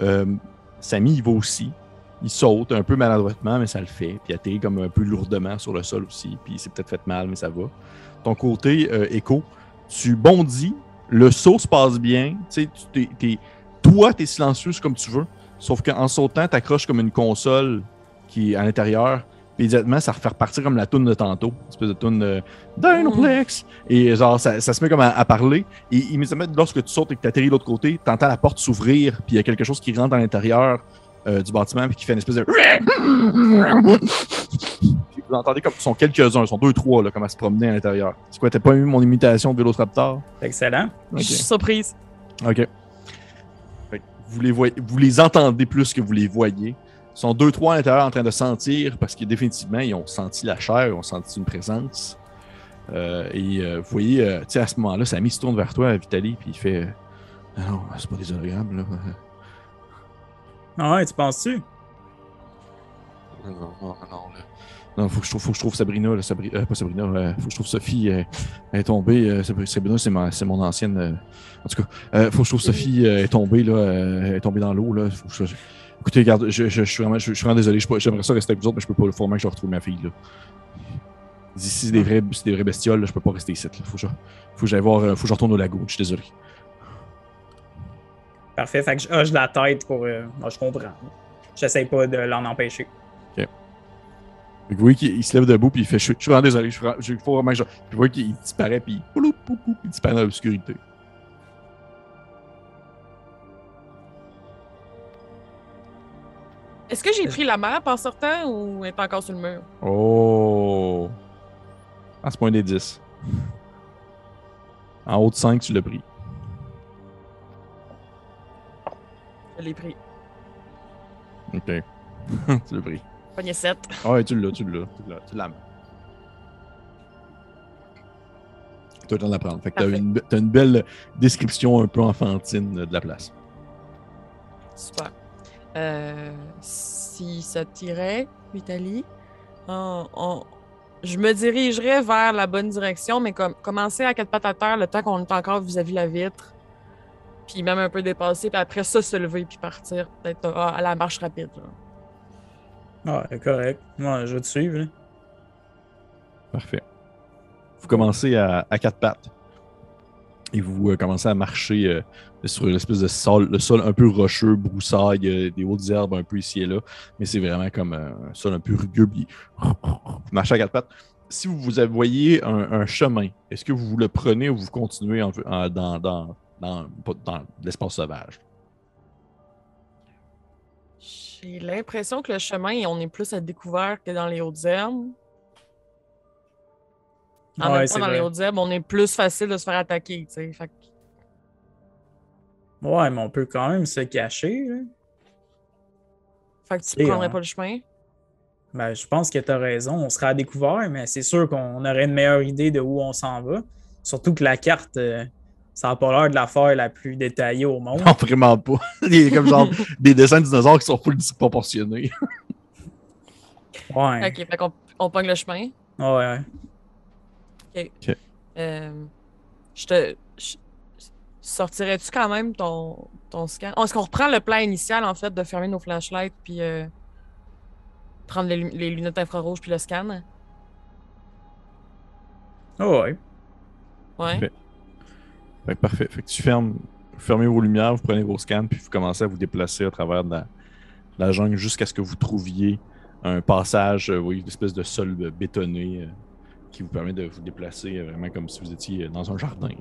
Euh, Samy, il va aussi. Il saute un peu maladroitement, mais ça le fait. Puis il atterrit comme un peu lourdement sur le sol aussi. Puis il s'est peut-être fait mal, mais ça va. Ton côté, euh, Echo, tu bondis, le saut se passe bien. Tu sais, tu toi, t'es silencieuse comme tu veux. Sauf qu'en sautant, t'accroches comme une console qui est à l'intérieur. Puis immédiatement, ça refait repartir comme la toune de tantôt. Une espèce de toune de Dinoplex. Et genre, ça, ça se met comme à, à parler. Et immédiatement, lorsque tu sautes et que tu atterris de l'autre côté, tu entends la porte s'ouvrir. Puis il y a quelque chose qui rentre à l'intérieur euh, du bâtiment. Puis qui fait une espèce de. Vous entendez comme. Ils sont quelques-uns. Ils sont deux, trois, là, comme à se promener à l'intérieur. C'est quoi, t'as pas eu mon imitation de Vélociraptor? Excellent. Je suis surprise. OK. Fait que vous, les voyez, vous les entendez plus que vous les voyez. Ils sont deux, trois à l'intérieur en train de sentir parce que définitivement, ils ont senti la chair, ils ont senti une présence. Euh, et euh, vous voyez, euh, tu sais, à ce moment-là, Samy se tourne vers toi, Vitali, puis il fait Ah Non, c'est pas désagréable, là. Ah ouais, tu penses-tu? Non, non, non, non, là. Non, faut que je trouve, faut que je trouve Sabrina, euh, pas Sabrina, euh, faut que je trouve Sophie, euh, elle est tombée. Sabri- Sabrina, c'est, mon ancienne. en tout cas, faut que je trouve Sophie, est tombée, là, elle est tombée dans l'eau, écoutez, regarde, je, suis vraiment, désolé, j'aimerais ça rester avec vous autres, mais je peux pas, faut vraiment que je retrouve ma fille, là. Ici, c'est des vrais, bestioles, là, je peux pas rester ici. Faut que je, faut que je retourne au lago, je suis désolé. Parfait. Fait que je hoche la tête pour. je comprends. J'essaie pas de l'en empêcher. Fait que vous voyez qu'il il se lève debout, puis il fait Je suis je suis vraiment désolé, je, suis vraiment- je- il faut vraiment que je. Puis vous voyez qu'il disparaît, puis poup, il disparaît dans l'obscurité. Est-ce que j'ai pris la map en sortant ou elle est encore sur le mur? Oh! Ah, c'est pas un des 10. En haut de 5, tu l'as pris. Je l'ai pris. Ok. tu l'as pris. Pogné 7. Ah ouais, tu l'as, tu l'as, tu l'as, tu as le temps de la prendre. Fait que t'as une, t'as une belle description un peu enfantine de la place. Super. Euh, si ça tirait, Vitaly, on- on- je me dirigerais vers la bonne direction, mais comme commencer à quatre pattes à terre le temps qu'on est encore vis-à-vis la vitre, puis même un peu dépassé, puis après ça se lever puis partir peut-être euh, à la marche rapide. là. Ah, correct. Moi, je vais te suivre. là. Parfait. Vous commencez à, quatre pattes. Et vous euh, commencez à marcher euh, sur l'espèce de sol, le sol un peu rocheux, broussaille, euh, des hautes herbes un peu ici et là. Mais c'est vraiment comme un sol un peu rugueux. Puis vous marchez à quatre pattes. Si vous, vous voyez un, chemin, est-ce que vous le prenez ou vous continuez dans l'espace sauvage? J'ai l'impression que le chemin, on est plus à découvert que dans les hautes herbes. En Ouais, même temps, dans les hautes herbes, on est plus facile de se faire attaquer, tu sais. Fait que- Ouais, mais on peut quand même se cacher. là. Fait que tu Et, prendrais pas le chemin. Ben, je pense que tu as raison. On sera à découvert, mais c'est sûr qu'on aurait une meilleure idée de où on s'en va. Surtout que la carte, euh, ça n'a pas l'air de l'affaire la plus détaillée au monde. Non, vraiment pas. Il y a comme genre des dessins de dinosaures qui sont full disproportionnés. Ouais. Ok, fait qu'on on pogne le chemin. Ouais. Euh, je te. je- Sortirais-tu quand même ton, ton scan? Est-ce qu'on reprend le plan initial, en fait, de fermer nos flashlights puis euh, prendre les, lu- les lunettes infrarouges puis le scan? Ouais. Ouais. Fait- Fait que parfait. Fait que tu fermes, fermez vos lumières, vous prenez vos scans, puis vous commencez à vous déplacer à travers de la, de la jungle jusqu'à ce que vous trouviez un passage, euh, oui, une espèce de sol euh, bétonné euh, qui vous permet de vous déplacer euh, vraiment comme si vous étiez dans un jardin. là.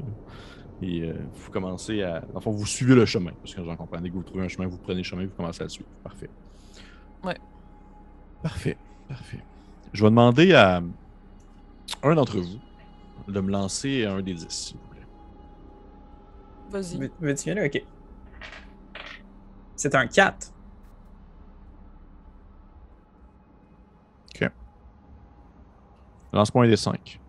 Et vous commencez à. Enfin, vous suivez le chemin, parce que j'en comprends. Dès que vous trouvez un chemin, vous prenez le chemin, vous commencez à le suivre. Parfait. Ouais. Parfait. Parfait. Je vais demander à un d'entre vous de me lancer un des 10, s'il vous plaît. Vas-y. Veux- Veux-tu y aller? Ok. C'est un 4. Lance-moi un des 5.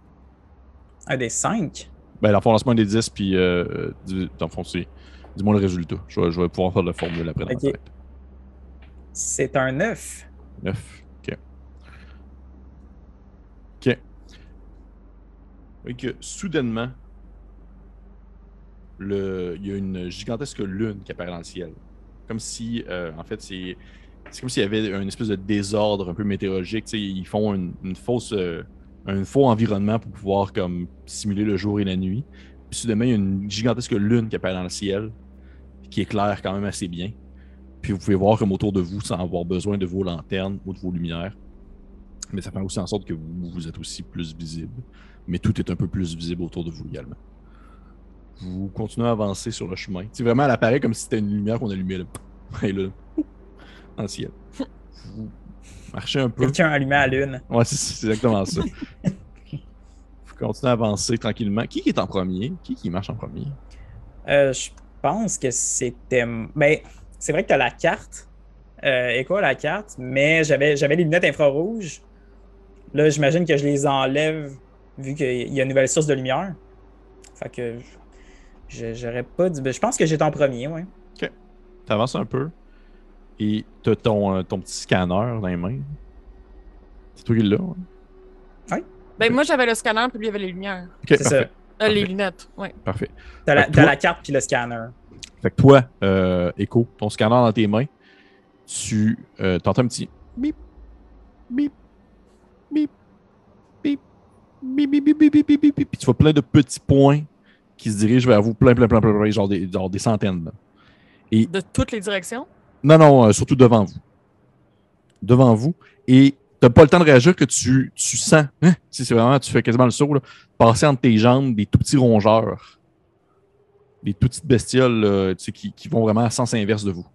Un des 5. Ben, dans le fond, lance-moi un des 10, puis euh, dis, dans le fond, c'est- dis-moi le résultat. Je vais, je vais pouvoir faire la formule après dans Ok. ma tête. C'est un 9. 9. Ok. Ok. Et que soudainement, il y a une gigantesque lune qui apparaît dans le ciel. Comme si, euh, en fait, c'est. Comme s'il y avait une espèce de désordre un peu météorologique. ils font une fausse, euh, un faux environnement pour pouvoir comme simuler le jour et la nuit. Puis soudainement, il y a une gigantesque lune qui apparaît dans le ciel, qui éclaire quand même assez bien. Puis vous pouvez voir comme autour de vous, sans avoir besoin de vos lanternes ou de vos lumières. Mais ça fait aussi en sorte que vous, vous êtes aussi plus visible. Mais tout est un peu plus visible autour de vous également. Vous continuez à avancer sur le chemin. C'est vraiment, elle apparaît comme si c'était une lumière qu'on allumait là. Et là, dans le ciel. Vous marchez un peu. Quelqu'un allumé à la lune. Ouais, c'est- exactement ça. Vous continuez à avancer tranquillement. Qui est en premier? Qui qui marche en premier? Euh, je pense que c'était. Ben, c'est vrai que tu as la carte. Euh, et quoi, la carte? Mais j'avais j'avais les lunettes infrarouges. Là, j'imagine que je les enlève vu qu'il y a une nouvelle source de lumière. Fait que j'aurais pas dit. ben, je pense que j'étais en premier, ouais. Tu avances un peu et tu as ton, euh, ton petit scanner dans les mains. C'est toi qui l'as. hein? Ben, moi, j'avais le scanner, puis lui, il avait les lumières. Ok, C'est. Euh, les lunettes, ouais. Parfait. T'as la, t'as toi- la carte puis le scanner. Fait que toi, euh, Echo, ton scanner dans tes mains, tu euh, entends un petit bip, bip, bip, bip, bip, bip, bip, bip, bip, bip, bip, bip. Puis tu vois plein de petits points qui se dirigent vers vous, plein, plein, plein, plein, plein, genre des, genre des centaines. là. De toutes les directions? Non, non, euh, surtout devant vous. Devant vous. Et t'as pas le temps de réagir que tu, tu sens, hein, si c'est vraiment, tu fais quasiment le saut, là, passer entre tes jambes des tout petits rongeurs. Des tout petites bestioles là, tu sais, qui, qui vont vraiment à sens inverse de vous.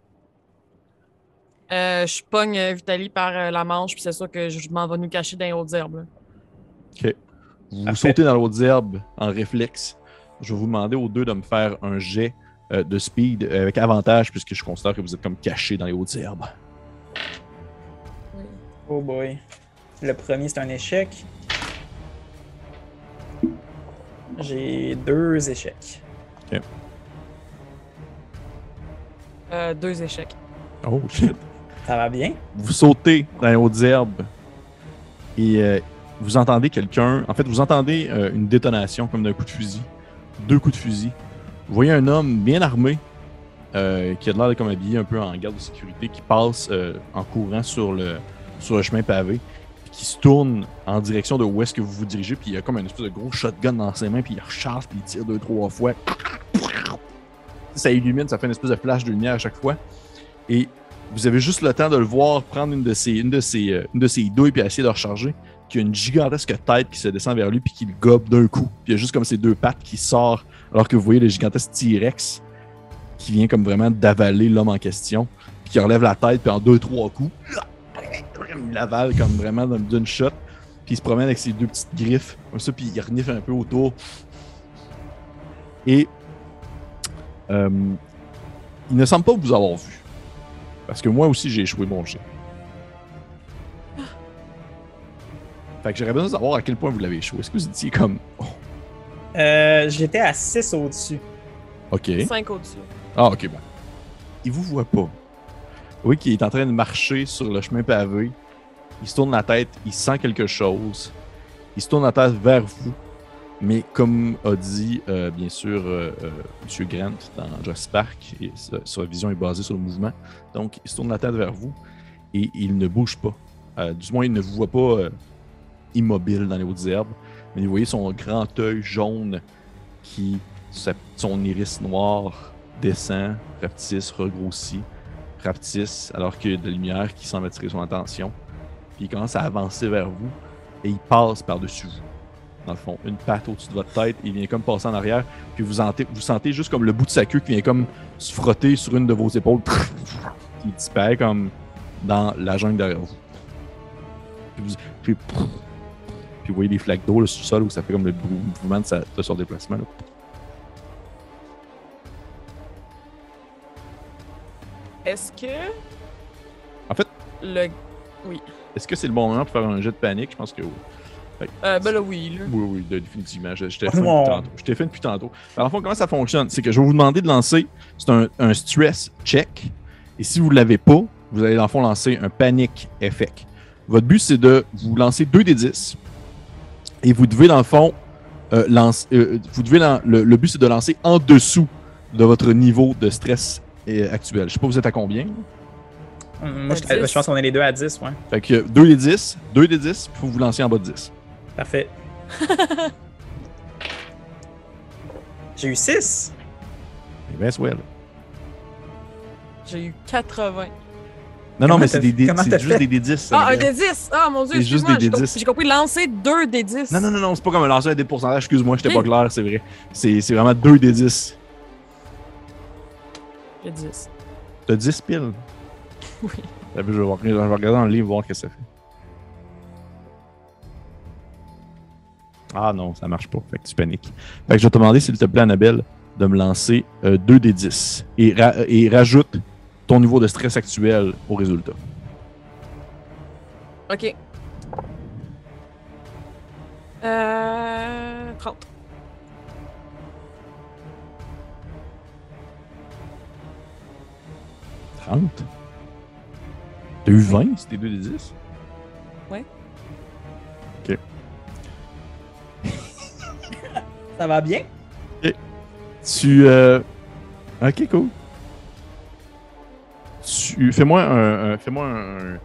Euh, je pogne euh, Vitali par euh, la manche, puis c'est sûr que je m'en vais nous cacher dans les hautes herbes. là. Vous sautez dans l'autre herbe en réflexe. Je vais vous demander aux deux de me faire un jet euh, de speed euh, avec avantage, puisque je considère que vous êtes comme cachés dans les hautes herbes. Oh boy. Le premier, c'est un échec. J'ai deux échecs. Euh, deux échecs. Oh shit. Ça va bien? vous sautez dans les hautes herbes et euh, vous entendez quelqu'un. En fait, vous entendez euh, une détonation comme d'un coup de fusil. Deux coups de fusil. Vous voyez un homme bien armé euh, qui a l'air comme habillé un peu en garde de sécurité qui passe euh, en courant sur le, sur le chemin pavé puis qui se tourne en direction de où est-ce que vous vous dirigez puis il a comme une espèce de gros shotgun dans ses mains puis il recharge puis il tire deux trois fois. Ça illumine, ça fait une espèce de flash de lumière à chaque fois. Et vous avez juste le temps de le voir prendre une de ses, une de ses, euh, une de puis essayer de recharger. Qui a une gigantesque tête qui se descend vers lui puis qui le gobe d'un coup. Puis il y a juste comme ses deux pattes qui sortent alors que vous voyez le gigantesque T-Rex qui vient comme vraiment d'avaler l'homme en question. Puis qui relève la tête puis en deux, trois coups, il l'avale comme vraiment d'une shot. Puis il se promène avec ses deux petites griffes comme ça puis il renifle un peu autour. Et euh, il ne semble pas vous avoir vu. Parce que moi aussi, j'ai échoué mon jet. Fait que j'aurais besoin de savoir à quel point vous l'avez chaud. Est-ce que vous étiez comme. oh, Euh, J'étais à 6 au-dessus. ok. 5 au-dessus. Ah, ok, ben. Il vous voit pas. Oui, qui est en train de marcher sur le chemin pavé. Il se tourne la tête, il sent quelque chose. Il se tourne la tête vers vous. Mais comme a dit, euh, bien sûr, euh, euh, M. Grant dans Jurassic Park, et sa, sa vision est basée sur le mouvement. Donc, il se tourne la tête vers vous et il ne bouge pas. Euh, du moins, il ne vous voit pas euh, immobile dans les hautes herbes. Mais vous voyez son grand œil jaune qui, son iris noir descend, rapetisse, regrossit, rapetisse, alors qu'il y a de la lumière qui semble attirer son attention. Puis il commence à avancer vers vous et il passe par-dessus vous. Dans le fond, une patte au-dessus de votre tête, il vient comme passer en arrière, puis vous sentez, vous sentez juste comme le bout de sa queue qui vient comme se frotter sur une de vos épaules. Il disparaît comme dans la jungle derrière vous. Puis, vous, puis, puis vous voyez des flaques d'eau sur le sol où ça fait comme le mouvement de, sa, de son déplacement. là. Est-ce que. En fait- Le. Est-ce que c'est le bon moment pour faire un jet de panique? Je pense que oui. Euh, ben là, oui. Là. Oui, oui, de- définitivement. Je, je t'ai fait, depuis tantôt. Je t'ai fait depuis tantôt. Alors, en fond, comment ça fonctionne? C'est que je vais vous demander de lancer. C'est un, un stress check. Et si vous ne l'avez pas, vous allez, dans le fond, lancer un panic effect. Votre but, c'est de vous lancer 2 des 10. Et vous devez, dans le fond, euh, lancer, euh, vous devez lan- le, le but, c'est de lancer en dessous de votre niveau de stress euh, actuel. Je sais pas, vous êtes à combien? Moi, À je, 10. je pense qu'on est les deux à 10, ouais. Fait que 2 des 10, 2 des 10, puis faut vous lancer en bas de 10. Parfait. J'ai eu 6. Eh ben, swell. J'ai eu 80. Non, non, mais c'est des, dés- comment c'est t'as juste fait? des D 10. Ah, un des 10! Ah, mon dieu, C'est juste excuse-moi, des j'ai D10. com- J'ai compris lancer deux des 10. Non, non, non, non, c'est pas comme un lancer un dé de pourcentage. Excuse-moi, j'étais pas clair, c'est vrai. C'est vraiment 2 des 10. J'ai 10. T'as 10 piles? Oui. T'as vu, Je vais, je vais regarder dans le livre voir ce que ça fait. Ah non, ça marche pas. Fait que tu paniques. Fait que je vais te demander, s'il te plaît, Annabelle, de me lancer 2 des 10. Et, ra- et rajoute ton niveau de stress actuel au résultat. Ok. Euh. 30. 30. T'as eu 20, c'était 2 des 10? Ouais. Ok. Ça va bien? Tu. euh, Ok, cool. Tu. Fais-moi un. un- Fais-moi un.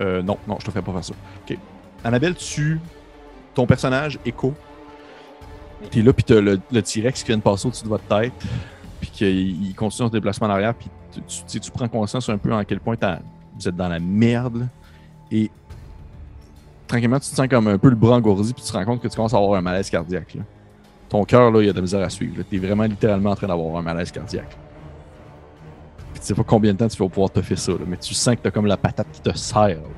euh, non, non, je te ferai pas faire ça. Ok. Annabelle, tu. Ton personnage, Echo. T'es là, puis t'as le, le T-Rex qui vient de passer au-dessus de votre tête. Puis qu'il il continue son déplacement en arrière. Puis tu, tu, prends conscience un peu en quel point vous êtes dans la merde. Et. Tranquillement, tu te sens comme un peu le bras engourdi. Puis tu te rends compte que tu commences à avoir un malaise cardiaque. Là ton cœur, là, il y a de la misère à suivre. Tu es vraiment littéralement en train d'avoir un malaise cardiaque. Puis tu sais pas combien de temps tu vas pouvoir te faire ça, là, mais tu sens que tu as comme la patate qui te serre. là.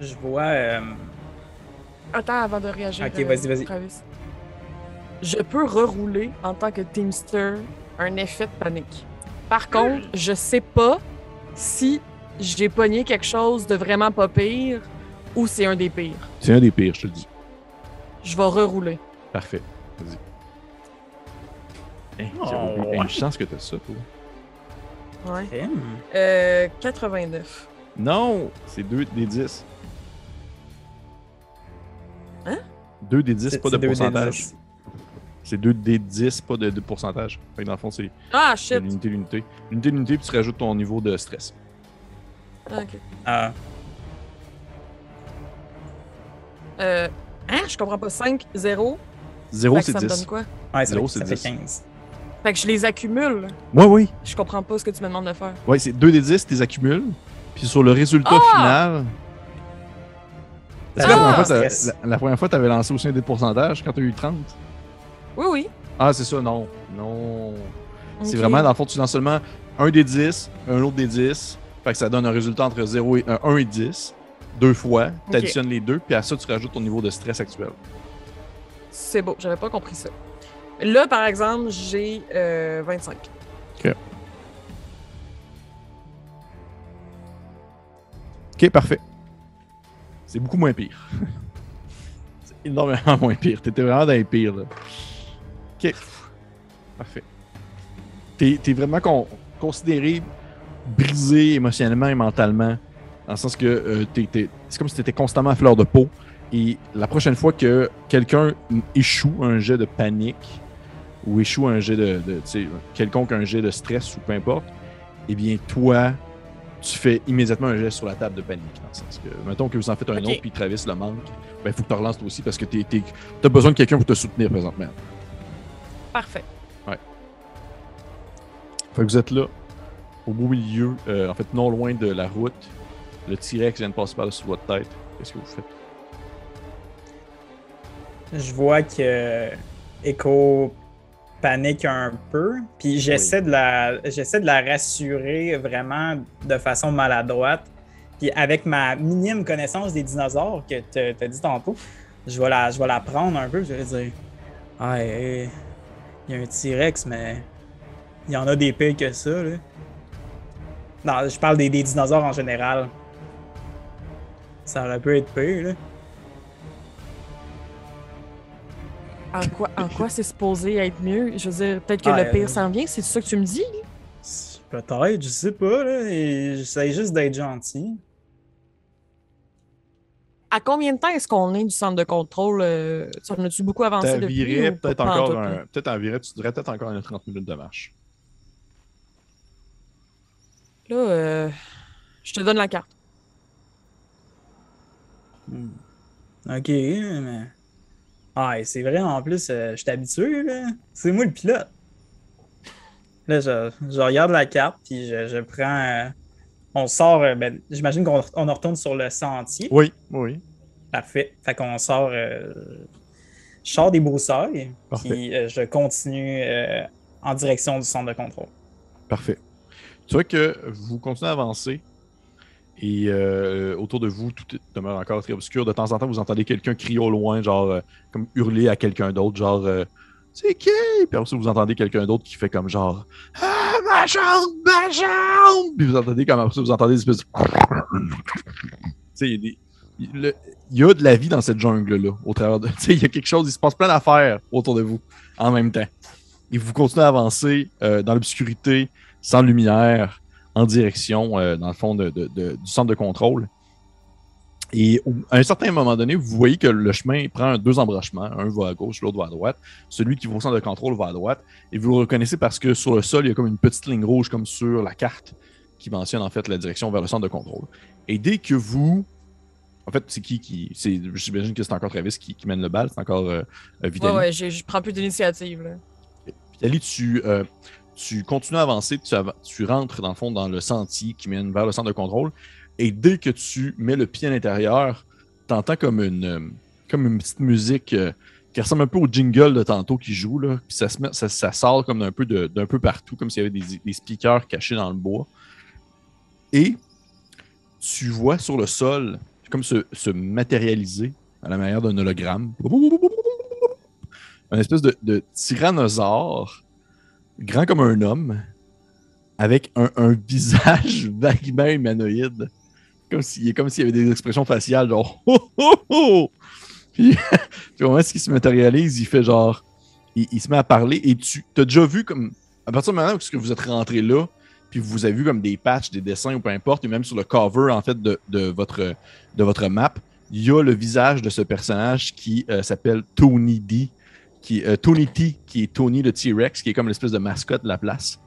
Je vois. euh, Attends avant de réagir. Ok, euh, vas-y, vas-y. Travis. Je peux rerouler en tant que Teamster un effet de panique. Par contre, je sais pas si j'ai pogné quelque chose de vraiment pas pire ou c'est un des pires. C'est un des pires, je te le dis. Je vais rerouler. Parfait. Vas-y. Hey, Oh. Hey, ouais. une chance que t'as ça, toi. Ouais. hum. Euh, 89. Non! C'est 2 des 10. Hein? 2 des 10, C'est- pas de pourcentage. 10. C'est 2 des 10, pas de, de pourcentage. Fait que dans le fond, c'est Ah, l'unité, l'unité. L'unité, l'unité, puis tu rajoutes ton niveau de stress. Ah, ok. Ah, Euh, hein? Je comprends pas. 5, 0. 0, Fait que c'est ça me donne 10. quoi? ouais, ça, Zéro, fait, c'est ça fait 10. 15. Fait que je les accumule. Oui, oui. Je comprends pas ce que tu me demandes de faire. Ouais, c'est 2 des 10, tu les accumules. Puis sur le résultat final. Est-ce que Ah! la, première fois, t'as- Stress. la, la première fois, tu avais lancé aussi un des pourcentages quand tu as eu 30 Oui, oui. Ah, c'est ça, non. Non. C'est vraiment, dans le fond, tu lances seulement un des 10, un autre des 10. Fait que ça donne un résultat entre 0 et, euh, 1 et 10. Deux fois. Tu additionnes les deux. Puis à ça, tu rajoutes ton niveau de stress actuel. C'est beau, j'avais pas compris ça. Là, par exemple, j'ai euh, 25. Ok, parfait. C'est beaucoup moins pire. C'est énormément moins pire. T'étais vraiment dans les pires, là. Ok. Parfait. T'es es vraiment con- considéré brisé émotionnellement et mentalement. Dans le sens que euh, c'est comme si t'étais constamment à fleur de peau. Et la prochaine fois que quelqu'un échoue un jet de panique ou échoue un jet de, quelconque un jet de stress ou peu importe, eh bien toi, tu fais immédiatement un geste sur la table de panique. Dans le sens que, mettons que vous en faites un autre puis Travis le manque, ben il faut que tu relances toi aussi parce que tu as besoin de quelqu'un pour te soutenir présentement. Parfait. Fait que vous êtes là, au beau milieu, euh, en fait non loin de la route. Le T-Rex vient de passer par-dessus votre tête. Qu'est-ce que vous faites? Je vois que Echo panique un peu, puis j'essaie de la j'essaie de la rassurer vraiment de façon maladroite. Puis avec ma minime connaissance des dinosaures que tu as dit tantôt, je vais la je vais la prendre un peu, je vais dire Ah, hey, il y a un T-Rex mais il y en a des pires que ça là. Non, je parle des, des dinosaures en général. Ça aurait pu être pire là. En quoi, en quoi c'est supposé être mieux? Je veux dire, peut-être que Ah, le pire euh, s'en vient, c'est ça que tu me dis? Peut-être, je sais pas, là. J'essaie juste d'être gentil. À combien de temps est-ce qu'on est du centre de contrôle? Euh, ça en a-tu beaucoup avancé depuis? peut-être encore un. là? Peut-être en viré, tu dirais peut-être encore une 30 minutes de marche. Là, euh, je te donne la carte. Ok, mais. Ah, c'est vrai, en plus, euh, je suis habitué, là. C'est moi le pilote. Là, je, je regarde la carte, puis je, je prends. euh, on sort. euh, ben, J'imagine qu'on on retourne sur le sentier. Oui, oui. Parfait. Fait qu'on sort. je sors des broussailles, puis je continue en direction du centre de contrôle. Parfait. Tu vois que vous continuez à avancer et euh, autour de vous, tout demeure encore très obscur. De temps en temps, vous entendez quelqu'un crier au loin, genre euh, comme hurler à quelqu'un d'autre, genre euh, C'est qui Puis après vous entendez quelqu'un d'autre qui fait comme genre Ah, ma jambe, ma jambe Puis vous entendez comme après vous entendez des espèces il y a il y a de la vie dans cette jungle-là, au travers de. Il y a quelque chose, il se passe plein d'affaires autour de vous en même temps. Et vous continuez à avancer dans l'obscurité, sans lumière, en direction, euh, dans le fond, de- de- de- du centre de contrôle. Et à un certain moment donné, vous voyez que le chemin prend deux embranchements. Un va à gauche, l'autre va à droite. Celui qui va au centre de contrôle va à droite. Et vous le reconnaissez parce que sur le sol, il y a comme une petite ligne rouge, comme sur la carte, qui mentionne en fait la direction vers le centre de contrôle. Et dès que vous. En fait, c'est qui qui. c'est- J'imagine que c'est encore Travis qui, qui mène le bal. C'est encore euh, euh, Ouais, Vitaly. ouais, je prends plus d'initiative. Vitaly, tu, euh, tu continues à avancer, tu, rentres dans le fond dans le sentier qui mène vers le centre de contrôle. Et dès que tu mets le pied à l'intérieur, tu entends comme une, euh, comme une petite musique euh, qui ressemble un peu au jingle de tantôt qui joue. Puis ça, sort comme d'un peu, partout, comme s'il y avait des, speakers cachés dans le bois. Et tu vois sur le sol, comme se, se matérialiser à la manière d'un hologramme. Un espèce de, de tyrannosaure, grand comme un homme, avec un, visage vaguement humanoïde. Comme s'il comme s'il y avait des expressions faciales, genre oh, oh, oh! Puis, au moment où il se matérialise, il fait genre. Il, il se met à parler et tu as déjà vu comme. À partir du moment où vous êtes rentré là, puis vous avez vu comme des patchs, des dessins ou peu importe, et même sur le cover en fait de, de votre, de votre map, il y a le visage de ce personnage qui euh, s'appelle Tony D, qui, euh, Tony T, qui est Tony le T-Rex, qui est comme l'espèce de mascotte de la place.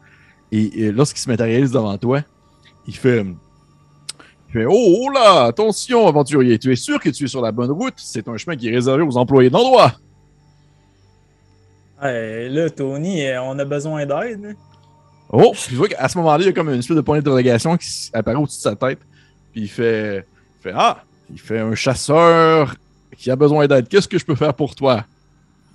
Et, et lorsqu'il se matérialise devant toi, il fait, il fait Oh, oh là, attention, aventurier, tu es sûr que tu es sur la bonne route C'est un chemin qui est réservé aux employés d'endroit. Ouais, là, Tony, euh, on a besoin d'aide. hein. Oh, puis tu vois qu'à ce moment-là, il y a comme une espèce de point d'interrogation qui apparaît au-dessus de sa tête. Puis il fait, il fait Ah, il fait un chasseur qui a besoin d'aide. Qu'est-ce que je peux faire pour toi?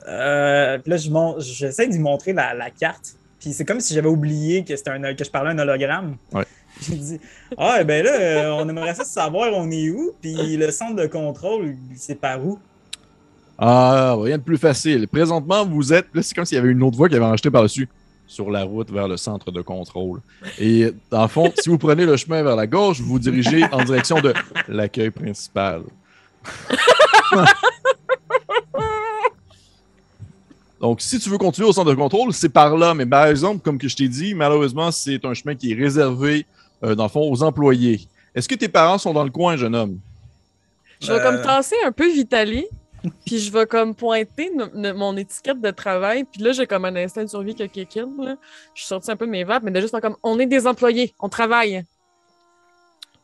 Euh, puis là, je mon- j'essaie de lui montrer la, la carte. Puis c'est comme si j'avais oublié que, c'était un, que je parlais un hologramme. Ouais. J'ai dit Ah, ben là, euh, on aimerait ça savoir on est où. Puis le centre de contrôle, c'est par où Ah, rien de plus facile. Présentement, vous êtes. Là, c'est comme s'il y avait une autre voix qui avait enregistré par-dessus. sur la route vers le centre de contrôle. Et dans le fond, si vous prenez le chemin vers la gauche, vous vous dirigez en direction de l'accueil principal. Donc, si tu veux continuer au centre de contrôle, c'est par là. Mais par exemple, comme que je t'ai dit, malheureusement, c'est un chemin qui est réservé, euh, dans le fond, aux employés. Est-ce que tes parents sont dans le coin, jeune homme? Je vais Euh. comme tasser un peu Vitali, puis je vais comme pointer mon étiquette de travail, puis là, j'ai comme un instinct de survie que quelqu'un. Je suis sortie un peu de mes vapes, mais de juste comme, on est des employés, on travaille.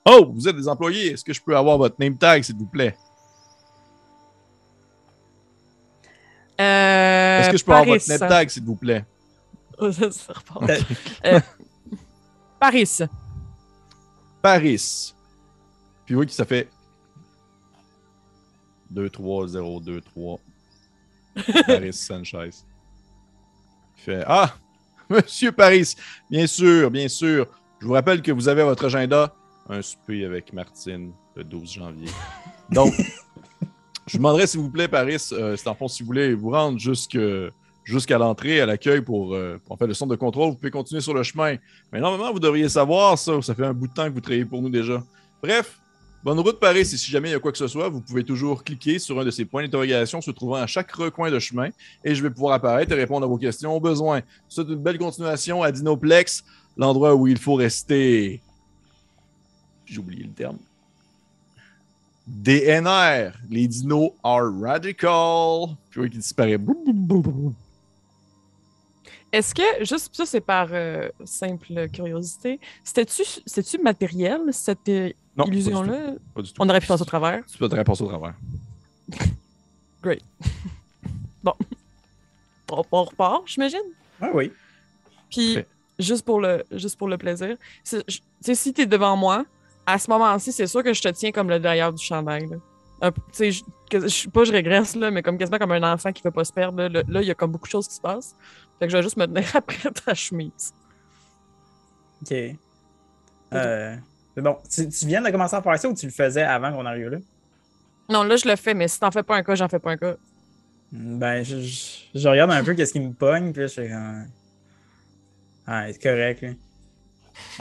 Oh, vous êtes des employés. Est-ce que je peux avoir votre name tag, s'il vous plaît? Euh, Est-ce que je peux avoir Paris. votre name tag, s'il vous plaît? Oh, ça, ça repart. Euh, Paris. Paris. Puis oui, que ça fait 2, 3, 0, 2, 3. Paris Sanchez. Il fait Ah, Monsieur Paris, bien sûr, bien sûr. Je vous rappelle que vous avez à votre agenda un souper avec Martine le 12 janvier. Donc, je vous demanderais, s'il vous plaît, Paris, euh, c'est en fond, si vous voulez vous rendre jusqu'à l'entrée, à l'accueil pour, euh, le centre de contrôle, vous pouvez continuer sur le chemin. Mais normalement, vous devriez savoir ça. Ça fait un bout de temps que vous travaillez pour nous déjà. Bref, bonne route Paris. Et si jamais il y a quoi que ce soit, vous pouvez toujours cliquer sur un de ces points d'interrogation se trouvant à chaque recoin de chemin et je vais pouvoir apparaître et répondre à vos questions au besoin. C'est une belle continuation à Dinoplex, l'endroit où il faut rester. J'ai oublié le terme. DNR. Les dinos are radical. Puis oui, qui disparaît. Est-ce que, juste ça, c'est par euh, simple curiosité, c'était-tu matériel, cette euh, illusion-là? Pas du tout. On aurait pu passer au travers. Tu peux passer au travers. On, on repart, j'imagine? Ah oui. Puis, Parfait. juste pour le, juste pour le plaisir, c'est- je- tu sais, si t'es devant moi, à ce moment-ci, c'est sûr que je te tiens comme le derrière du chandail. Là. Un sais, je, que- je suis pas, je régresse, là, mais comme quasiment comme un enfant qui veut pas se perdre. Là, il y a comme beaucoup de choses qui se passent. Fait que je vais juste me tenir après ta chemise. OK. Euh, bon. Tu, tu viens de commencer à faire ça ou tu le faisais avant qu'on arrive là? Non, là, je le fais, mais si t'en fais pas un cas, j'en fais pas un cas. Ben, je, je- je regarde un peu qu'est-ce qui me pogne, puis je fais comme... Ah, c'est correct, là.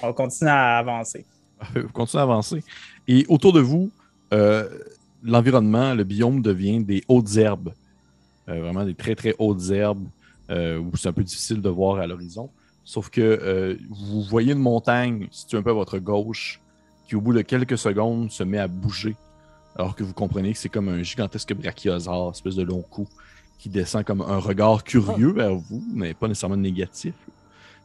On continue à avancer. Continuez à avancer. Et autour de vous, euh, l'environnement, le biome devient des hautes herbes. Euh, vraiment des très, très hautes herbes euh, où c'est un peu difficile de voir à l'horizon. Sauf que vous voyez une montagne située un peu à votre gauche qui, au bout de quelques secondes, se met à bouger. Alors que vous comprenez que c'est comme un gigantesque brachiosaure, espèce de long cou, qui descend comme un regard curieux vers vous, mais pas nécessairement négatif.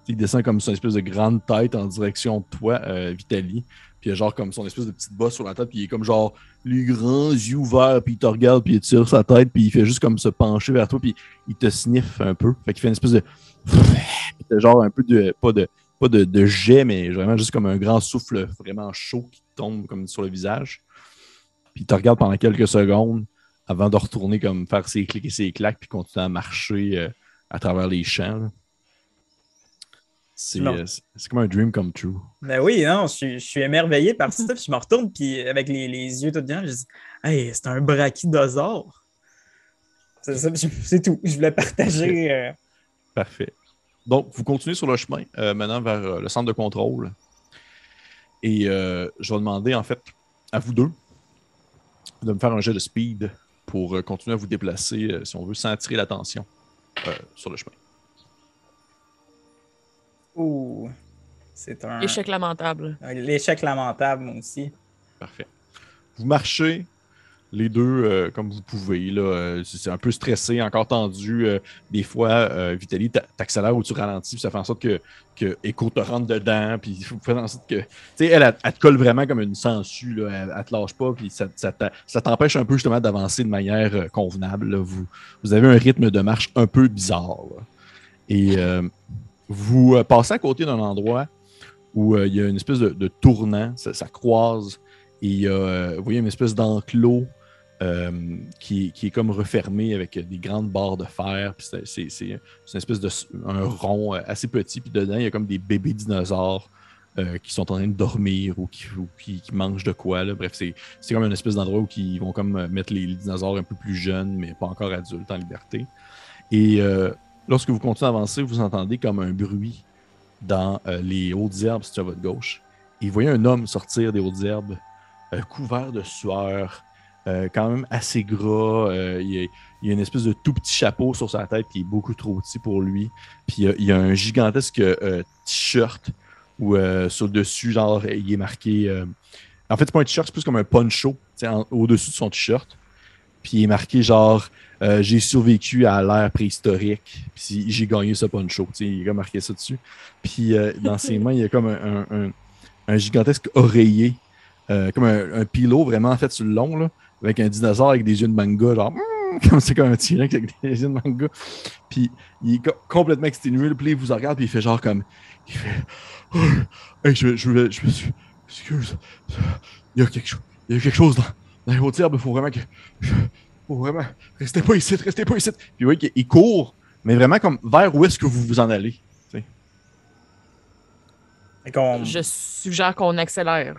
Il descend comme son espèce de grande tête en direction de toi, euh, Vitali. Puis il a genre comme son espèce de petite bosse sur la tête, puis il est comme genre les grands yeux ouverts, puis il te regarde, puis il tire sa tête, puis il fait juste comme se pencher vers toi, puis il te sniffe un peu. Fait qu'il fait une espèce de. Puis genre un peu de. Pas de, pas de, jet, mais vraiment juste comme un grand souffle vraiment chaud qui tombe comme sur le visage. Puis il te regarde pendant quelques secondes avant de retourner comme faire ses clics et ses claques, puis continuer à marcher euh, à travers les champs. C'est euh, c'est- comme un dream come true. Ben oui, non, je suis, je suis émerveillé par ça, puis je me retourne, puis avec les, les yeux tout bien, je dis Hey, c'est un brachiosaure. C'est ça, c'est tout. Je voulais partager. euh, Parfait. Donc, vous continuez sur le chemin, euh, maintenant vers euh, le centre de contrôle. Et je vais demander, en fait, à vous deux de me faire un jet de speed pour continuer à vous déplacer, si on veut, sans attirer l'attention sur le chemin. Ouh. C'est un. Échec lamentable. L'échec lamentable, moi aussi. Parfait. Vous marchez les deux euh, comme vous pouvez. Là, Euh, c'est un peu stressé, encore tendu. euh, des fois, euh, Vitali, t'a- t'accélères ou tu ralentis, puis ça fait en sorte que, que Echo te rentre dedans. Puis il faut faire en sorte que. Tu sais, elle, elle, elle te colle vraiment comme une sangsue. Là, elle, elle te lâche pas, puis ça, ça ça t'empêche un peu justement d'avancer de manière euh, convenable. là. Vous, vous avez un rythme de marche un peu bizarre. là. Et euh, vous euh, passez à côté d'un endroit où euh, il y a une espèce de, tournant, ça, croise, et il y a, euh, une espèce d'enclos qui, est comme refermé avec des grandes barres de fer. c'est- une espèce de un rond assez petit, puis dedans, il y a comme des bébés dinosaures qui sont en train de dormir ou qui, mangent de quoi. Bref, c'est comme une espèce d'endroit où ils vont comme mettre les, dinosaures un peu plus jeunes, mais pas encore adultes en liberté. Et lorsque vous continuez à avancer, vous entendez comme un bruit dans euh, les hautes herbes situées à votre gauche. Et vous voyez un homme sortir des hautes herbes, euh, couvert de sueur, euh, quand même assez gras. il, y a, une espèce de tout petit chapeau sur sa tête qui est beaucoup trop petit pour lui. Puis il y a un gigantesque t-shirt où sur le dessus, genre, il est marqué. en fait, c'est pas un t-shirt, c'est plus comme un poncho au-dessus de son t-shirt. Puis il est marqué genre euh, J'ai survécu à l'ère préhistorique. Puis j'ai gagné ce poncho. Tu sais, il a marqué ça dessus. Puis euh, dans ses mains, il y a comme un, gigantesque oreiller. euh, comme un, pilot vraiment fait sur le long, là, avec un dinosaure avec des yeux de manga, genre mm, comme c'est comme un tyranx avec des yeux de manga. Puis il est co- complètement exténué. Puis là, il vous regarde, puis il fait genre comme. Il fait. Oh, je, je. Excuse. Il y a quelque chose. Il y a quelque chose dans, dans les hautes herbes. Il faut vraiment que. faut vraiment. Restez pas ici, restez pas ici. Puis qu'il il court, mais vraiment comme vers où est-ce que vous vous en allez. Je suggère qu'on accélère.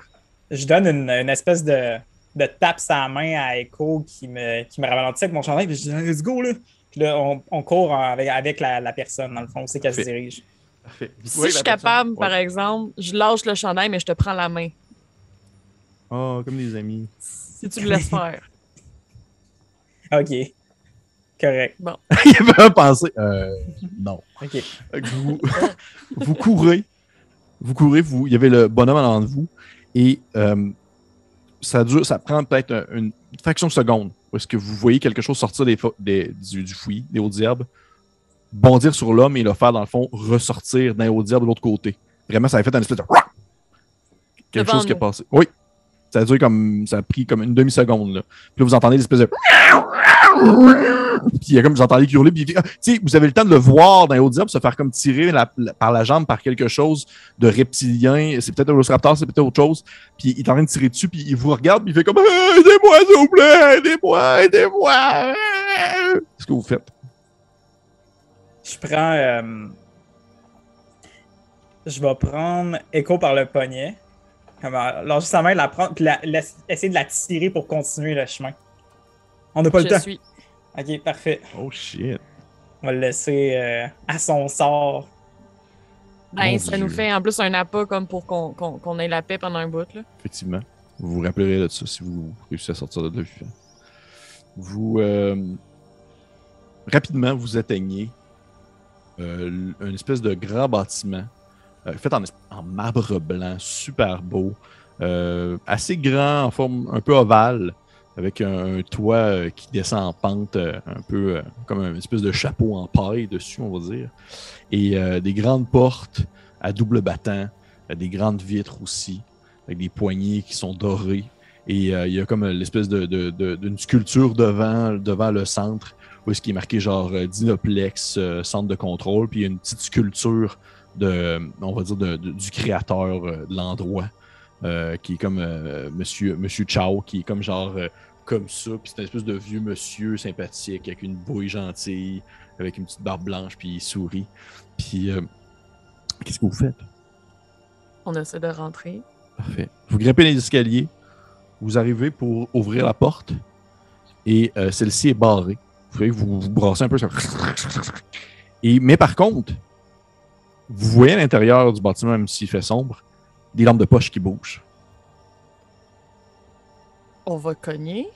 je donne une, une espèce de, de tape sa main à Echo qui me, qui me ralentit avec mon chandail. Puis je dis, let's go, là. Puis là, on, on court avec, avec la, la personne, dans le fond. On sait qu'elle se dirige. Parfait. Si je suis capable, par exemple, je lâche le chandail, mais je te prends la main. Oh, comme des amis. Si tu le laisses faire. OK. Correct. il avait pas pensé. Euh, non. OK. Vous, vous courez. Vous courez, vous, il y avait le bonhomme en avant de vous. Et euh, ça dure, ça prend peut-être un- une fraction de seconde. Où est-ce que vous voyez quelque chose sortir des, des- du, du fouillis, des hautes herbes, bondir sur l'homme et le faire, dans le fond, ressortir dans les hautes herbes de l'autre côté. Vraiment, ça a fait un espèce de. Quelque Devant chose qui a nous. passé. Oui. Ça a duré comme. Ça a pris comme une demi-seconde. là. Puis là, vous entendez l'espèce de. Puis il y a comme vous entendez hurler, puis ah, vous avez le temps de le voir dans les hautes se faire comme tirer par la jambe par quelque chose de reptilien. C'est peut-être un Velociraptor, c'est peut-être autre chose. Puis il est en train de tirer dessus, puis il vous regarde, puis il fait comme Ah, aidez-moi s'il vous plaît, aidez-moi, aidez-moi. Qu'est-ce que vous faites? Je prends. euh, je vais prendre Echo par le poignet. Comme, lâcher sa main, la prendre, puis la- essayer de la tirer pour continuer le chemin. On n'a pas le je temps. suis. Ok, parfait. Oh shit. On va le laisser euh, à son sort. Ben, Mon ça Dieu. nous fait en plus un appât comme pour qu'on qu'on- qu'on ait la paix pendant un bout. Là. Effectivement. Vous vous rappellerez de ça si vous réussissez à sortir de là vivant. Vous. euh, rapidement, vous atteignez euh, une espèce de grand bâtiment euh, fait en, marbre blanc, super beau, euh, assez grand, en forme un peu ovale, avec un, toit euh, qui descend en pente, un peu comme une espèce de chapeau en paille dessus, on va dire. Et des grandes portes à double battant, des grandes vitres aussi avec des poignées qui sont dorées. Et il y a comme l'espèce d'une sculpture devant, devant le centre, où est-ce qui est marqué genre Dinoplex, centre de contrôle. Puis il y a une petite sculpture de, on va dire, de- de- du créateur euh, de l'endroit, euh, qui est comme euh, monsieur, monsieur Chao, qui est comme genre comme ça. Puis c'est une espèce de vieux monsieur sympathique, avec une bouille gentille, avec une petite barbe blanche, puis il sourit. Puis euh, qu'est-ce que vous faites? On essaie de rentrer. Parfait. Vous grimpez les escaliers, vous arrivez pour ouvrir la porte et euh, celle-ci est barrée. Vous voyez que vous, vous brassez un peu. ça- Et, mais par contre, vous voyez à l'intérieur du bâtiment, même s'il fait sombre, des lampes de poche qui bougent. On va cogner.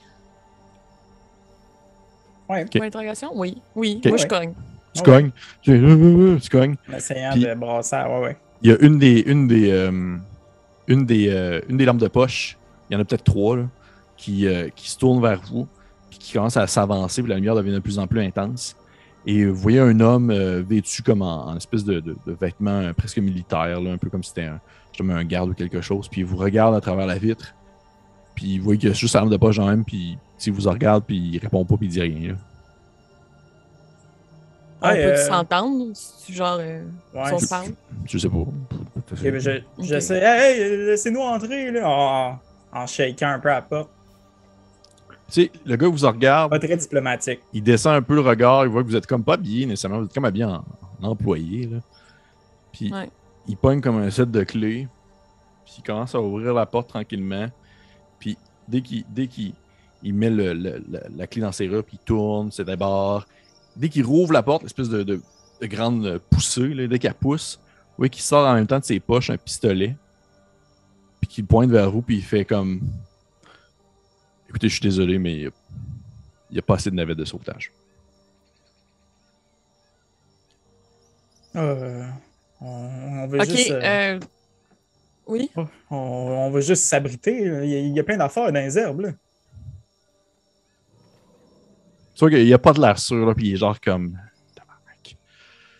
Ouais, Ok. Point d'interrogation? Oui. Oui, Ok. moi je cogne. Tu cognes. Tu, fais, tu cognes. en essayant Puis- de brasser. Ouais, ouais. Il y a une des, une des, euh, une des, euh, une des lampes de poche, il y en a peut-être trois, là, qui, euh, qui se tournent vers vous, puis qui commencent à s'avancer, puis la lumière devient de plus en plus intense. Et vous voyez un homme euh, vêtu comme en, en espèce de, de- de vêtements euh, presque militaires, là, un peu comme si c'était un, un garde ou quelque chose, puis il vous regarde à travers la vitre, puis vous voyez qu'il a juste sa lampe de poche en même, puis il vous regarde, puis il répond pas, puis il dit rien. là. On Ouais, peut euh, s'entendre? Si genre, euh, Ouais. on se parle? Je sais pas. Je, je sais. Hey, hey, laissez-nous entrer, là, en, en shakant un peu à la porte. Tu sais, le gars vous regarde, Pas très diplomatique. il descend un peu le regard, il voit que vous êtes comme pas habillé nécessairement, vous êtes comme habillé en, en employé. Là. Puis Ouais. il pogne comme un set de clés, puis il commence à ouvrir la porte tranquillement. Puis dès qu'il dès qu'il il met le- le- le- la clé dans ses serrure, puis il tourne, c'est d'abord. Dès qu'il rouvre la porte, l'espèce de, de de grande poussée, là, dès qu'elle pousse, oui, qui sort en même temps de ses poches un pistolet, puis qui le pointe vers vous, puis il fait comme Écoutez, je suis désolé, mais il n'y a, pas assez de navettes de sauvetage. Euh, on, on veut Ok, juste, euh, euh, oui? on, on veut juste s'abriter. Il y a, il y a plein d'affaires dans les herbes. Là. Vois qu'il n'y a pas de l'air sûr, là, puis il est genre comme.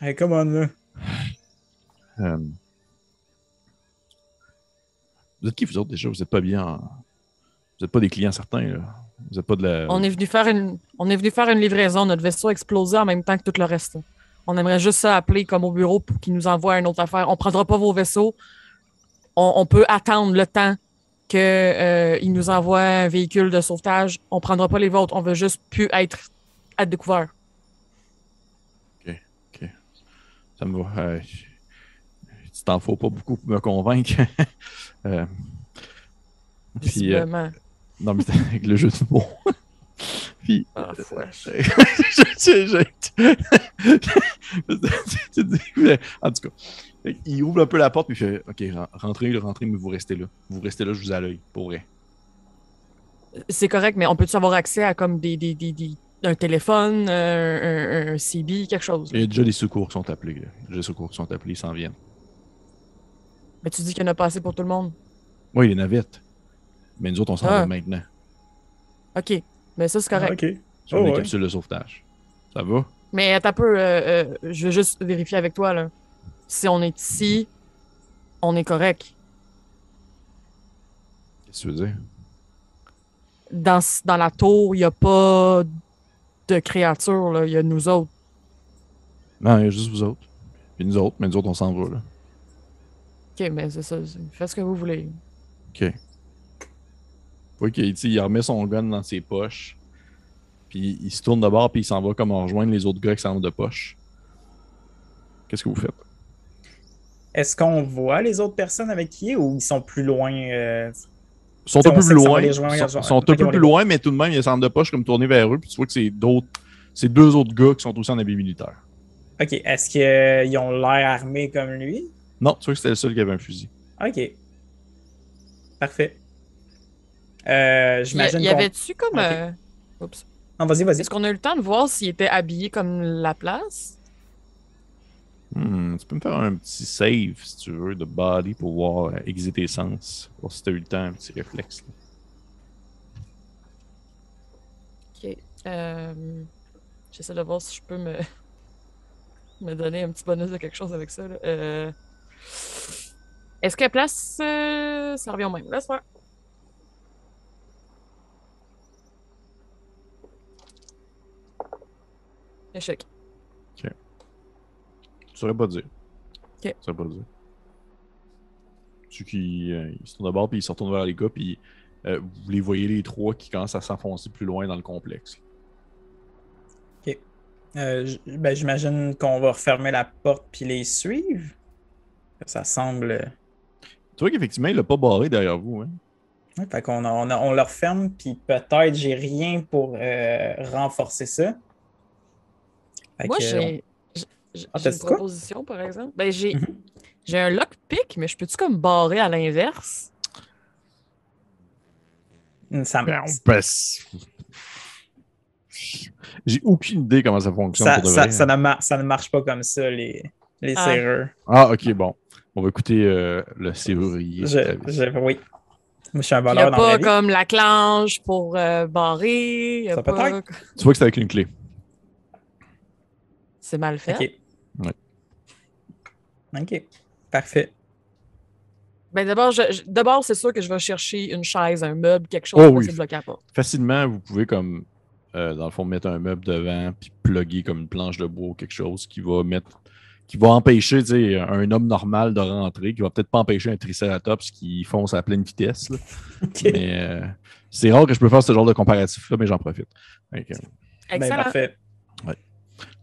Hey, come on, là. Euh, Vous êtes qui, vous autres, déjà? Vous n'êtes pas bien. en- Vous n'êtes pas des clients certains, là. Vous n'êtes pas de la. On est venu faire une, on est venu faire une livraison. Notre vaisseau a explosé en même temps que tout le reste. On aimerait juste ça appeler comme au bureau pour qu'ils nous envoient une autre affaire. On prendra pas vos vaisseaux. On, on peut attendre le temps qu'ils nous envoient un véhicule de sauvetage. On prendra pas les vôtres. On veut juste plus être à découvert. Ça me va. Euh, tu t'en faut pas beaucoup pour me convaincre. Euh, puis, euh. Non, mais c'était avec le jeu de mots. puis. Ah, fouache. je, je, en tout cas, il ouvre un peu la porte puis il fait Ok, ren- rentrez, rentrez, mais vous restez là. Vous restez là, je vous ai à l'œil, pour vrai. C'est correct, mais on peut-tu avoir accès à comme des, des, des, des- un téléphone, euh, un, un- un CB, quelque chose? Il y a déjà des secours qui sont appelés. là. Déjà des secours qui sont appelés, ils s'en viennent. Mais tu dis qu'il y en a pas assez pour tout le monde. Oui, les navettes. Mais nous autres, on s'en Ah. va maintenant. OK. Mais ça, c'est correct. OK. Sur Oh, les ouais. capsules de sauvetage. Ça va? Mais attends un peu, euh, euh, je veux juste vérifier avec toi, là. Si on est ici, on est correct. Qu'est-ce que tu veux dire? Dans, dans la tour, il n'y a pas de créatures, là. Il y a nous autres. Non, il y a juste vous autres. Puis nous autres, mais nous autres, on s'en va, là. OK, mais c'est ça. Faites ce que vous voulez. OK. Oui, qu'il il remet son gun dans ses poches. Puis il se tourne de bord, puis il s'en va comme en rejoindre les autres gars qui s'en vont de poche. Qu'est-ce que vous faites? Est-ce qu'on voit les autres personnes avec qui ou ils sont plus loin? euh, Ils sont un peu plus loin. Ils sont, un peu plus loin, mais tout de même, il y a un centre de poche comme tourné vers eux. Puis tu vois que c'est d'autres. C'est deux autres gars qui sont aussi en habit militaire. OK. Est-ce qu'ils ont l'air armés comme lui? Non, tu vois que c'était le seul qui avait un fusil. OK. Parfait. Euh, Y, J'imagine y avait-tu comme. Ok. euh, Oups. Non, vas-y, vas-y. Est-ce qu'on a eu le temps de voir s'il était habillé comme la place? Hmm, tu peux me faire un petit save, si tu veux, de body pour voir euh, aiguiser tes sens. Voir si t'as eu le temps, un petit réflexe. là. Ok. Euh, J'essaie de voir si je peux me... me donner un petit bonus de quelque chose avec ça. là. Euh, Est-ce que place, euh, ça revient au même? Laisse faire. Échec. Tu saurais pas dire. Ok. Tu saurais pas dire. Ceux qui euh, ils se tournent de bord, puis ils se retournent vers les gars, puis euh, vous les voyez les trois qui commencent à s'enfoncer plus loin dans le complexe. Euh, j- ben, J'imagine qu'on va refermer la porte puis les suivre. Ça semble. Tu vois qu'effectivement, il l'a pas barré derrière vous. Hein? Ouais, fait qu'on on, a- on le referme, puis peut-être j'ai rien pour euh, renforcer ça. Fait Moi, que, j'ai j'ai Ah, une proposition, par exemple. Ben, j'ai Mhm. j'ai un lockpick, mais je peux-tu comme barrer à l'inverse? on- ça, Ben, peut- J'ai aucune idée comment ça fonctionne ça, pour ça- ça ne mar- ça ne marche pas comme ça, les, les Ah. serrures. Ah, ok, bon. On va écouter euh, le serrurier. Je, je- oui. Moi, je suis un Il n'y a voleur la pas vie. comme la clanche pour euh, barrer. y a Ça pas... peut-être. Tu vois que c'est avec une clé. C'est mal fait. OK. Ouais. OK. Parfait. Ben d'abord, je- je- d'abord, c'est sûr que je vais chercher une chaise, un meuble, quelque chose Oh oui. la porte. Facilement, vous pouvez comme euh, dans le fond mettre un meuble devant puis plugger comme une planche de bois ou quelque chose qui va mettre qui va empêcher un homme normal de rentrer, qui va peut-être pas empêcher un triceratops qui fonce à pleine vitesse. Mais euh, c'est rare que je peux faire ce genre de comparatif-là, mais j'en profite. Fait que, Ben, Excellent. parfait.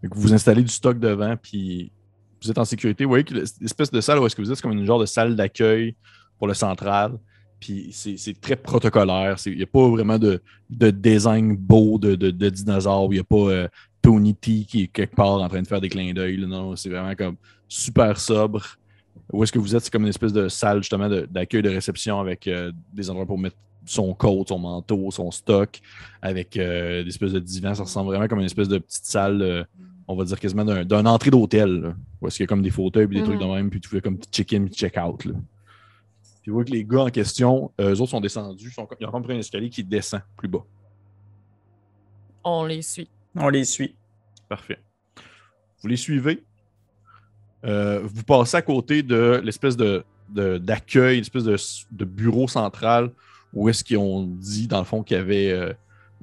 Vous installez du stock devant, puis vous êtes en sécurité. Vous voyez que l'espèce de salle où est-ce que vous êtes, c'est comme une genre de salle d'accueil pour le central. Puis c'est très protocolaire. Il n'y a pas vraiment de, de design beau de, de, dinosaures. Il n'y a pas euh, Tony T qui est quelque part en train de faire des clins d'œil. Non, c'est vraiment comme super sobre. Où est-ce que vous êtes? C'est comme une espèce de salle justement d'accueil de, réception avec euh, des endroits pour mettre son coat, son manteau, son stock, avec euh, des espèces de divans. Ça ressemble vraiment comme une espèce de petite salle, euh, on va dire quasiment d'un d'un entrée d'hôtel. Où est-ce qu'il y a comme des fauteuils puis des trucs de même, puis tu fais comme check-in puis check-out. Puis vous voyez que les gars en question, euh, eux autres sont descendus, sont, ils ont comme pris un escalier qui descend plus bas. On les suit. On les suit. Parfait. Vous les suivez. Euh, vous passez à côté de l'espèce de, de- d'accueil, l'espèce de, de bureau central où est-ce qu'ils ont dit, dans le fond, qu'il y avait. euh,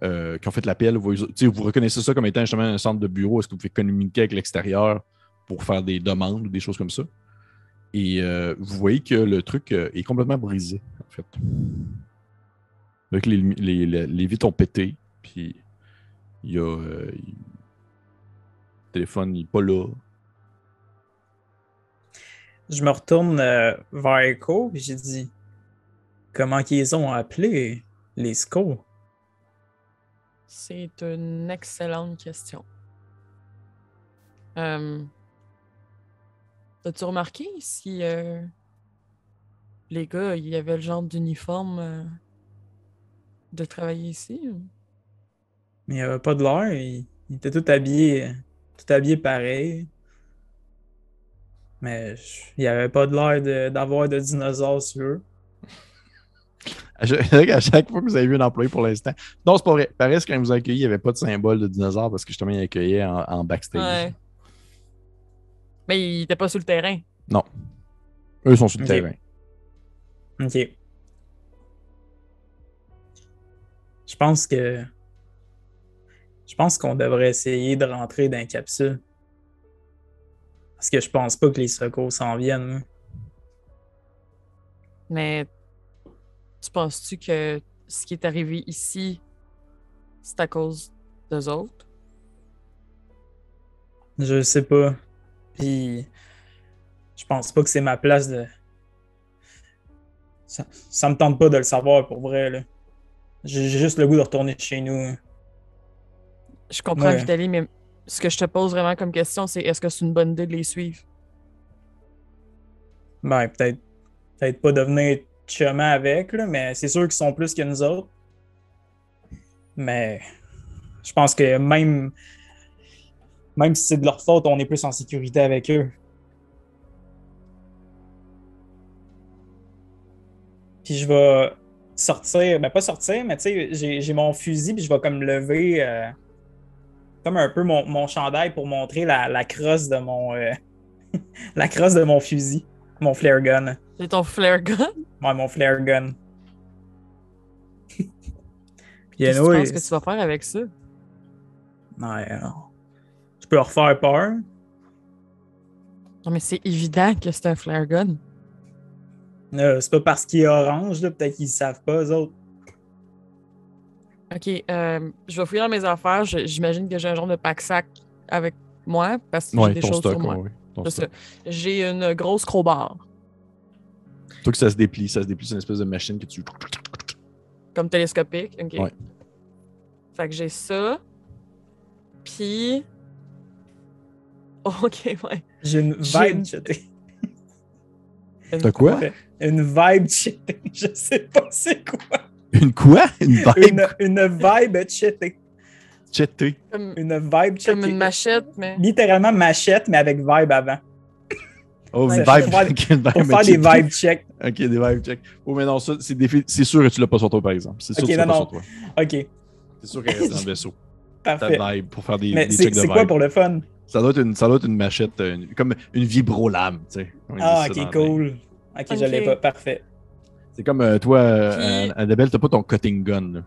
euh, ont fait l'appel. Vous, vous reconnaissez ça comme étant justement un centre de bureau. Est-ce que vous pouvez communiquer avec l'extérieur pour faire des demandes ou des choses comme ça? Et euh, vous voyez que le truc euh, est complètement brisé, en fait. Donc, les, les, les, vitres ont pété, puis il y a. le téléphone n'est pas là. Je me retourne vers Echo et j'ai dit Comment qu'ils ont appelé les SCO C'est une excellente question. Euh, As-tu remarqué si euh, les gars, il y avait le genre d'uniforme euh, de travailler ici? Mais il n'y avait pas de l'air. Ils étaient tous habillés, tout habillés pareil. Mais je- il n'y avait pas de l'air de- d'avoir de, dinosaures sur eux. À chaque, à chaque fois que vous avez vu un employé pour l'instant. Non, c'est pas vrai. Pareil, quand ils vous ont accueilli, il n'y avait pas de symbole de dinosaure parce que justement, ils accueillaient en, en backstage. Ouais. Mais il était pas sur le terrain. Eux sont sur le terrain. Ok. Je pense que. Je pense qu'on devrait essayer de rentrer dans la capsule. Parce que je pense pas que les secours s'en viennent. Mais tu penses-tu que ce qui est arrivé ici, c'est à cause d'eux autres? Je sais pas. Puis. Je pense pas que c'est ma place de. Ça, ça me tente pas de le savoir pour vrai, là. J'ai juste le goût de retourner chez nous. Je comprends, Ouais. Vitali, mais ce que je te pose vraiment comme question, c'est est-ce que c'est une bonne idée de les suivre? Ben, peut-être peut-être pas devenir chumant avec, là, mais c'est sûr qu'ils sont plus que nous autres. Mais je pense que même, même si c'est de leur faute, on est plus en sécurité avec eux. Puis je vais sortir, ben pas sortir, mais tu sais, j'ai- j'ai mon fusil, puis je vais comme lever euh, comme un peu mon, mon chandail pour montrer la, la crosse de mon euh, la crosse de mon fusil, mon flare gun. C'est ton flare gun? Ouais, mon flare gun. Puis Qu'est-ce que tu penses que tu vas faire avec ça? Ouais, non. Tu peux leur faire peur. Non, mais c'est évident que c'est un flare gun. Euh, c'est pas parce qu'il est orange, là, peut-être qu'ils savent pas, eux autres. Ok, euh, je vais fouiller dans mes affaires. Je- J'imagine que j'ai un genre de pack-sac avec moi parce que j'ai Ouais, des ton choses stock. sur moi. ouais, ouais, ton C'est stock. ça. J'ai une grosse crowbar, Toi que ça se déplie, ça se déplie, c'est une espèce de machine que tu. comme télescopique. Ok. Ouais. Fait que j'ai ça. Puis. Ok, ouais. J'ai une vibe une- cheatée. T'as quoi? Une vibe cheatée. Je sais pas c'est quoi. Une quoi? Une vibe? Une, une vibe cheatée. cheatée. Une vibe cheatée. comme une machette, mais. Littéralement machette, mais avec vibe avant. Oh, Ouais, vibe. faire- Pour faire des vibe checks. Ok, des vibe check. Oh, mais non, ça, c'est défi- c'est sûr que tu l'as pas sur toi, par exemple. C'est sûr Ok, que tu l'as non, pas non. sur toi. Ok, C'est sûr qu'elle reste dans le vaisseau. Ta parfait. vibe pour faire des, Mais des c'est checks de c'est quoi pour le fun? Ça doit être une, ça doit être une machette, euh, une- comme une vibrolame, tu sais. Ah, ok, cool. Ok, je l'ai pas. Parfait. C'est comme euh, toi, euh, Annabelle, t'as pas ton cutting gun. là.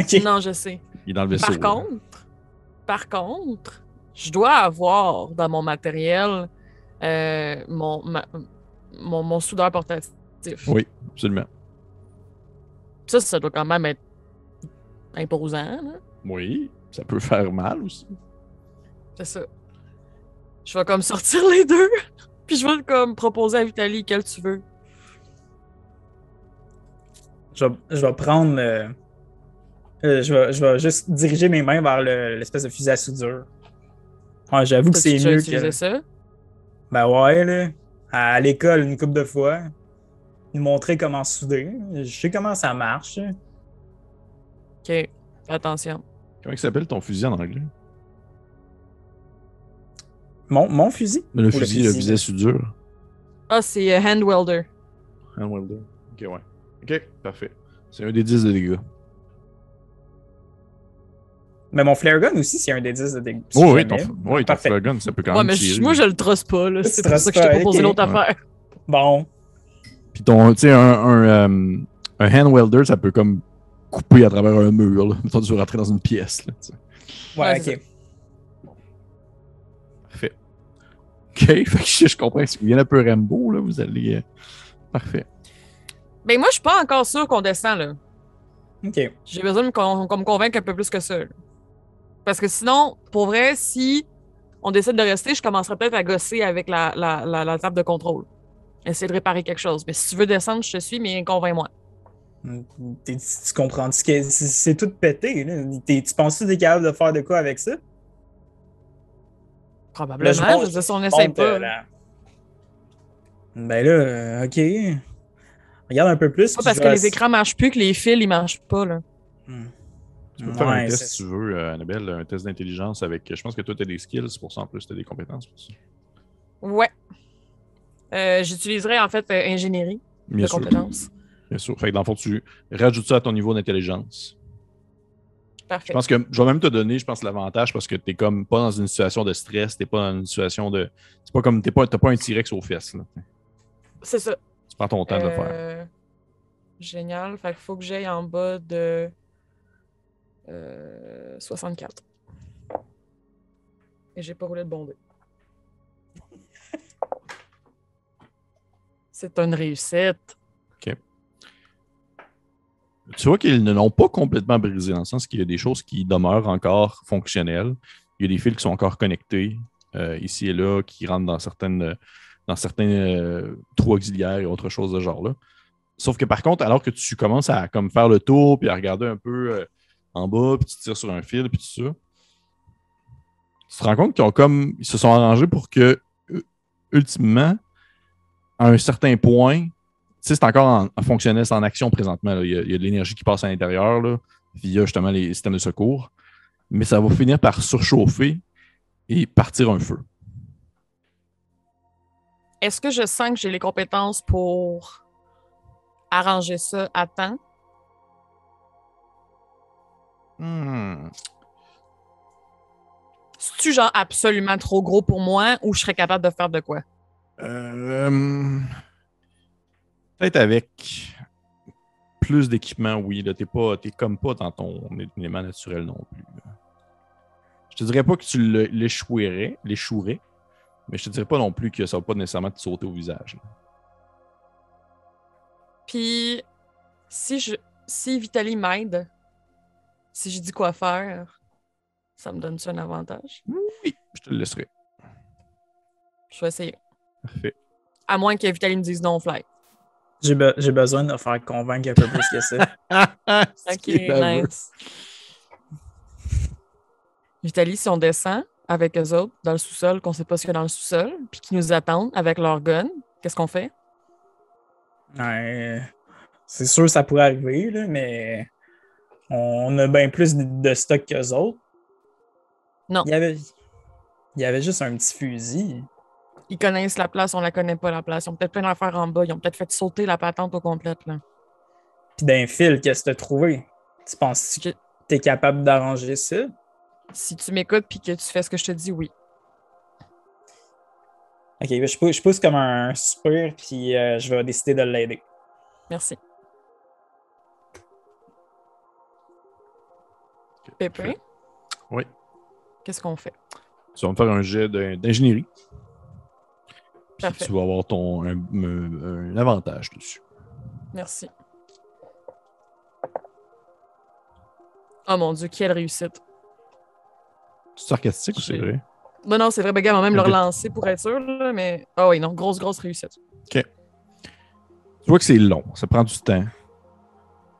Ok. Non, je sais. Il est dans le vaisseau. Par là. contre, par contre, je dois avoir dans mon matériel euh, mon, ma- mon, mon soudeur portatif. Oui, absolument. Ça, ça doit quand même être imposant. là. Oui, ça peut faire mal aussi. C'est ça. Je vais comme sortir les deux, puis je vais comme proposer à Vitali quel tu veux. Je vais, je vais prendre. euh, Euh, je, vais, je vais juste diriger mes mains vers le- l'espèce de fusil à soudure. Ouais, J'avoue que c'est mieux utilisé que. ça? Ben ouais, là. À l'école, une couple de fois. Nous montrer comment souder. Je sais comment ça marche. Ok, fais attention. Comment il s'appelle ton fusil en anglais? Mon, mon fusil? Le Ou fusil, le fusil à soudure. Ah, c'est euh, Hand Welder. Hand welder. Ok, ouais. Ok, parfait. C'est un des 10 de dégâts. Mais mon flare gun aussi, c'est un des 10 de dégâts. si Oh, oui, ton, oui, ton flare gun, ça peut quand Ouais, même mais tirer. moi, je le trosse pas, C'est pour ça que je t'ai proposé l'autre Ouais. affaire. Bon. Puis ton, tu sais, un, un, euh, un hand welder, ça peut comme couper à travers un mur. Là. Mettons, tu veux rentrer dans une pièce. Là. Ouais, Ouais, ok. Parfait. Ok, fait que je, je comprends. Si vous venez un peu Rambo, là, vous allez. euh, Parfait. Ben, moi, je suis pas encore sûr qu'on descend, là. Ok. J'ai besoin de me, con- qu'on me convaincre un peu plus que ça. là. Parce que sinon, pour vrai, si on décide de rester, je commencerai peut-être à gosser avec la, la, la, la table de contrôle. Essayer de réparer quelque chose. Mais si tu veux descendre, je te suis, mais convainc-moi. T'es- Tu comprends que c'est tout pété. Là? Tu penses que t'es capable de faire de quoi avec ça? Probablement. Là, je dire, si on n'essaie pas. euh, la- Ben là, euh, ok. Regarde un peu plus. Pas parce que les écrans marchent plus que les fils, ils marchent pas, là. Hmm. Tu peux faire un test si tu veux, euh, Annabelle, un test d'intelligence avec. Je pense que toi, tu as des skills pour ça en plus, tu as des compétences pour ça. Ouais. Euh, J'utiliserais, en fait, euh, ingénierie Bien de sûr. compétences. Bien sûr. Fait que dans le fond, tu rajoutes ça à ton niveau d'intelligence. Je Parfait. pense que je vais même te donner, je pense, l'avantage parce que tu comme pas dans une situation de stress, t'es pas dans une situation de. C'est pas comme. T'es pas, t'as pas un T-Rex aux fesses. C'est ça. Tu prends ton temps de le faire. Euh, Génial. Fait qu'il faut que j'aille en bas de euh, 64. Et j'ai pas roulé de bondé. C'est une réussite. Tu vois qu'ils ne l'ont pas complètement brisé, dans le sens qu'il y a des choses qui demeurent encore fonctionnelles. Il y a des fils qui sont encore connectés euh, ici et là, qui rentrent dans certaines dans certains euh, trous auxiliaires et autre chose de genre là. Sauf que par contre, alors que tu commences à comme faire le tour puis à regarder un peu euh, en bas, puis tu tires sur un fil, puis tout ça, tu te rends compte qu'ils ont comme ils se sont arrangés pour que ultimement, à un certain point, tu sais, c'est encore en, en fonctionnel, c'est en action présentement. Il, y a, il y a de l'énergie qui passe à l'intérieur là, via justement les systèmes de secours. Mais ça va finir par surchauffer et partir un feu. Est-ce que je sens que j'ai les compétences pour arranger ça à temps? Hmm. C'est-tu genre absolument trop gros pour moi ou je serais capable de faire de quoi? Euh, Peut-être avec plus d'équipement, oui. Là, t'es pas, t'es comme pas dans ton élément naturel non plus. Je te dirais pas que tu l'échouerais, l'échouerais, mais je te dirais pas non plus que ça va pas nécessairement te sauter au visage. là. Puis, si je si Vitali m'aide, si je dis quoi faire, ça me donne-tu un avantage? Oui, je te le laisserai. Je vais essayer. Parfait. À moins que Vitali me dise non fly. J'ai be- j'ai besoin de faire convaincre un peu plus que ça. Ok, nice. Vitali, si on descend avec eux autres dans le sous-sol, qu'on sait pas ce qu'il y a dans le sous-sol, puis qu'ils nous attendent avec leur gun, qu'est-ce qu'on fait? Ouais, c'est sûr que ça pourrait arriver, là, mais on a bien plus de, stock qu'eux autres. Non. Il y, avait, il y avait juste un petit fusil. Ils connaissent la place, on la connaît pas la place. Ils ont peut-être plein d'affaires en bas. Ils ont peut-être fait sauter la patente au complète. Là. Puis d'un fil, qu'est-ce que tu as trouvé? Tu penses que tu es capable d'arranger ça? Si tu m'écoutes puis que tu fais ce que je te dis, oui. Ok, ben, je, pousse, je pousse comme un super, puis euh, je vais décider de l'aider. Merci. Pépin, Oui. qu'est-ce qu'on fait? Tu vas me faire un jet d'in- d'ingénierie. Puis tu vas avoir ton, un, un- un avantage dessus. Merci. Oh mon Dieu, quelle réussite. C'est sarcastique ou c'est vrai? Non, non, c'est vrai, Béga va même le Ok. relancer pour être sûr, là, mais. Ah oui, non, grosse, grosse réussite. Tu vois que c'est long, ça prend du temps.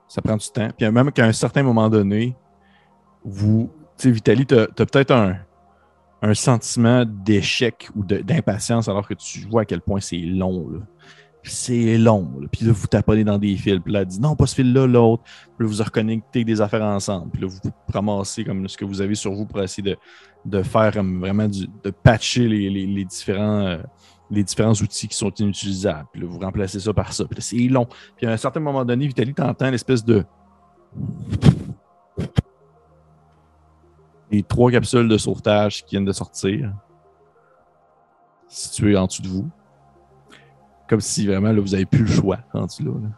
Ça prend du temps. Puis même qu'à un certain moment donné, vous, tu sais, Vitali, tu as, peut-être un, un sentiment d'échec ou d'impatience alors que tu vois à quel point c'est long. C'est long. Puis là, vous taponnez dans des fils. Puis là, dit non, pas ce fil-là, l'autre. Puis là, vous reconnectez des affaires ensemble. Puis là, vous ramassez comme ce que vous avez sur vous pour essayer de, de faire vraiment de patcher les, les- différents, euh, les différents outils qui sont inutilisables. Puis là, vous remplacez ça par ça. Puis c'est long. Puis à un certain moment donné, Vitali, t'entends l'espèce de. Les trois capsules de sauvetage qui viennent de sortir, situées en dessous de vous. Comme si vraiment vous n'avez plus le choix là, là.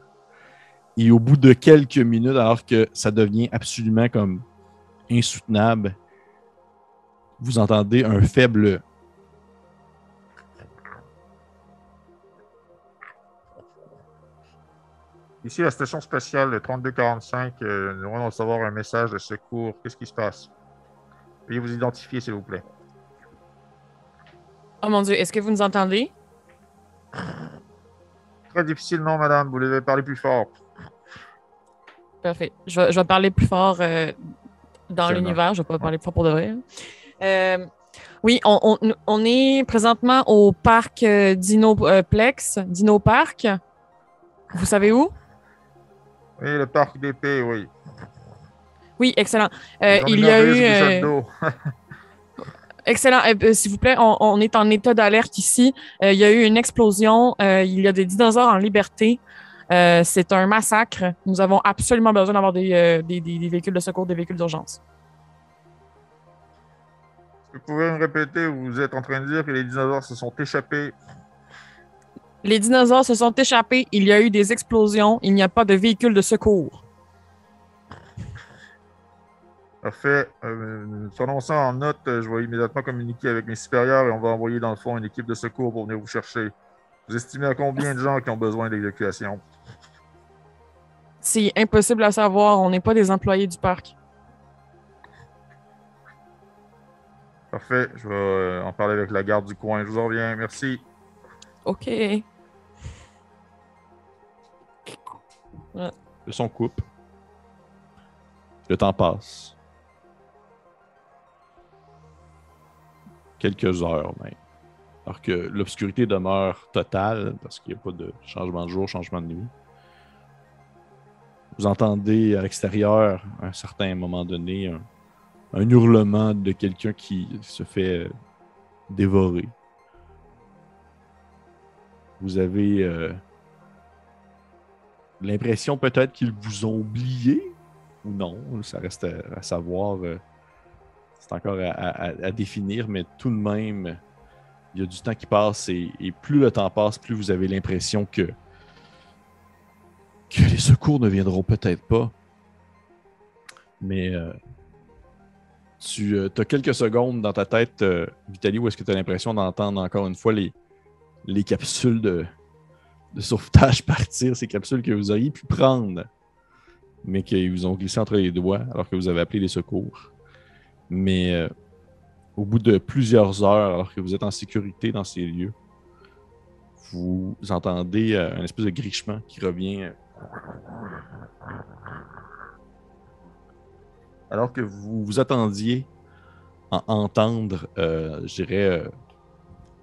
Et au bout de quelques minutes, alors que ça devient absolument comme insoutenable, vous entendez un faible Ici, la station spatiale 3245, euh, nous allons recevoir un message de secours. Qu'est-ce qui se passe? Veuillez vous identifier, s'il vous plaît. Oh mon Dieu, est-ce que vous nous entendez? Très difficile, non, madame. Vous devez parler plus fort. Parfait. Je vais, je vais parler plus fort euh, dans l'univers. Je vais pas parler plus fort pour de vrai. Euh, oui, on, on- on est présentement au parc euh, Dinoplex, Dino Park. Vous savez où? Oui, le parc d'épée, oui. Oui, excellent. Euh, il y a eu. euh. Excellent. Euh, euh, S'il vous plaît, on, on est en état d'alerte ici. Euh, il y a eu une explosion. Euh, il y a des dinosaures en liberté. C'est un massacre. Nous avons absolument besoin d'avoir des, des- des- des véhicules de secours, des véhicules d'urgence. Vous pouvez me répéter, vous êtes en train de dire que les dinosaures se sont échappés? Les dinosaures se sont échappés. Il y a eu des explosions. Il n'y a pas de véhicules de secours. Parfait. Euh, prenons ça en note. Euh, Je vais immédiatement communiquer avec mes supérieurs et on va envoyer dans le fond une équipe de secours pour venir vous chercher. Vous estimez à combien de gens qui ont besoin d'évacuation? C'est impossible à savoir. On n'est pas des employés du parc. Parfait. Je vais euh, en parler avec la garde du coin. Je vous en reviens. Merci. OK. Le son coupe. Le temps passe. Quelques heures même. Alors que l'obscurité demeure totale parce qu'il n'y a pas de changement de jour, changement de nuit. Vous entendez à l'extérieur, à un certain moment donné, un, hurlement de quelqu'un qui se fait euh, dévorer. Vous avez euh, l'impression peut-être qu'ils vous ont oublié ou non. Ça reste à, à savoir. euh, c'est encore à, définir, mais tout de même, il y a du temps qui passe et, plus le temps passe, plus vous avez l'impression que, les secours ne viendront peut-être pas. Mais euh, tu as quelques secondes dans ta tête, euh, Vitali, où est-ce que tu as l'impression d'entendre encore une fois les, les capsules de, de sauvetage partir, ces capsules que vous auriez pu prendre, mais qu'ils vous ont glissé entre les doigts alors que vous avez appelé les secours. Mais euh, au bout de plusieurs heures, alors que vous êtes en sécurité dans ces lieux, vous entendez euh, un espèce de grichement qui revient. euh, Alors que vous vous attendiez à entendre, je dirais,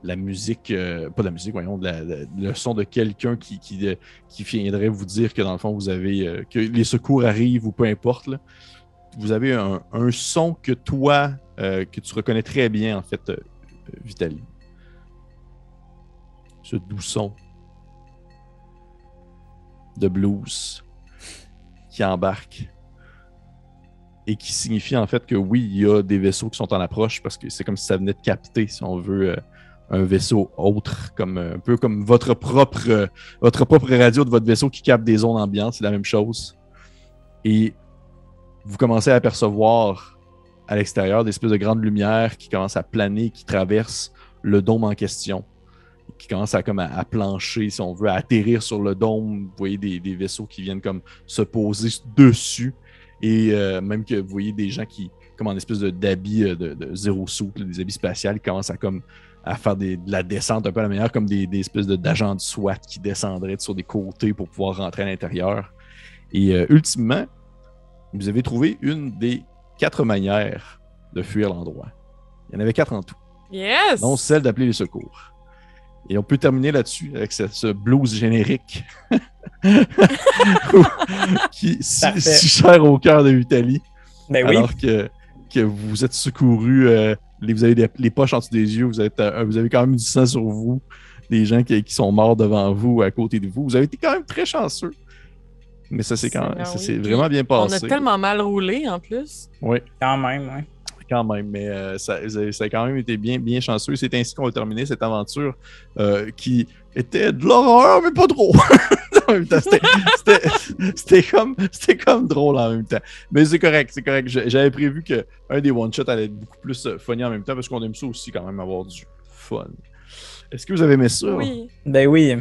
la musique, pas la musique, voyons, de de- le son de quelqu'un qui, qui, viendrait vous dire que dans le fond, vous avez, que les secours arrivent ou peu importe. Vous avez un, son que toi, euh, que tu reconnais très bien, en fait, euh. Ce doux son de blues qui embarque et qui signifie en fait que oui, il y a des vaisseaux qui sont en approche parce que c'est comme si ça venait de capter, si on veut, euh, un vaisseau autre, comme euh, un peu comme votre propre, votre propre radio de votre vaisseau qui capte des ondes ambiantes, c'est la même chose. Et vous commencez à apercevoir à l'extérieur des espèces de grandes lumières qui commencent à planer, qui traversent le dôme en question, qui commencent à, comme à, plancher, si on veut, à atterrir sur le dôme. Vous voyez des, vaisseaux qui viennent comme se poser dessus. Et euh, même que vous voyez des gens qui, comme en espèce d'habits euh, de, zéro soupe, des habits spatials, qui commencent à comme à faire de la descente un peu à la manière, comme des, espèces d'agents de SWAT qui descendraient sur des côtés pour pouvoir rentrer à l'intérieur. Et euh, ultimement, vous avez trouvé une des quatre manières de fuir l'endroit. Il y en avait quatre en tout, Yes! dont celle d'appeler les secours. Et on peut terminer là-dessus avec ce, ce blues générique qui si, si cher au cœur de l'Italie. Ben oui. alors que, que vous êtes secouru, euh, les- vous avez des- les poches en dessous des yeux, vous, êtes, euh, vous avez quand même du sang sur vous, des gens qui, qui sont morts devant vous, à côté de vous. Vous avez été quand même très chanceux. Mais ça s'est quand oui. vraiment bien On passé. a tellement mal roulé en plus. Oui, Quand même, ouais. quand même. Mais euh, ça, ça- a quand même été bien, bien chanceux. C'est ainsi qu'on a terminé cette aventure euh, qui était de l'horreur, mais pas trop. c'était- comme, c'était comme drôle en même temps. Mais c'est correct, c'est correct. J'avais prévu qu'un des one-shots allait être beaucoup plus euh, funny en même temps parce qu'on aime ça aussi quand même avoir du fun. Est-ce que vous avez aimé ça? Oui. Ben oui.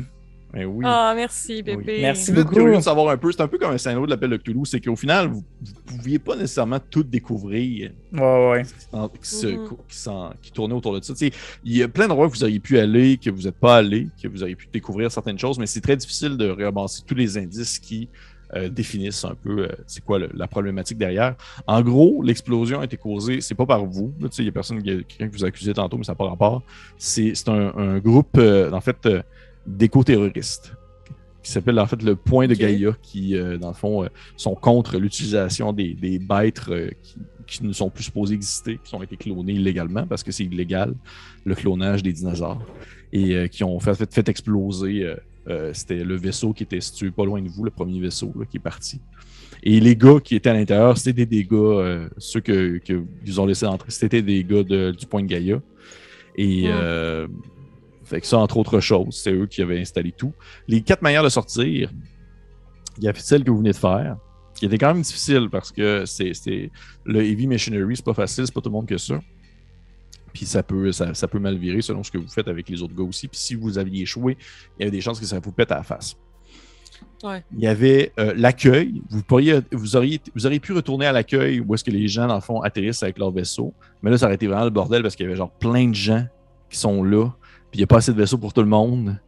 Oui. Ah, merci, Oui. bébé. Merci Si vous êtes beaucoup. curieux de savoir un peu, c'est un peu comme un scénario de l'appel de Cthulhu, c'est qu'au final, vous ne pouviez pas nécessairement tout découvrir Ouais, ouais. en- qui, se- qui s'en- qui tournait autour de ça. Tu sais, il y a plein d'endroits que vous auriez pu aller, que vous n'êtes pas allé, que vous auriez pu découvrir certaines choses, mais c'est très difficile de ramasser tous les indices qui euh, définissent un peu euh, c'est quoi le- la problématique derrière. En gros, l'explosion a été causée, c'est pas par vous. là, tu sais, Il y a personne, quelqu'un qui vous a accusé tantôt, mais ça n'a pas rapport. C'est c'est un, un groupe, euh, en fait, euh, d'éco-terroristes qui s'appelle en fait le Point de. Gaïa, qui, euh, dans le fond, euh, sont contre l'utilisation des, des bêtes euh, qui, qui ne sont plus supposés exister, qui ont été clonés illégalement parce que c'est illégal, le clonage des dinosaures, et qui ont fait, fait, fait exploser. C'était le vaisseau qui était situé pas loin de vous, le premier vaisseau là, qui est parti. Et les gars qui étaient à l'intérieur, c'était des, des gars, ceux que, que ont laissé entrer, c'était des gars de- du Point de Gaïa. Et. Fait que ça, entre autres choses, c'est eux qui avaient installé tout. Les quatre manières de sortir, il y avait celle que vous venez de faire, qui était quand même difficile parce que c'est c'est- le heavy machinery, c'est pas facile, c'est pas tout le monde que ça. Puis ça peut, ça, ça peut mal virer selon ce que vous faites avec les autres gars aussi. Puis si vous aviez échoué, il y avait des chances que ça vous pète à la face. Ouais. Il y avait euh, l'accueil. Vous, pourriez, vous, auriez, vous auriez pu retourner à l'accueil où est-ce que les gens, dans le fond, atterrissent avec leur vaisseau. Mais là, ça aurait été vraiment le bordel parce qu'il y avait genre plein de gens qui sont là. Puis il n'y a pas assez de vaisseaux pour tout le monde.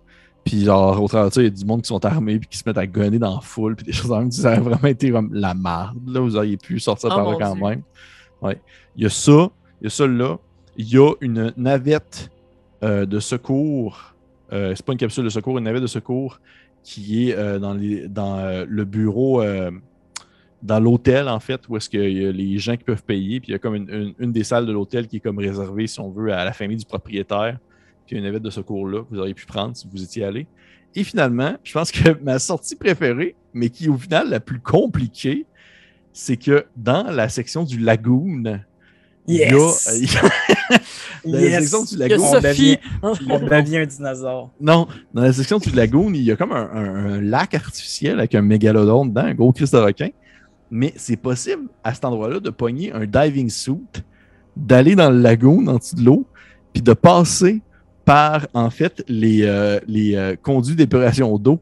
Puis genre, au travers de ça, il y a du monde qui sont armés puis qui se mettent à gonner dans la foule. Puis des choses comme ça. Ça aurait vraiment été comme la marde. Là, vous auriez pu sortir Oh par là quand Dieu. même. Ouais. Il y a ça. Il y a ça là. Il y a une navette euh, de secours. Euh, c'est pas une capsule de secours, une navette de secours qui est euh, dans, les, dans euh, le bureau, dans l'hôtel, en fait, où est-ce qu'il y a les gens qui peuvent payer. Puis il y a comme une, une- une des salles de l'hôtel qui est comme réservée, si on veut, à la famille du propriétaire. Puis il y a une navette de secours là que vous auriez pu prendre si vous étiez allé. Et finalement, je pense que ma sortie préférée, mais qui est au final la plus compliquée, c'est que dans la section du lagoon, il y a- Yes! la Yes! section du Il y a lagoon, On Sophie. On devient un dinosaure. non, dans la section du lagoon, il y a comme un, un- un lac artificiel avec un mégalodon dedans, un gros Christ de requin. Mais c'est possible à cet endroit-là de pogner un diving suit, d'aller dans le lagoon, en dessous de l'eau, puis de passer par, en fait, les, euh, les euh, conduits d'épuration d'eau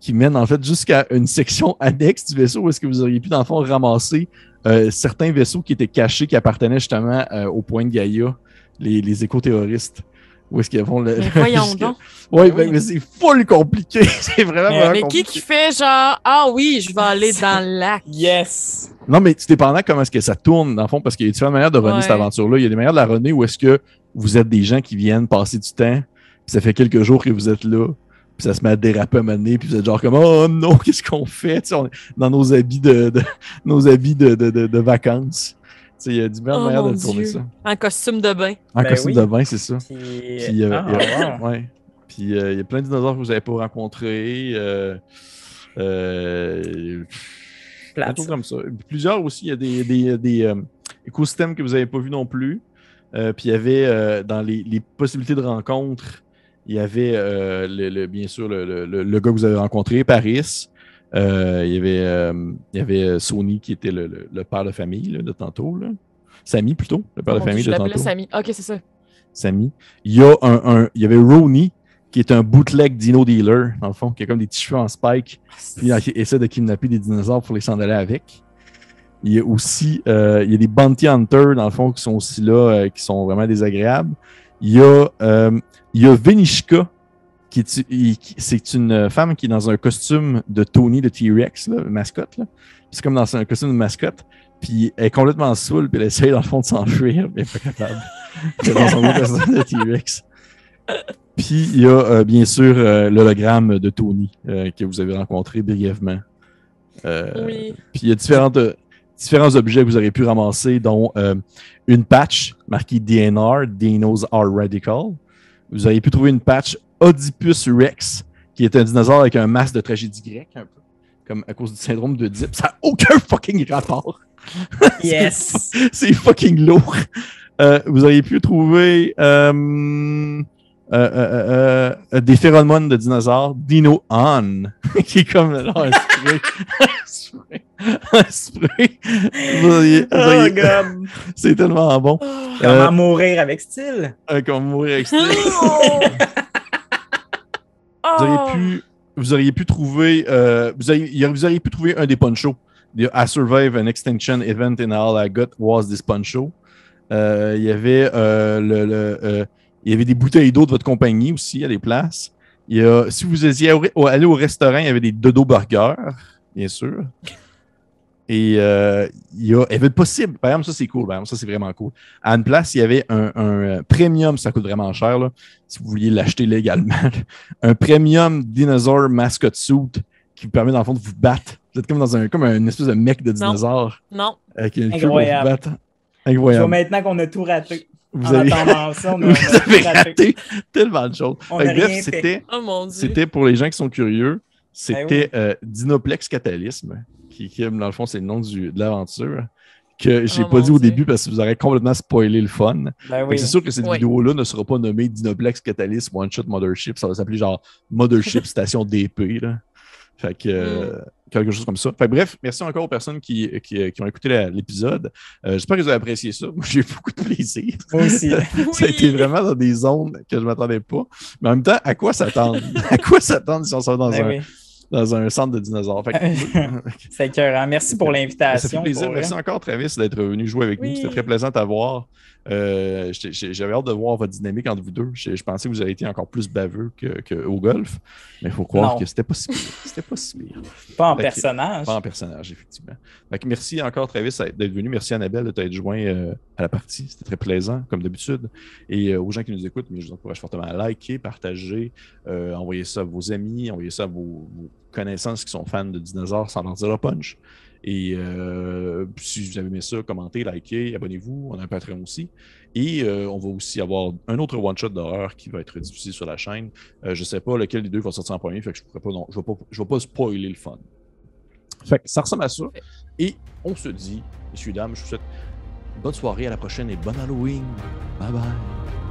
qui mènent, en fait, jusqu'à une section annexe du vaisseau où est-ce que vous auriez pu, dans le fond, ramasser euh, certains vaisseaux qui étaient cachés, qui appartenaient justement euh, au point de Gaïa, les, les éco-terroristes. Où est-ce qu'ils vont le. Mais voyons donc. oui, Ben oui. mais c'est full compliqué. c'est vraiment, Mais- vraiment Mais qui compliqué. qui fait genre, ah oui, je vais aller dans le lac. Yes! Non, mais c'est dépendant comment est-ce que ça tourne, dans le fond, parce qu'il y a différentes manières de runner Ouais. cette aventure-là. Il y a des manières de la runner où est-ce que vous êtes des gens qui viennent passer du temps, puis ça fait quelques jours que vous êtes là, puis ça se met à déraper à un moment donné, puis vous êtes genre comme Oh non, qu'est-ce qu'on fait? Tu sais, on est dans nos habits de, de- nos habits de, de, de, de vacances. Tu sais, il y a différentes Oh manières mon de tourner ça. En costume de bain. En Ben costume oui. de bain, c'est ça. Puis, Puis, euh, ah, il y a- wow. ouais. Puis euh, il y a plein de dinosaures que vous n'avez pas rencontrés. Euh, euh, Plate. comme ça. Plusieurs aussi, il y a des, des- des, euh, écosystèmes que vous n'avez pas vus non plus. Euh, puis il y avait euh, dans les, les possibilités de rencontre, il y avait euh, le, le- bien sûr le, le- le- gars que vous avez rencontré, Paris. Il y avait, il y avait Sony qui était le, père de famille là, de tantôt. Là. Samy plutôt, le père Oh de famille je de tantôt. Samy. Ok, c'est ça. Samy. Il y a un, un- il y avait Ronnie, qui est un bootleg dino dealer, dans le fond, qui a comme des cheveux en spike, puis il essaie de kidnapper des dinosaures pour les s'en aller avec. Il y a aussi, euh, il y a des bounty hunters, dans le fond, qui sont aussi là, euh, qui sont vraiment désagréables. Il y a, euh, il y a Venishka, qui est, il- qui- c'est une femme qui est dans un costume de Tony de T-Rex, là, mascotte. Là. C'est comme dans un costume de mascotte. Puis elle est complètement saoule, puis elle essaye dans le fond de s'enfuir, mais elle est pas capable. Elle est dans son costume de T-Rex. Puis il y a euh, bien sûr euh, l'hologramme de Tony euh, que vous avez rencontré brièvement. Euh, Oui. Puis il y a différentes, euh, différents objets que vous aurez pu ramasser, dont euh, une patch marquée DNR, Dinos are Radical. Vous auriez pu trouver une patch Oedipus Rex, qui est un dinosaure avec un masque de tragédie grecque, un peu. Comme à cause du syndrome d'Oedipe. Ça n'a aucun fucking rapport. Yes! C'est fucking lourd. Euh, vous auriez pu trouver euh, des phéromones de dinosaures, Dino On, qui est comme là, un spray. un Oh god! C'est tellement bon. Comment Euh, mourir avec style? euh, comme mourir avec style. Oh! Vous auriez Oh! pu, vous auriez pu trouver, euh, vous, auriez, vous auriez pu trouver un des ponchos. I survive an extinction event and all I got was this poncho. Euh, il y avait euh, le, le, euh, il y avait des bouteilles d'eau de votre compagnie aussi à des places. Il y a, si vous étiez allé au restaurant, il y avait des dodo burgers, bien sûr. Et euh, il y a Event Possible. Par exemple, ça, c'est cool. Par exemple, ça, c'est vraiment cool. À une place, il y avait un, un, euh, premium, ça coûte vraiment cher, là, si vous vouliez l'acheter légalement. un premium dinosaur mascot suit qui vous permet, dans le fond, de vous battre. Vous êtes comme dans un, comme un espèce de mec de dinosaure Non. avec une queue pour vous Incroyable. battre. Je vois Incroyable. maintenant qu'on a tout raté. Vous en avez, ça, on a, vous avez raté. tellement de choses. On Fait que a bref, rien fait. c'était. Oh mon dieu. C'était pour les gens qui sont curieux, c'était euh, Dinoplex Catalysme, qui, qui, dans le fond, c'est le nom du, de l'aventure, que j'ai Oh pas dit au Dieu. début parce que vous aurez complètement spoilé le fun. Ben oui. C'est sûr que cette Oui. vidéo-là ne sera pas nommée Dinoplex Catalyst One Shot Mothership, ça va s'appeler genre Mothership Station DP. Là. Fait que euh, quelque chose comme ça. Fait que bref, merci encore aux personnes qui, qui, qui ont écouté l'épisode. Euh, J'espère que vous avez apprécié ça. Moi, j'ai eu beaucoup de plaisir. Moi aussi. Ça a été vraiment dans des zones que je ne m'attendais pas. Mais en même temps, à quoi s'attendre? à quoi s'attendre si on sort dans, Ben un, oui. Dans un centre de dinosaures? Fait que- C'est écœurant. Merci pour ça fait l'invitation. plaisir. pour vrai. Merci encore, Travis, d'être venu jouer avec nous. C'était très plaisant à voir. Euh, J'avais hâte de voir votre dynamique entre vous deux. Je, je pensais que vous aviez été encore plus baveux que- qu'au golf. Mais il faut croire Non. que c'était pas si pire. C'était pas si pire. Pas en Fait que- personnage. Pas en personnage, effectivement. Fait que merci encore, Travis, d'être venu. Merci, Annabelle, de t'être joint euh, à la partie. C'était très plaisant, comme d'habitude. Et euh, aux gens qui nous écoutent, je vous encourage fortement à liker, partager, envoyer ça à vos amis, envoyer ça à vos, vos connaissances qui sont fans de dinosaures sans leur dire punch. Et euh, si vous avez aimé ça, commentez, likez, abonnez-vous. On a un Patreon aussi. Et euh, on va aussi avoir un autre one-shot d'horreur qui va être diffusé sur la chaîne. Euh, je ne sais pas lequel des deux va sortir en premier, fait que je ne pas, non, je vais pas, je vais pas spoiler le fun. Fait que ça ressemble à ça. Et on se dit, messieurs, dames, je vous souhaite bonne soirée, à la prochaine et bon Halloween. Bye bye.